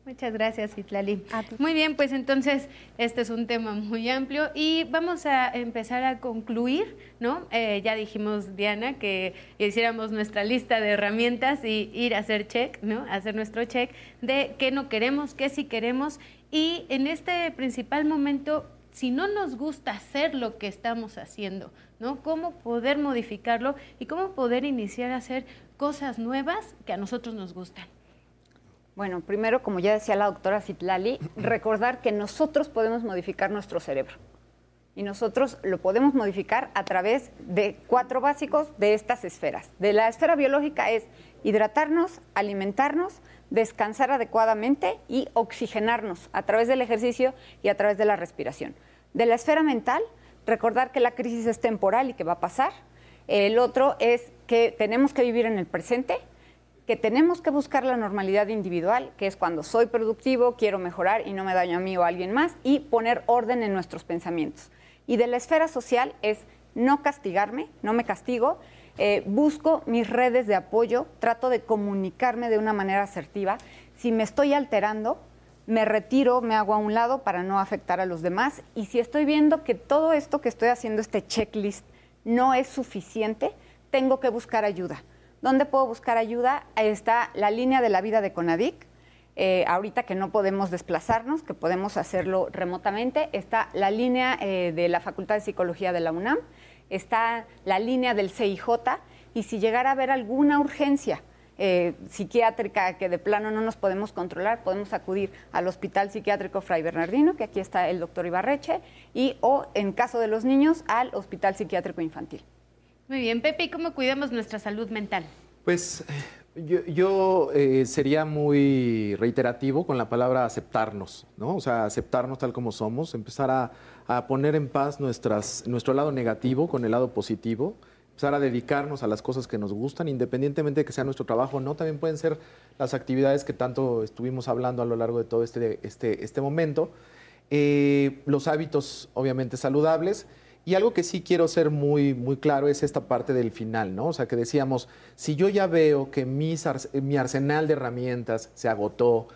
Muchas gracias, Itlali. Muy bien, pues entonces este es un tema muy amplio y vamos a empezar a concluir, ¿no? Eh, ya dijimos, Diana, que hiciéramos nuestra lista de herramientas y ir a hacer check, ¿no? Hacer nuestro check de qué no queremos, qué sí queremos y en este principal momento, si no nos gusta hacer lo que estamos haciendo, ¿no? Cómo poder modificarlo y cómo poder iniciar a hacer cosas nuevas que a nosotros nos gustan. Bueno, primero, como ya decía la doctora Citlali, recordar que nosotros podemos modificar nuestro cerebro. Y nosotros lo podemos modificar a través de cuatro básicos de estas esferas. De la esfera biológica es hidratarnos, alimentarnos, descansar adecuadamente y oxigenarnos a través del ejercicio y a través de la respiración. De la esfera mental, recordar que la crisis es temporal y que va a pasar. El otro es que tenemos que vivir en el presente que tenemos que buscar la normalidad individual, que es cuando soy productivo, quiero mejorar y no me daño a mí o a alguien más, y poner orden en nuestros pensamientos. Y de la esfera social es no castigarme, no me castigo, eh, busco mis redes de apoyo, trato de comunicarme de una manera asertiva. Si me estoy alterando, me retiro, me hago a un lado para no afectar a los demás. Y si estoy viendo que todo esto que estoy haciendo, este checklist, no es suficiente, tengo que buscar ayuda. ¿Dónde puedo buscar ayuda? Está la línea de la vida de Conadic. Eh, ahorita que no podemos desplazarnos, que podemos hacerlo remotamente, está la línea eh, de la Facultad de Psicología de la UNAM está la línea del CIJ y si llegara a haber alguna urgencia eh, psiquiátrica que de plano no nos podemos controlar, podemos acudir al Hospital Psiquiátrico Fray Bernardino, que aquí está el doctor Ibarreche, y o en caso de los niños al Hospital Psiquiátrico Infantil. Muy bien, Pepe, ¿y cómo cuidamos nuestra salud mental? Pues yo, eh, sería muy reiterativo con la palabra aceptarnos, ¿no? O sea, aceptarnos tal como somos, empezar a, a poner en paz nuestras, nuestro lado negativo con el lado positivo empezar a dedicarnos a las cosas que nos gustan, independientemente de que sea nuestro trabajo o no, también pueden ser las actividades que tanto estuvimos hablando a lo largo de todo este, este, este momento. Eh, los hábitos, obviamente, saludables. Y algo que sí quiero ser muy, muy claro es esta parte del final, ¿no? O sea, que decíamos, si yo ya veo que mi arsenal de herramientas se agotó,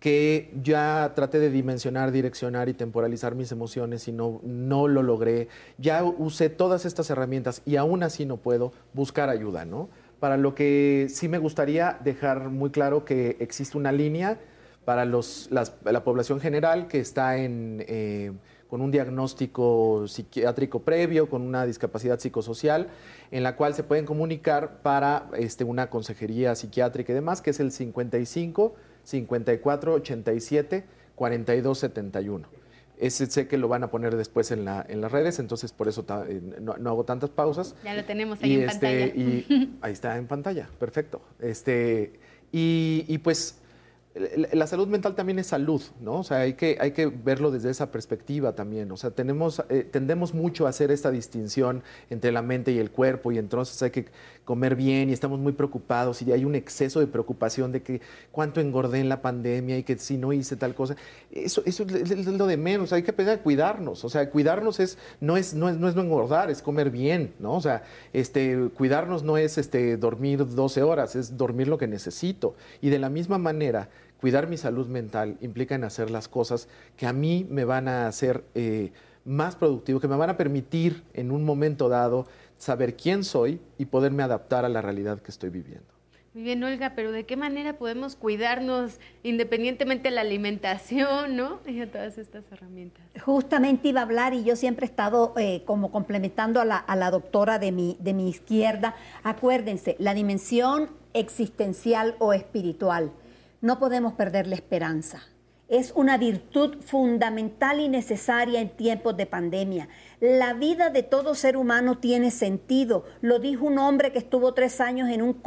que ya traté de dimensionar, direccionar y temporalizar mis emociones y no, no lo logré. Ya usé todas estas herramientas y aún así no puedo buscar ayuda, ¿no? Para lo que sí me gustaría dejar muy claro que existe una línea para los, la población general que está en, eh, con un diagnóstico psiquiátrico previo, con una discapacidad psicosocial, en la cual se pueden comunicar para este, una consejería psiquiátrica y demás, que es el 55 54 87 42 71. Ese sé que lo van a poner después en, la, en las redes, entonces por eso eh, no, hago tantas pausas. Ya lo tenemos ahí en este, pantalla. Y ahí está en pantalla, perfecto. Este, y, y pues la salud mental también es salud, ¿no? O sea, hay que, hay que verlo desde esa perspectiva también. O sea, tenemos, eh, tendemos mucho a hacer esta distinción entre la mente y el cuerpo y entonces hay que comer bien y estamos muy preocupados y hay un exceso de preocupación de que cuánto engordé en la pandemia y que si no hice tal cosa. Eso, eso es lo de menos, hay que a cuidarnos. O sea, cuidarnos es, no, es, no, es, no es engordar, es comer bien, ¿no? O sea, este, cuidarnos no es este, dormir 12 horas, es dormir lo que necesito. Y de la misma manera, cuidar mi salud mental implica en hacer las cosas que a mí me van a hacer eh, más productivo, que me van a permitir en un momento dado saber quién soy y poderme adaptar a la realidad que estoy viviendo. Muy bien, Olga, pero ¿de qué manera podemos cuidarnos independientemente de la alimentación, ¿no? Y a todas estas herramientas. Justamente iba a hablar y yo siempre he estado eh, como complementando a la, a la doctora de mi, de mi izquierda. Acuérdense, la dimensión existencial o espiritual no podemos perder la esperanza. Es una virtud fundamental y necesaria en tiempos de pandemia. La vida de todo ser humano tiene sentido. Lo dijo un hombre que estuvo tres años en un,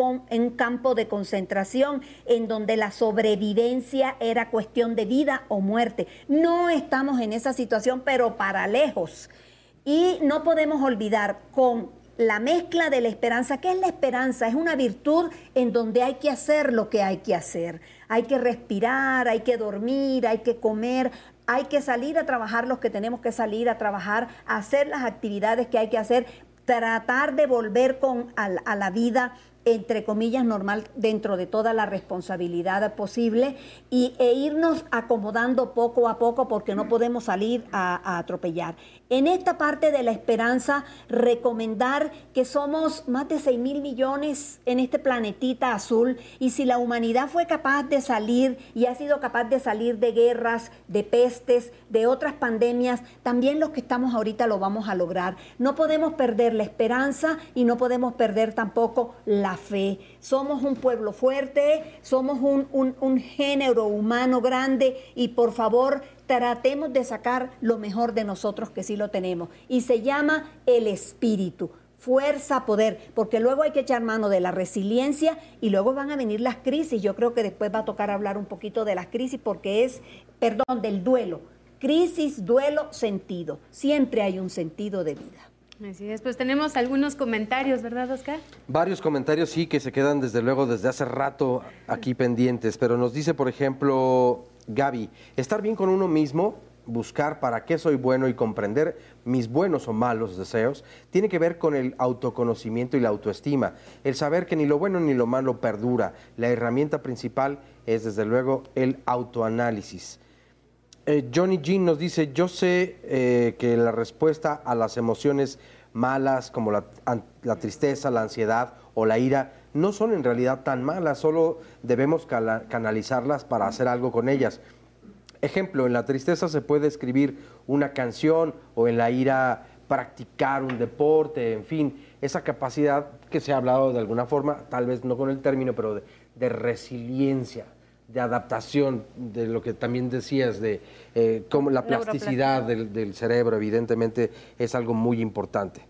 campo de concentración en donde la sobrevivencia era cuestión de vida o muerte. No estamos en esa situación, pero para lejos. Y no podemos olvidar con la mezcla de la esperanza. ¿Qué es la esperanza? Es una virtud en donde hay que hacer lo que hay que hacer. Hay que respirar, hay que dormir, hay que comer, hay que salir a trabajar los que tenemos que salir a trabajar, hacer las actividades que hay que hacer, tratar de volver con, a la vida entre comillas, normal dentro de toda la responsabilidad posible y, e irnos acomodando poco a poco porque no podemos salir a, atropellar. En esta parte de la esperanza, recomendar que somos más de 6 mil millones en este planetita azul y si la humanidad fue capaz de salir y ha sido capaz de salir de guerras, de pestes, de otras pandemias, también los que estamos ahorita lo vamos a lograr. No podemos perder la esperanza y no podemos perder tampoco la fe. Somos un pueblo fuerte, somos un, género humano grande y por favor tratemos de sacar lo mejor de nosotros que sí lo tenemos. Y se llama el espíritu fuerza, poder, porque luego hay que echar mano de la resiliencia y luego van a venir las crisis. Yo creo que después va a tocar hablar un poquito de las crisis porque es, perdón, del duelo. Crisis, duelo, sentido. Siempre hay un sentido de vida. Pues tenemos algunos comentarios, ¿verdad, Oscar? Varios comentarios, sí, que se quedan desde luego desde hace rato aquí pendientes, pero nos dice, por ejemplo, Gaby, estar bien con uno mismo, buscar para qué soy bueno y comprender mis buenos o malos deseos, tiene que ver con el autoconocimiento y la autoestima, el saber que ni lo bueno ni lo malo perdura. La herramienta principal es, desde luego, el autoanálisis. Eh, Johnny Jean nos dice, yo sé eh, que la respuesta a las emociones malas como la, tristeza, la ansiedad o la ira no son en realidad tan malas, solo debemos canalizarlas para hacer algo con ellas. Ejemplo, en la tristeza se puede escribir una canción o en la ira practicar un deporte, en fin, esa capacidad que se ha hablado de alguna forma, tal vez no con el término, pero de, de resiliencia, de adaptación, de lo que también decías, de eh, cómo la plasticidad del, del cerebro, evidentemente, es algo muy importante.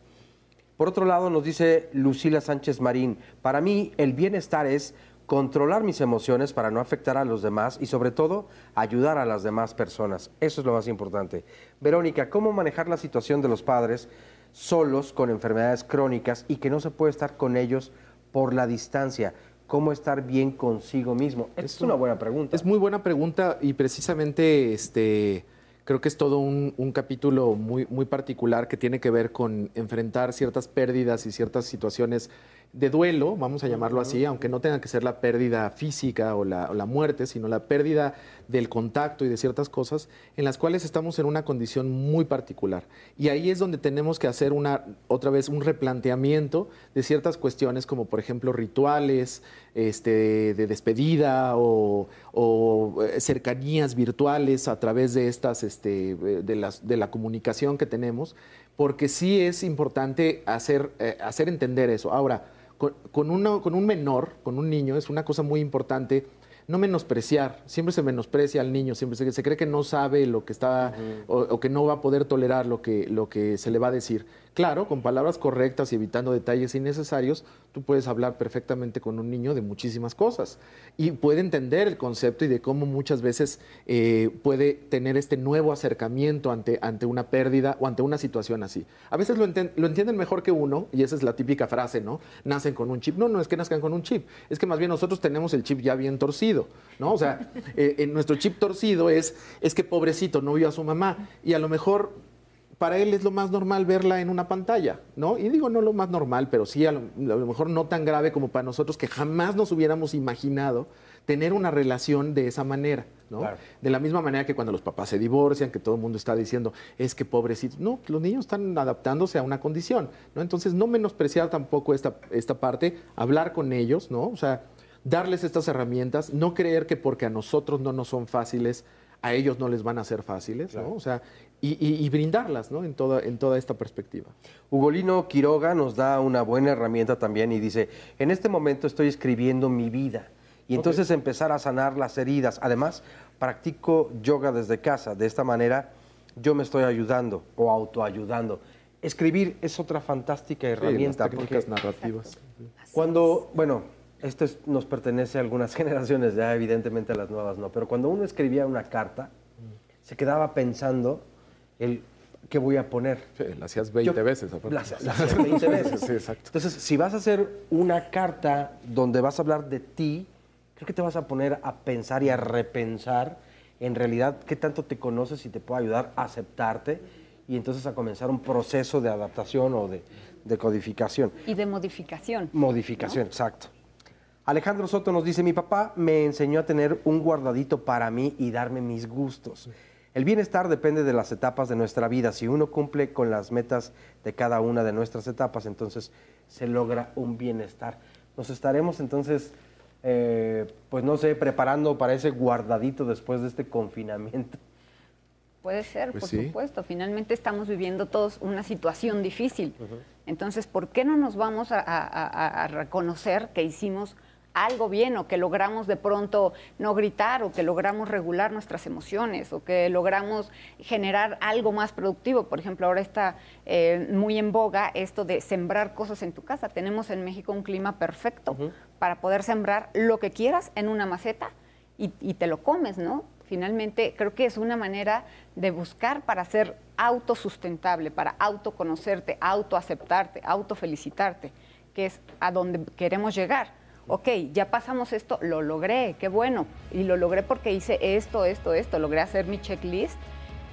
Por otro lado, nos dice Lucila Sánchez Marín, para mí el bienestar es controlar mis emociones para no afectar a los demás y sobre todo ayudar a las demás personas. Eso es lo más importante. Verónica, ¿cómo manejar la situación de los padres solos con enfermedades crónicas y que no se puede estar con ellos por la distancia? ¿Cómo estar bien consigo mismo? Es, es una buena pregunta. Es muy buena pregunta y precisamente este creo que es todo un, un, capítulo muy, muy particular que tiene que ver con enfrentar ciertas pérdidas y ciertas situaciones de duelo, vamos a llamarlo así, aunque no tenga que ser la pérdida física o la, o la, muerte, sino la pérdida del contacto y de ciertas cosas en las cuales estamos en una condición muy particular. Y ahí es donde tenemos que hacer una, otra vez un replanteamiento de ciertas cuestiones como por ejemplo rituales este, de despedida o, o cercanías virtuales a través de estas, este, de, las, de la comunicación que tenemos, porque sí es importante hacer, eh, hacer entender eso. Ahora, con, con, con un menor, con un niño, es una cosa muy importante no menospreciar, siempre se menosprecia al niño, siempre se, se cree que no sabe lo que está uh -huh. o, o, que no va a poder tolerar lo que, lo que se le va a decir. Claro, con palabras correctas y evitando detalles innecesarios, tú puedes hablar perfectamente con un niño de muchísimas cosas y puede entender el concepto y de cómo muchas veces eh, puede tener este nuevo acercamiento ante, ante una pérdida o ante una situación así. A veces lo, enten lo entienden mejor que uno y esa es la típica frase, ¿no? Nacen con un chip. No, no es que nazcan con un chip, es que más bien nosotros tenemos el chip ya bien torcido, ¿no? O sea, eh, en nuestro chip torcido es, es que pobrecito no vio a su mamá y a lo mejor para él es lo más normal verla en una pantalla, ¿no? Y digo no lo más normal, pero sí a lo, a lo, mejor no tan grave como para nosotros que jamás nos hubiéramos imaginado tener una relación de esa manera, ¿no? Claro. De la misma manera que cuando los papás se divorcian, que todo el mundo está diciendo, es que pobrecitos, no, los niños están adaptándose a una condición, ¿no? Entonces no menospreciar tampoco esta, esta parte, hablar con ellos, ¿no? O sea, darles estas herramientas, no creer que porque a nosotros no nos son fáciles, a ellos no les van a ser fáciles, claro. ¿no? O sea, y, y, y, brindarlas ¿no? en, toda, en toda esta perspectiva. Ugolino Quiroga nos da una buena herramienta también y dice, en este momento estoy escribiendo mi vida y entonces okay. empezar a sanar las heridas. Además, practico yoga desde casa, de esta manera yo me estoy ayudando o autoayudando. Escribir es otra fantástica herramienta. Sí, las técnicas narrativas. Cuando, bueno, esto es, nos pertenece a algunas generaciones, ya evidentemente a las nuevas no, pero cuando uno escribía una carta, se quedaba pensando el qué voy a poner. Sí, la hacías 20 Yo, veces. La, la hacías 20 veces. sí, exacto. Entonces, si vas a hacer una carta donde vas a hablar de ti, creo que te vas a poner a pensar y a repensar en realidad qué tanto te conoces y te puede ayudar a aceptarte y entonces a comenzar un proceso de adaptación o de, de codificación. Y de modificación. Modificación, ¿no? exacto. Alejandro Soto nos dice, mi papá me enseñó a tener un guardadito para mí y darme mis gustos. El bienestar depende de las etapas de nuestra vida. Si uno cumple con las metas de cada una de nuestras etapas, entonces se logra un bienestar. Nos estaremos entonces, eh, pues no sé, preparando para ese guardadito después de este confinamiento. Puede ser, pues por sí. supuesto. Finalmente estamos viviendo todos una situación difícil. Uh -huh. Entonces, ¿por qué no nos vamos a, a, a reconocer que hicimos algo bien o que logramos de pronto no gritar o que logramos regular nuestras emociones o que logramos generar algo más productivo. Por ejemplo, ahora está eh, muy en boga esto de sembrar cosas en tu casa. Tenemos en México un clima perfecto uh -huh. para poder sembrar lo que quieras en una maceta y, y te lo comes, ¿no? Finalmente, creo que es una manera de buscar para ser autosustentable, para autoconocerte, autoaceptarte, autofelicitarte, que es a donde queremos llegar ok, ya pasamos esto, lo logré, qué bueno. Y lo logré porque hice esto, esto, esto, logré hacer mi checklist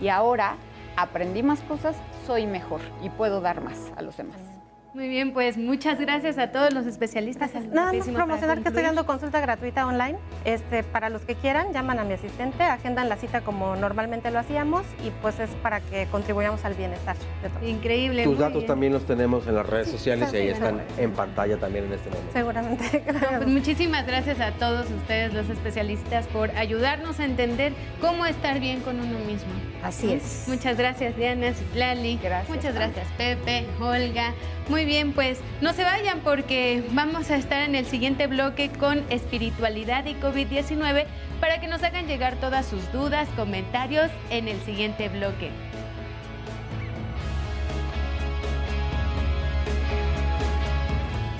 y ahora aprendí más cosas, soy mejor y puedo dar más a los demás. Muy bien, pues muchas gracias a todos los especialistas. Nada más promocionar que estoy dando consulta gratuita online. Este, para los que quieran, llaman a mi asistente, agendan la cita como normalmente lo hacíamos y pues es para que contribuyamos al bienestar de todos. Increíble. Tus datos también los tenemos en las redes sociales y ahí están en pantalla también en este momento. Seguramente. pues muchísimas gracias a todos ustedes, los especialistas, por ayudarnos a entender cómo estar bien con uno mismo. Así es. Muchas gracias, Diana, Citlali. Gracias. Muchas gracias, Pepe, Olga. Muy bien, pues no se vayan porque vamos a estar en el siguiente bloque con espiritualidad y COVID-19 para que nos hagan llegar todas sus dudas, comentarios en el siguiente bloque.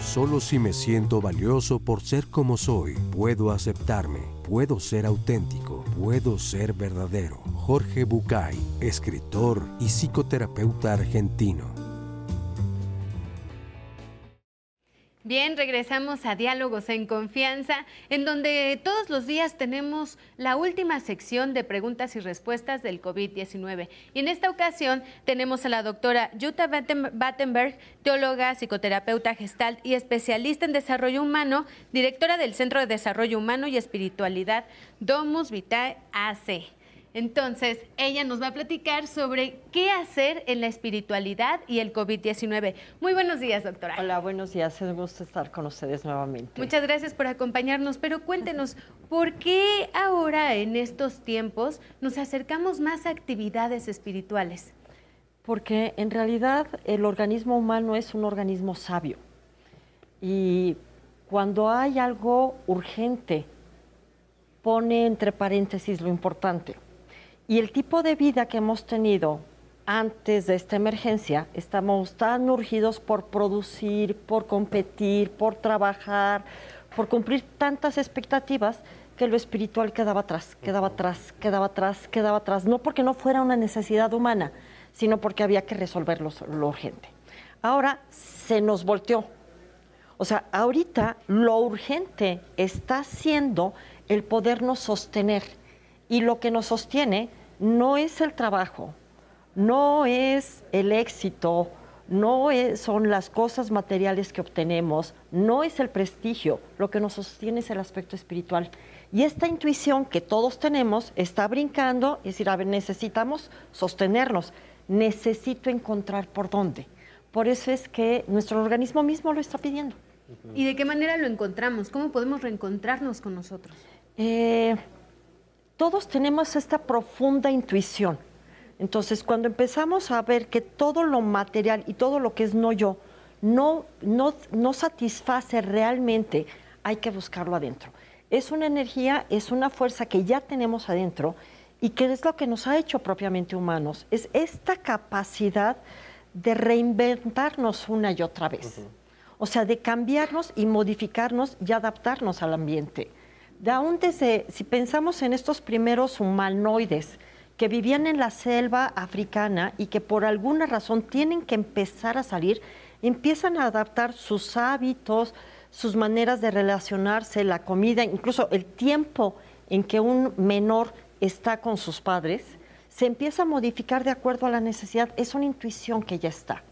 Solo si me siento valioso por ser como soy, puedo aceptarme, puedo ser auténtico, puedo ser verdadero. Jorge Bucay, escritor y psicoterapeuta argentino. Bien, regresamos a Diálogos en Confianza, en donde todos los días tenemos la última sección de preguntas y respuestas del COVID-19. Y en esta ocasión tenemos a la doctora Jutta Battenberg, teóloga, psicoterapeuta gestal y especialista en desarrollo humano, directora del Centro de Desarrollo Humano y Espiritualidad Domus Vitae AC. Entonces, ella nos va a platicar sobre qué hacer en la espiritualidad y el COVID-19. Muy buenos días, doctora. Hola, buenos días. Es un gusto estar con ustedes nuevamente. Muchas gracias por acompañarnos, pero cuéntenos, ¿por qué ahora en estos tiempos nos acercamos más a actividades espirituales? Porque en realidad el organismo humano es un organismo sabio. Y cuando hay algo urgente, pone entre paréntesis lo importante. Y el tipo de vida que hemos tenido antes de esta emergencia, estamos tan urgidos por producir, por competir, por trabajar, por cumplir tantas expectativas que lo espiritual quedaba atrás, quedaba atrás, quedaba atrás, quedaba atrás. No porque no fuera una necesidad humana, sino porque había que resolver lo, lo urgente. Ahora se nos volteó. O sea, ahorita lo urgente está siendo el podernos sostener y lo que nos sostiene no es el trabajo, no es el éxito, no son las cosas materiales que obtenemos, no es el prestigio, lo que nos sostiene es el aspecto espiritual. Y esta intuición que todos tenemos está brincando, es decir, a ver, necesitamos sostenernos, necesito encontrar por dónde. Por eso es que nuestro organismo mismo lo está pidiendo. ¿Y de qué manera lo encontramos? ¿Cómo podemos reencontrarnos con nosotros? Eh, todos tenemos esta profunda intuición. Entonces, cuando empezamos a ver que todo lo material y todo lo que es no yo no, no, no satisface realmente, hay que buscarlo adentro. Es una energía, es una fuerza que ya tenemos adentro y que es lo que nos ha hecho propiamente humanos. Es esta capacidad de reinventarnos una y otra vez. O sea, de cambiarnos y modificarnos y adaptarnos al ambiente aún si pensamos en estos primeros humanoides que vivían en la selva africana y que por alguna razón tienen que empezar a salir, empiezan a adaptar sus hábitos, sus maneras de relacionarse, la comida, incluso el tiempo en que un menor está con sus padres, se empieza a modificar de acuerdo a la necesidad, es una intuición que ya está.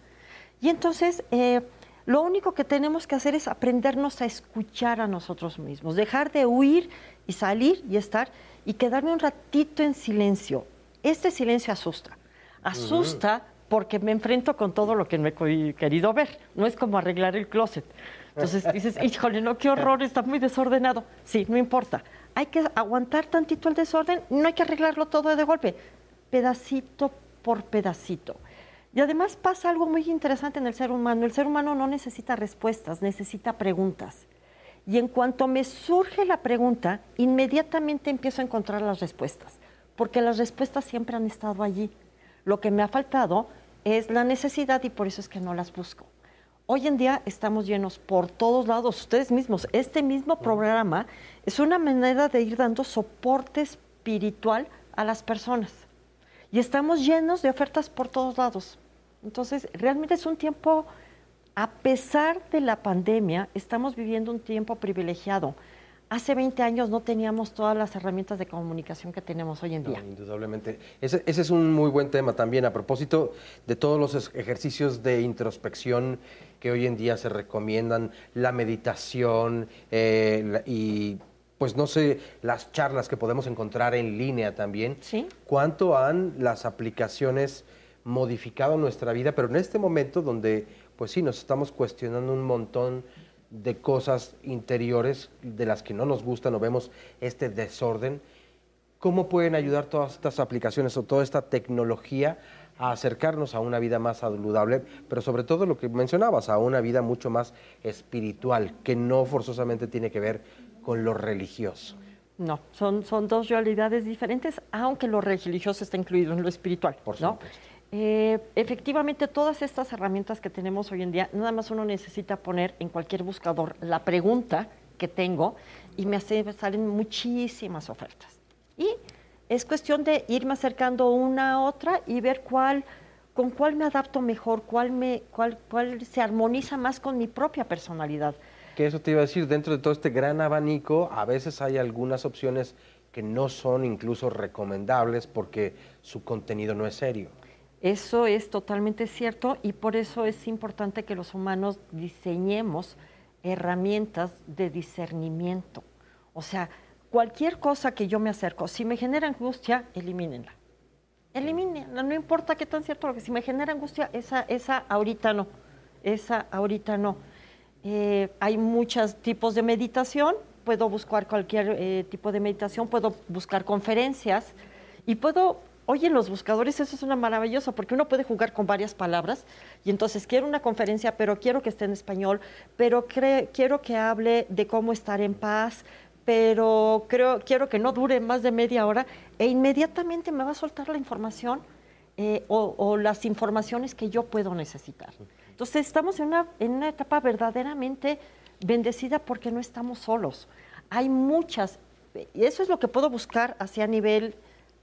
Y entonces, eh, lo único que tenemos que hacer es aprendernos a escuchar a nosotros mismos, dejar de huir y salir y estar y quedarme un ratito en silencio. Este silencio asusta. Asusta porque me enfrento con todo lo que no he querido ver. No es como arreglar el closet. Entonces dices, híjole, no, qué horror, está muy desordenado. Sí, no importa. Hay que aguantar tantito el desorden, no hay que arreglarlo todo de golpe, pedacito por pedacito. Y además pasa algo muy interesante en el ser humano. El ser humano no necesita respuestas, necesita preguntas. Y en cuanto me surge la pregunta, inmediatamente empiezo a encontrar las respuestas, porque las respuestas siempre han estado allí. Lo que me ha faltado es la necesidad y por eso es que no las busco. Hoy en día estamos llenos por todos lados, ustedes mismos. Este mismo programa es una manera de ir dando soporte espiritual a las personas. Y estamos llenos de ofertas por todos lados. Entonces, realmente es un tiempo, a pesar de la pandemia, estamos viviendo un tiempo privilegiado. hace 20 años no teníamos todas las herramientas de comunicación que tenemos hoy en día. indudablemente. Ese, ese, es un muy buen tema también a propósito de todos los ejercicios de introspección que hoy en día se recomiendan, la meditación eh, y pues no sé, las charlas que podemos encontrar en línea también. Sí. ¿Cuánto han las aplicaciones modificado nuestra vida? Pero en este momento donde, pues sí, nos estamos cuestionando un montón de cosas interiores de las que no nos gustan o vemos este desorden, ¿cómo pueden ayudar todas estas aplicaciones o toda esta tecnología a acercarnos a una vida más saludable, pero sobre todo lo que mencionabas, a una vida mucho más espiritual, que no forzosamente tiene que ver con lo religioso? No, son, son dos realidades diferentes, aunque lo religioso está incluido en lo espiritual. Por ¿no? Eh, efectivamente, todas estas herramientas que tenemos hoy en día, nada más uno necesita poner en cualquier buscador la pregunta que tengo y me hace, salen muchísimas ofertas. Y es cuestión de irme acercando una a otra y ver cuál, con cuál me adapto mejor, cuál, me, cuál, cuál se armoniza más con mi propia personalidad. Que eso te iba a decir, dentro de todo este gran abanico, a veces hay algunas opciones que no son incluso recomendables porque su contenido no es serio. Eso es totalmente cierto y por eso es importante que los humanos diseñemos herramientas de discernimiento. O sea, cualquier cosa que yo me acerco, si me genera angustia, elimínenla. Elimínenla, no importa qué tan cierto, lo que si me genera angustia, esa, esa ahorita no, esa ahorita no. Eh, hay muchos tipos de meditación, puedo buscar cualquier eh, tipo de meditación, puedo buscar conferencias y puedo Oye, los buscadores, eso es una maravillosa, porque uno puede jugar con varias palabras y entonces quiero una conferencia, pero quiero que esté en español, pero quiero que hable de cómo estar en paz, pero creo, quiero que no dure más de media hora e inmediatamente me va a soltar la información eh, o, las informaciones que yo puedo necesitar. Entonces estamos en una, en una etapa verdaderamente bendecida porque no estamos solos. Hay muchas, y eso es lo que puedo buscar hacia nivel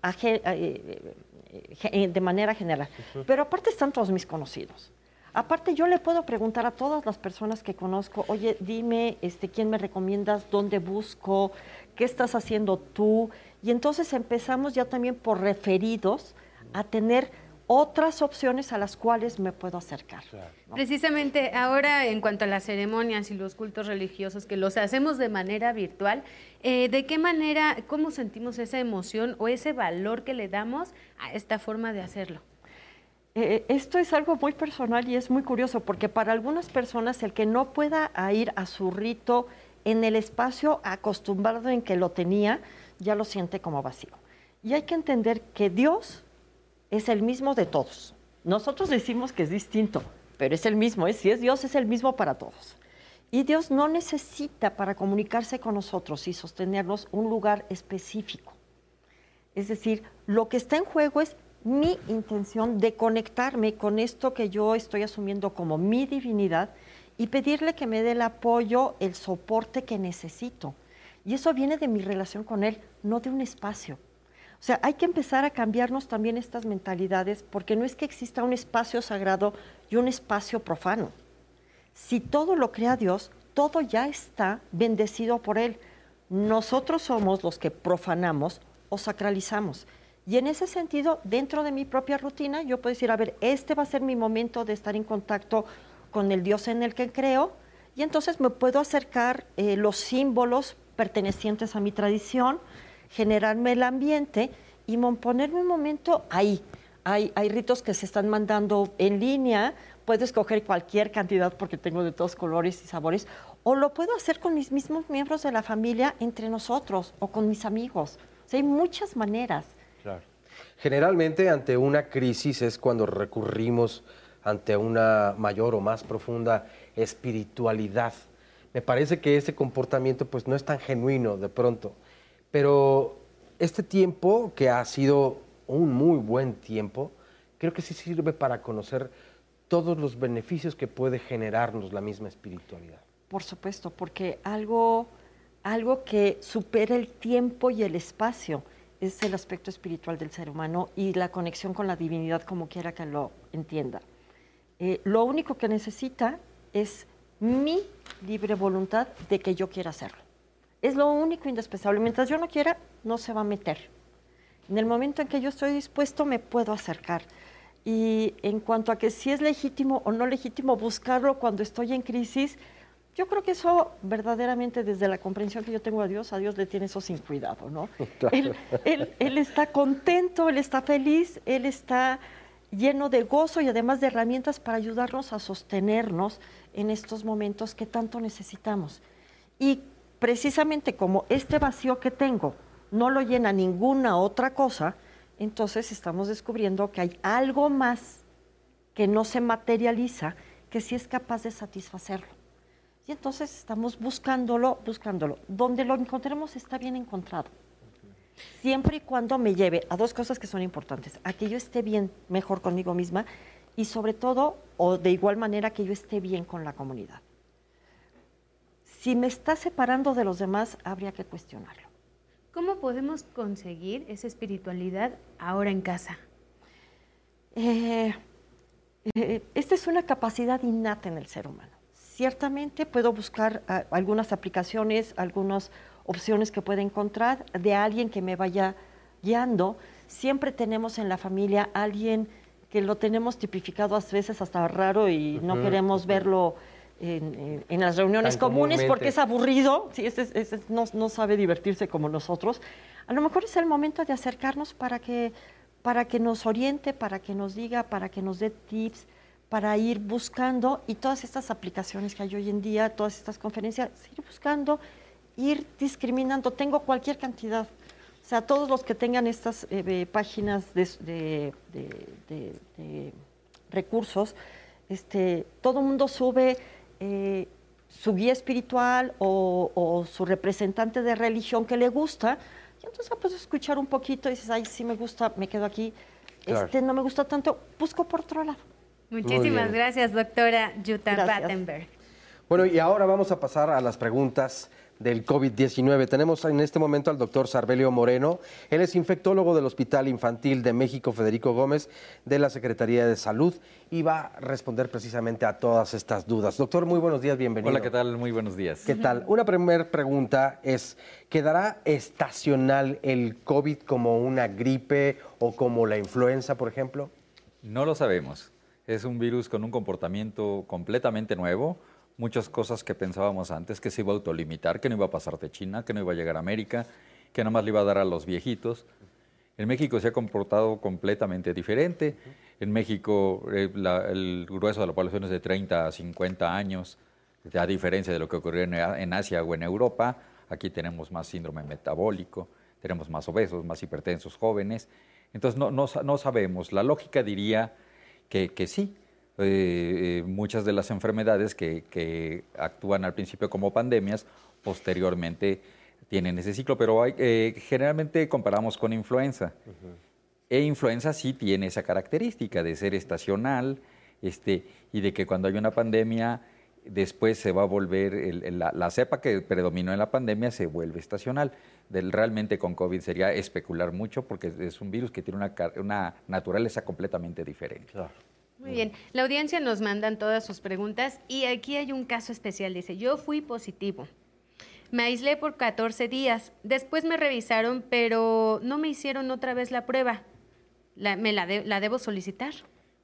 de manera general. Pero aparte están todos mis conocidos. Aparte yo le puedo preguntar a todas las personas que conozco, oye, dime este, quién me recomiendas, dónde busco, qué estás haciendo tú. Y entonces empezamos ya también por referidos a tener otras opciones a las cuales me puedo acercar. Precisamente ahora en cuanto a las ceremonias y los cultos religiosos que los hacemos de manera virtual, eh, ¿de qué manera, cómo sentimos esa emoción o ese valor que le damos a esta forma de hacerlo? Eh, esto es algo muy personal y es muy curioso porque para algunas personas el que no pueda ir a su rito en el espacio acostumbrado en que lo tenía, ya lo siente como vacío. Y hay que entender que Dios es el mismo de todos. Nosotros decimos que es distinto, pero es el mismo. ¿eh? Si es Dios, es el mismo para todos. Y Dios no necesita para comunicarse con nosotros y sostenernos un lugar específico. Es decir, lo que está en juego es mi intención de conectarme con esto que yo estoy asumiendo como mi divinidad y pedirle que me dé el apoyo, el soporte que necesito. Y eso viene de mi relación con Él, no de un espacio. O sea, hay que empezar a cambiarnos también estas mentalidades porque no es que exista un espacio sagrado y un espacio profano. Si todo lo crea Dios, todo ya está bendecido por Él. Nosotros somos los que profanamos o sacralizamos. Y en ese sentido, dentro de mi propia rutina, yo puedo decir, a ver, este va a ser mi momento de estar en contacto con el Dios en el que creo, y entonces me puedo acercar eh, los símbolos pertenecientes a mi tradición, generarme el ambiente y ponerme un momento ahí. Hay, ritos que se están mandando en línea, puedo escoger cualquier cantidad porque tengo de todos colores y sabores, o lo puedo hacer con mis mismos miembros de la familia entre nosotros o con mis amigos. Hay muchas maneras. Claro. Generalmente ante una crisis es cuando recurrimos ante una mayor o más profunda espiritualidad. Me parece que ese comportamiento pues no es tan genuino de pronto. Pero este tiempo, que ha sido un muy buen tiempo, creo que sí sirve para conocer todos los beneficios que puede generarnos la misma espiritualidad. Por supuesto, porque algo, algo que supera el tiempo y el espacio es el aspecto espiritual del ser humano y la conexión con la divinidad como quiera que lo entienda. Eh, lo único que necesita es mi libre voluntad de que yo quiera hacerlo. Es lo único indispensable. Mientras yo no quiera, no se va a meter. En el momento en que yo estoy dispuesto, me puedo acercar. Y en cuanto a que si es legítimo o no legítimo buscarlo cuando estoy en crisis, yo creo que eso verdaderamente desde la comprensión que yo tengo a Dios, a Dios le tiene eso sin cuidado, ¿no? Él, él, él, está contento, él está feliz, él está lleno de gozo y además de herramientas para ayudarnos a sostenernos en estos momentos que tanto necesitamos. Y precisamente como este vacío que tengo no lo llena ninguna otra cosa, entonces estamos descubriendo que hay algo más que no se materializa que sí es capaz de satisfacerlo. Y entonces estamos buscándolo, buscándolo. Donde lo encontremos está bien encontrado. Siempre y cuando me lleve a dos cosas que son importantes. A que yo esté bien, mejor conmigo misma y sobre todo, o de igual manera, que yo esté bien con la comunidad. Si me está separando de los demás, habría que cuestionarlo. ¿Cómo podemos conseguir esa espiritualidad ahora en casa? Eh, eh, esta es una capacidad innata en el ser humano. Ciertamente puedo buscar uh, algunas aplicaciones, algunas opciones que pueda encontrar de alguien que me vaya guiando. Siempre tenemos en la familia alguien que lo tenemos tipificado a veces hasta raro y uh -huh, no queremos uh -huh. verlo en, en, en, las reuniones comunes porque es aburrido, sí, ese no, no, sabe divertirse como nosotros. A lo mejor es el momento de acercarnos para que, para que nos oriente, para que nos diga, para que nos dé tips, para ir buscando y todas estas aplicaciones que hay hoy en día, todas estas conferencias, ir buscando, ir discriminando. Tengo cualquier cantidad. O sea, todos los que tengan estas eh, páginas de, de, de, de, recursos, este, todo el mundo sube eh, su guía espiritual o, o, su representante de religión que le gusta, y entonces puedes escuchar un poquito y dices, ay, sí me gusta, me quedo aquí, claro. este no me gusta tanto, busco por otro lado. Muchísimas gracias, doctora Jutta Battenberg. Bueno, y ahora vamos a pasar a las preguntas del COVID-19. Tenemos en este momento al doctor Sarbelio Moreno. Él es infectólogo del Hospital Infantil de México Federico Gómez de la Secretaría de Salud y va a responder precisamente a todas estas dudas. Doctor, muy buenos días, bienvenido. Hola, ¿qué tal? Muy buenos días. ¿Qué tal? Una primera pregunta es, ¿quedará estacional el COVID como una gripe o como la influenza, por ejemplo? No lo sabemos. Es un virus con un comportamiento completamente nuevo muchas cosas que pensábamos antes, que se iba a autolimitar, que no iba a pasar de China, que no iba a llegar a América, que nada más le iba a dar a los viejitos. En México se ha comportado completamente diferente. En México eh, el grueso de la población es de 30 a 50 años, a diferencia de lo que ocurrió en, en Asia o en Europa. Aquí tenemos más síndrome metabólico, tenemos más obesos, más hipertensos jóvenes. Entonces no, no, no sabemos. La lógica diría que, que sí, eh, muchas de las enfermedades que, que, actúan al principio como pandemias, posteriormente tienen ese ciclo, pero hay, eh, generalmente comparamos con influenza. Uh -huh. E influenza sí tiene esa característica de ser estacional este, y de que cuando hay una pandemia, después se va a volver, el, el, la, la, cepa que predominó en la pandemia se vuelve estacional. Del, realmente con COVID sería especular mucho porque es un virus que tiene una, una naturaleza completamente diferente. Claro. Muy bien, la audiencia nos mandan todas sus preguntas y aquí hay un caso especial. Dice, yo fui positivo. Me aislé por 14 días. Después me revisaron, pero no me hicieron otra vez la prueba. La, ¿Me la, de, la debo solicitar?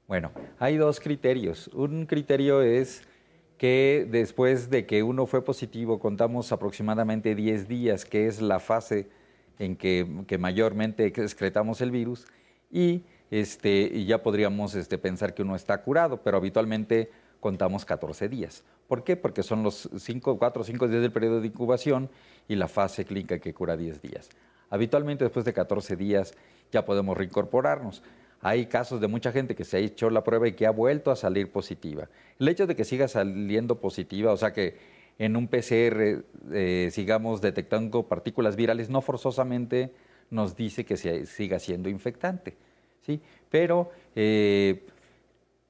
Bueno, hay dos criterios. Un criterio es que después de que uno fue positivo, contamos aproximadamente 10 días, que es la fase en que, que mayormente excretamos el virus, y este, y ya podríamos este, pensar que uno está curado, pero habitualmente contamos 14 días. ¿Por qué? Porque son los 5, 4 o 5 días del periodo de incubación y la fase clínica que cura 10 días. Habitualmente después de 14 días ya podemos reincorporarnos. Hay casos de mucha gente que se ha hecho la prueba y que ha vuelto a salir positiva. El hecho de que siga saliendo positiva, o sea que en un PCR eh, sigamos detectando partículas virales, no forzosamente nos dice que se siga siendo infectante. ¿Sí? Pero eh,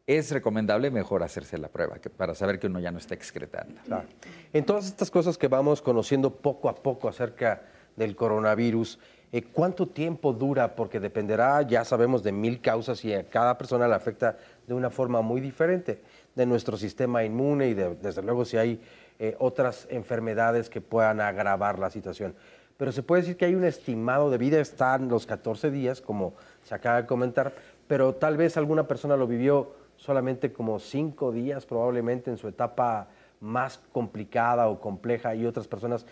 es recomendable mejor hacerse la prueba para saber que uno ya no está excretando. Claro. En todas estas cosas que vamos conociendo poco a poco acerca del coronavirus, eh, ¿cuánto tiempo dura? Porque dependerá, ya sabemos, de mil causas y a cada persona le afecta de una forma muy diferente, de nuestro sistema inmune y de, desde luego si hay eh, otras enfermedades que puedan agravar la situación. Pero se puede decir que hay un estimado de vida, están los 14 días, como se acaba de comentar, pero tal vez alguna persona lo vivió solamente como 5 días, probablemente en su etapa más complicada o compleja, y otras personas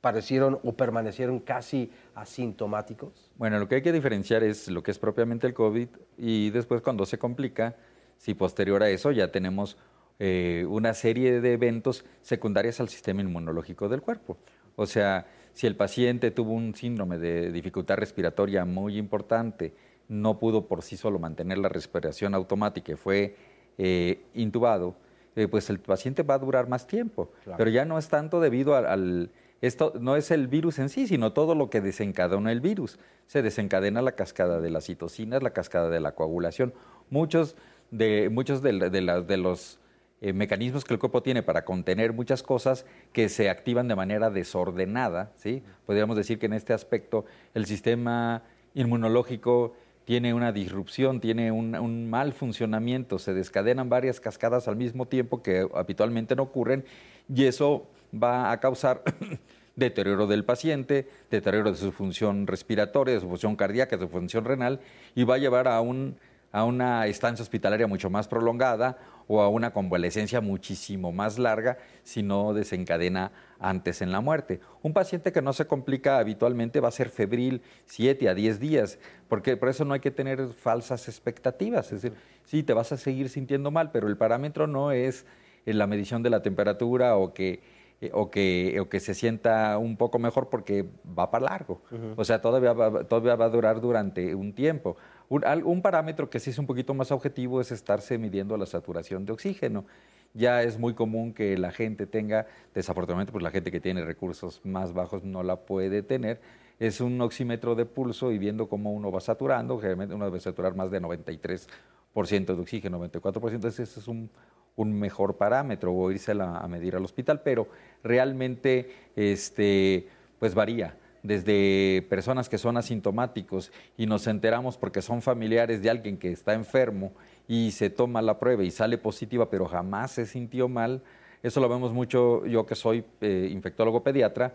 parecieron o permanecieron casi asintomáticos? Bueno, lo que hay que diferenciar es lo que es propiamente el COVID y después cuando se complica, si posterior a eso ya tenemos eh, una serie de eventos secundarios al sistema inmunológico del cuerpo. O sea, si el paciente tuvo un síndrome de dificultad respiratoria muy importante, no pudo por sí solo mantener la respiración automática y fue eh, intubado, eh, pues el paciente va a durar más tiempo. Pero ya no es tanto debido al esto no es el virus en sí, sino todo lo que desencadena el virus. Se desencadena la cascada de las citocinas, la cascada de la coagulación. Muchos de, muchos de, los eh, mecanismos que el cuerpo tiene para contener muchas cosas que se activan de manera desordenada, ¿sí? Podríamos decir que en este aspecto el sistema inmunológico tiene una disrupción, tiene un, mal funcionamiento, se descadenan varias cascadas al mismo tiempo que habitualmente no ocurren y eso va a causar deterioro del paciente, deterioro de su función respiratoria, de su función cardíaca, de su función renal y va a llevar a, a una estancia hospitalaria mucho más prolongada o a una convalecencia muchísimo más larga si no desencadena antes en la muerte. Un paciente que no se complica habitualmente va a ser febril 7 a 10 días, porque por eso no hay que tener falsas expectativas. Es decir, sí, te vas a seguir sintiendo mal, pero el parámetro no es la medición de la temperatura o que eh, o, que, o que se sienta un poco mejor porque va para largo. O sea, todavía va, todavía va a durar durante un tiempo. Un, un, parámetro que sí es un poquito más objetivo es estarse midiendo la saturación de oxígeno. Ya es muy común que la gente tenga, desafortunadamente, pues la gente que tiene recursos más bajos no la puede tener. Es un oxímetro de pulso y viendo cómo uno va saturando, generalmente uno debe saturar más de 93% de oxígeno, 94%, ese es un, un mejor parámetro o irse a, medir al hospital, pero realmente este, pues varía desde personas que son asintomáticos y nos enteramos porque son familiares de alguien que está enfermo y se toma la prueba y sale positiva, pero jamás se sintió mal. Eso lo vemos mucho yo que soy eh, infectólogo pediatra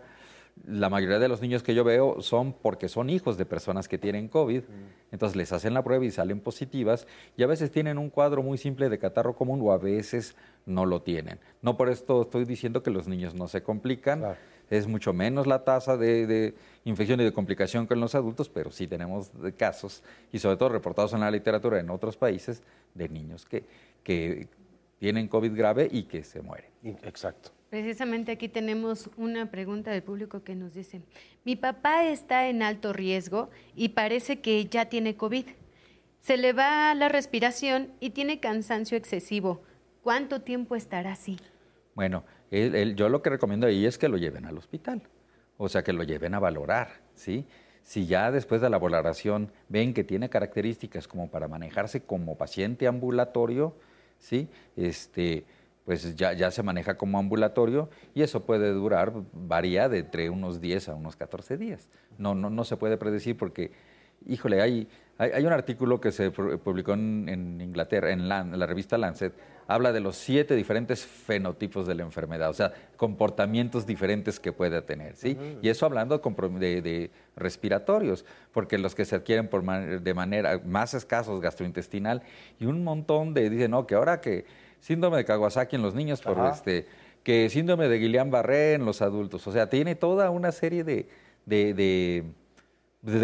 la mayoría de los niños que yo veo son porque son hijos de personas que tienen COVID, entonces les hacen la prueba y salen positivas y a veces tienen un cuadro muy simple de catarro común o a veces no lo tienen. No por esto estoy diciendo que los niños no se complican, es mucho menos la tasa de, infección y de complicación que en los adultos, pero sí tenemos casos y sobre todo reportados en la literatura en otros países de niños que, que tienen COVID grave y que se mueren. Exacto. Precisamente aquí tenemos una pregunta del público que nos dice, mi papá está en alto riesgo y parece que ya tiene COVID. Se le va la respiración y tiene cansancio excesivo. ¿Cuánto tiempo estará así? Bueno, yo lo que recomiendo ahí es que lo lleven al hospital, o sea, que lo lleven a valorar, ¿sí? Si ya después de la valoración ven que tiene características como para manejarse como paciente ambulatorio, ¿sí? Este, pues ya, ya se maneja como ambulatorio y eso puede durar, varía de entre unos 10 a unos 14 días. No, no, no se puede predecir porque, híjole, hay, hay, un artículo que se publicó en, Inglaterra, en la, revista Lancet, habla de los siete diferentes fenotipos de la enfermedad, o sea, comportamientos diferentes que puede tener, ¿sí? Y eso hablando de, de, respiratorios, porque los que se adquieren por de manera más escasos gastrointestinal y un montón de, dicen, no, que ahora que síndrome de Kawasaki en los niños, por este, que síndrome de Guillain-Barré en los adultos. O sea, tiene toda una serie de, de,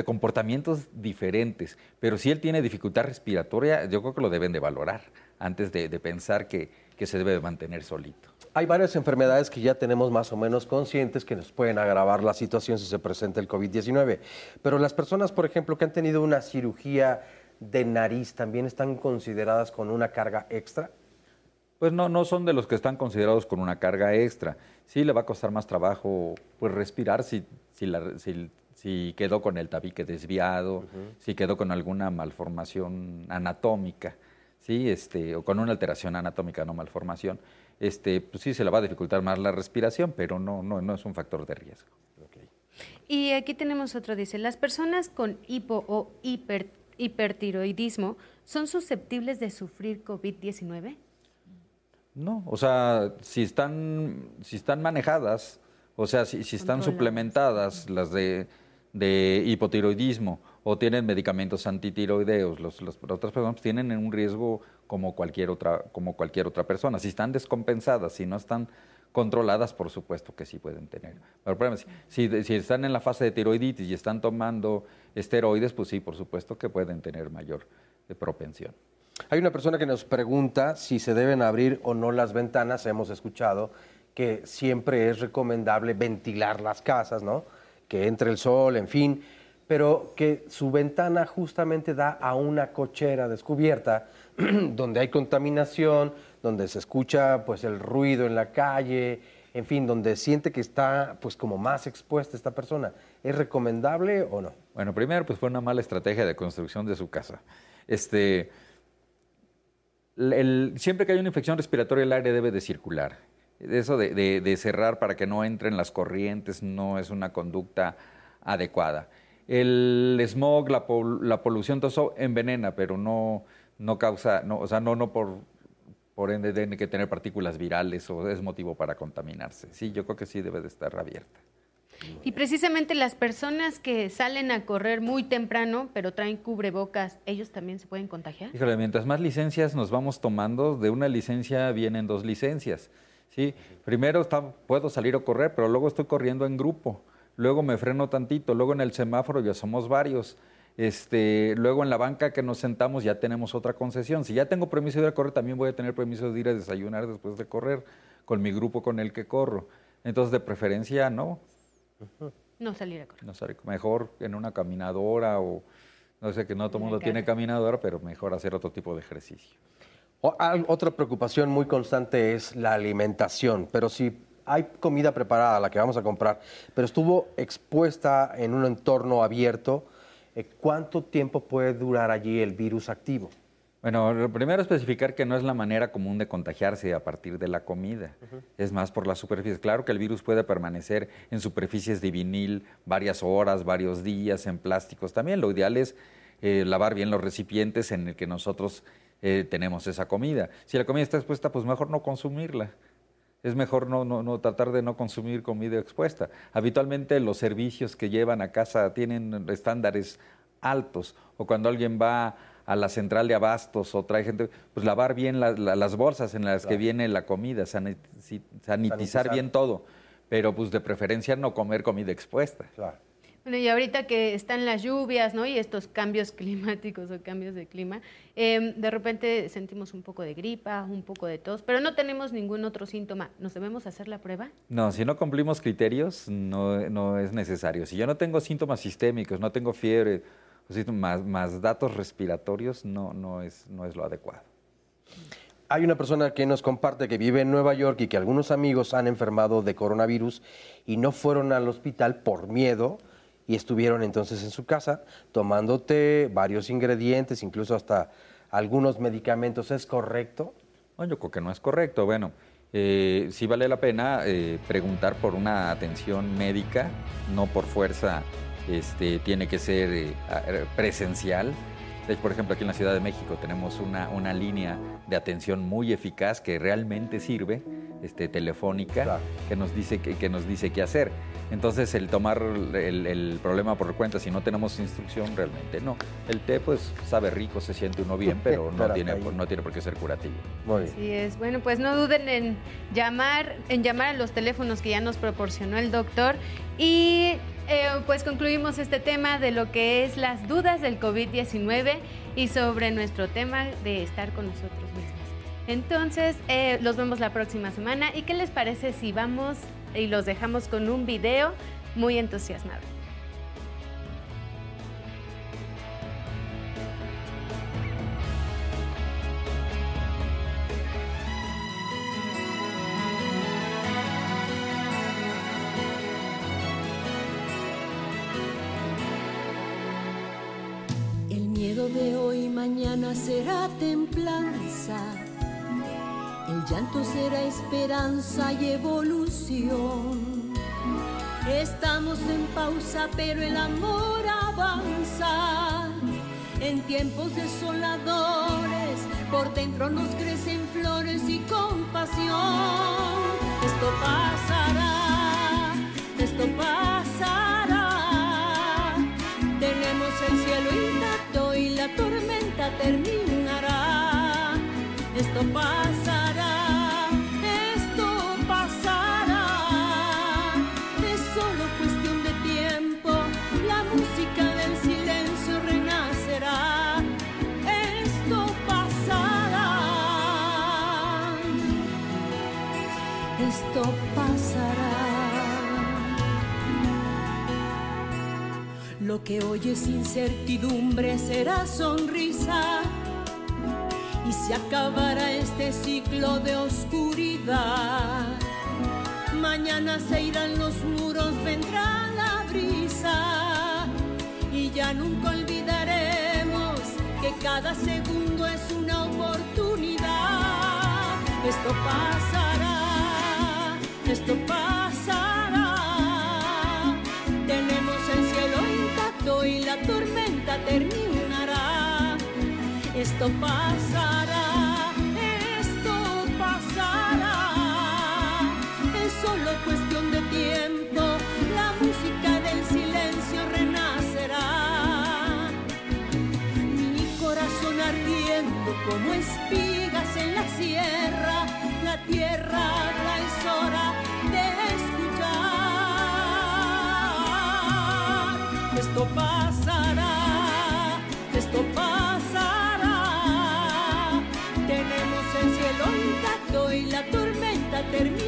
comportamientos diferentes. Pero si él tiene dificultad respiratoria, yo creo que lo deben de valorar antes de, pensar que, que se debe mantener solito. Hay varias enfermedades que ya tenemos más o menos conscientes que nos pueden agravar la situación si se presenta el COVID-19. Pero las personas, por ejemplo, que han tenido una cirugía de nariz, ¿también están consideradas con una carga extra? pues no, no son de los que están considerados con una carga extra. Sí le va a costar más trabajo pues respirar si, si, quedó con el tabique desviado, si quedó con alguna malformación anatómica, ¿sí? este, o con una alteración anatómica, no malformación. Este, pues sí se le va a dificultar más la respiración, pero no, no, no es un factor de riesgo. Y aquí tenemos otro, dice, las personas con hipo o hipertiroidismo son susceptibles de sufrir COVID-19? No, o sea, si están, si están manejadas, o sea, si, si están suplementadas las de, de hipotiroidismo o tienen medicamentos antitiroideos, los, las otras personas tienen un riesgo como cualquier otra, como cualquier otra persona. Si están descompensadas, si no están controladas, por supuesto que sí pueden tener. Pero problema si, si están en la fase de tiroiditis y están tomando esteroides, pues sí, por supuesto que pueden tener mayor eh, propensión. Hay una persona que nos pregunta si se deben abrir o no las ventanas. Hemos escuchado que siempre es recomendable ventilar las casas, ¿no? Que entre el sol, en fin, pero que su ventana justamente da a una cochera descubierta donde hay contaminación, donde se escucha pues el ruido en la calle, en fin, donde siente que está pues como más expuesta esta persona. ¿Es recomendable o no? Bueno, primero, pues fue una mala estrategia de construcción de su casa. Este, siempre que hay una infección respiratoria, el aire debe de circular. Eso de, de- de cerrar para que no entren las corrientes no es una conducta adecuada. El smog, la, pol- la polución, todo eso envenena, pero no, no causa, no, o sea, no, no por, por ende tiene que tener partículas virales o es motivo para contaminarse. Sí, yo creo que sí debe de estar abierta. Y precisamente las personas que salen a correr muy temprano, pero traen cubrebocas, ¿ellos también se pueden contagiar? Híjole, mientras más licencias nos vamos tomando, de una licencia vienen dos licencias. ¿Sí? Primero está- puedo salir a correr, pero luego estoy corriendo en grupo. Luego me freno tantito, luego en el semáforo ya somos varios. Este, luego en la banca que nos sentamos ya tenemos otra concesión. Si ya tengo permiso de ir a correr, también voy a tener permiso de ir a desayunar después de correr con mi grupo con el que corro. Entonces, de preferencia, no. No salir a correr. no mejor en una caminadora o no sé que no todo el mundo tiene caminadora, pero mejor hacer otro tipo de ejercicio. Otra preocupación muy constante es la alimentación, pero si hay comida preparada, la que vamos a comprar, pero estuvo expuesta en un entorno abierto, eh, ¿cuánto tiempo puede durar allí el virus activo? Bueno, lo primero especificar que no es la manera común de contagiarse a partir de la comida. Es más por la superficie. Claro que el virus puede permanecer en superficies de vinil varias horas, varios días, en plásticos. También lo ideal es eh, lavar bien los recipientes en el que nosotros eh, tenemos esa comida. Si la comida está expuesta, pues mejor no consumirla. Es mejor no, no, no tratar de no consumir comida expuesta. Habitualmente los servicios que llevan a casa tienen estándares altos. O cuando alguien va a la central de abastos o trae gente, pues lavar bien la- la- las bolsas en las que viene la comida, saniti- sanitizar, Sanitizar. bien todo. Pero pues de preferencia no comer comida expuesta. Bueno, y ahorita que están las lluvias, ¿no? Y estos cambios climáticos o cambios de clima, eh, de repente sentimos un poco de gripa, un poco de tos, pero no tenemos ningún otro síntoma. ¿Nos debemos hacer la prueba? No, si no cumplimos criterios, no, no es necesario. Si yo no tengo síntomas sistémicos, no tengo fiebre, más, más datos respiratorios, no, no, es, no es lo adecuado. Hay una persona que nos comparte que vive en Nueva York y que algunos amigos han enfermado de coronavirus y no fueron al hospital por miedo y estuvieron entonces en su casa tomando té, varios ingredientes, incluso hasta algunos medicamentos. ¿Es correcto? No, yo creo que no es correcto. Bueno, eh, sí vale la pena eh, preguntar por una atención médica, no por fuerza este, tiene que ser eh, presencial. Por ejemplo, aquí en la Ciudad de México tenemos una, una línea de atención muy eficaz que realmente sirve, este, telefónica, que, nos dice que, que nos dice qué hacer. Entonces, el tomar el, el problema por cuenta, si no tenemos instrucción, realmente no. El té, pues, sabe rico, se siente uno bien, pero no tiene, ahí. no tiene por qué ser curativo. Muy bien. Así es. Bueno, pues no duden en llamar, en llamar a los teléfonos que ya nos proporcionó el doctor. Y eh, pues concluimos este tema de lo que es las dudas del COVID-19 y sobre nuestro tema de estar con nosotros mismos. Entonces, eh, los vemos la próxima semana. ¿Y qué les parece si vamos y los dejamos con un video muy entusiasmado? El miedo de hoy mañana será templanza. El llanto será esperanza y evolución. Estamos en pausa, pero el amor avanza. en tiempos desoladores, por dentro nos crecen flores y compasión. Esto pasará, esto pasará. Tenemos el cielo intacto y la tormenta terminará. Esto pasará, Lo que hoy es incertidumbre será sonrisa y se acabará este ciclo de oscuridad. Mañana se irán los muros, vendrá la brisa y ya nunca olvidaremos que cada segundo es una oportunidad. Esto pasará, esto pasará. Esto pasará, esto pasará. Es solo cuestión de tiempo. La música del silencio renacerá. Mi corazón ardiendo como espigas en la sierra. La tierra habla, es hora de escuchar. Esto pasará, termina.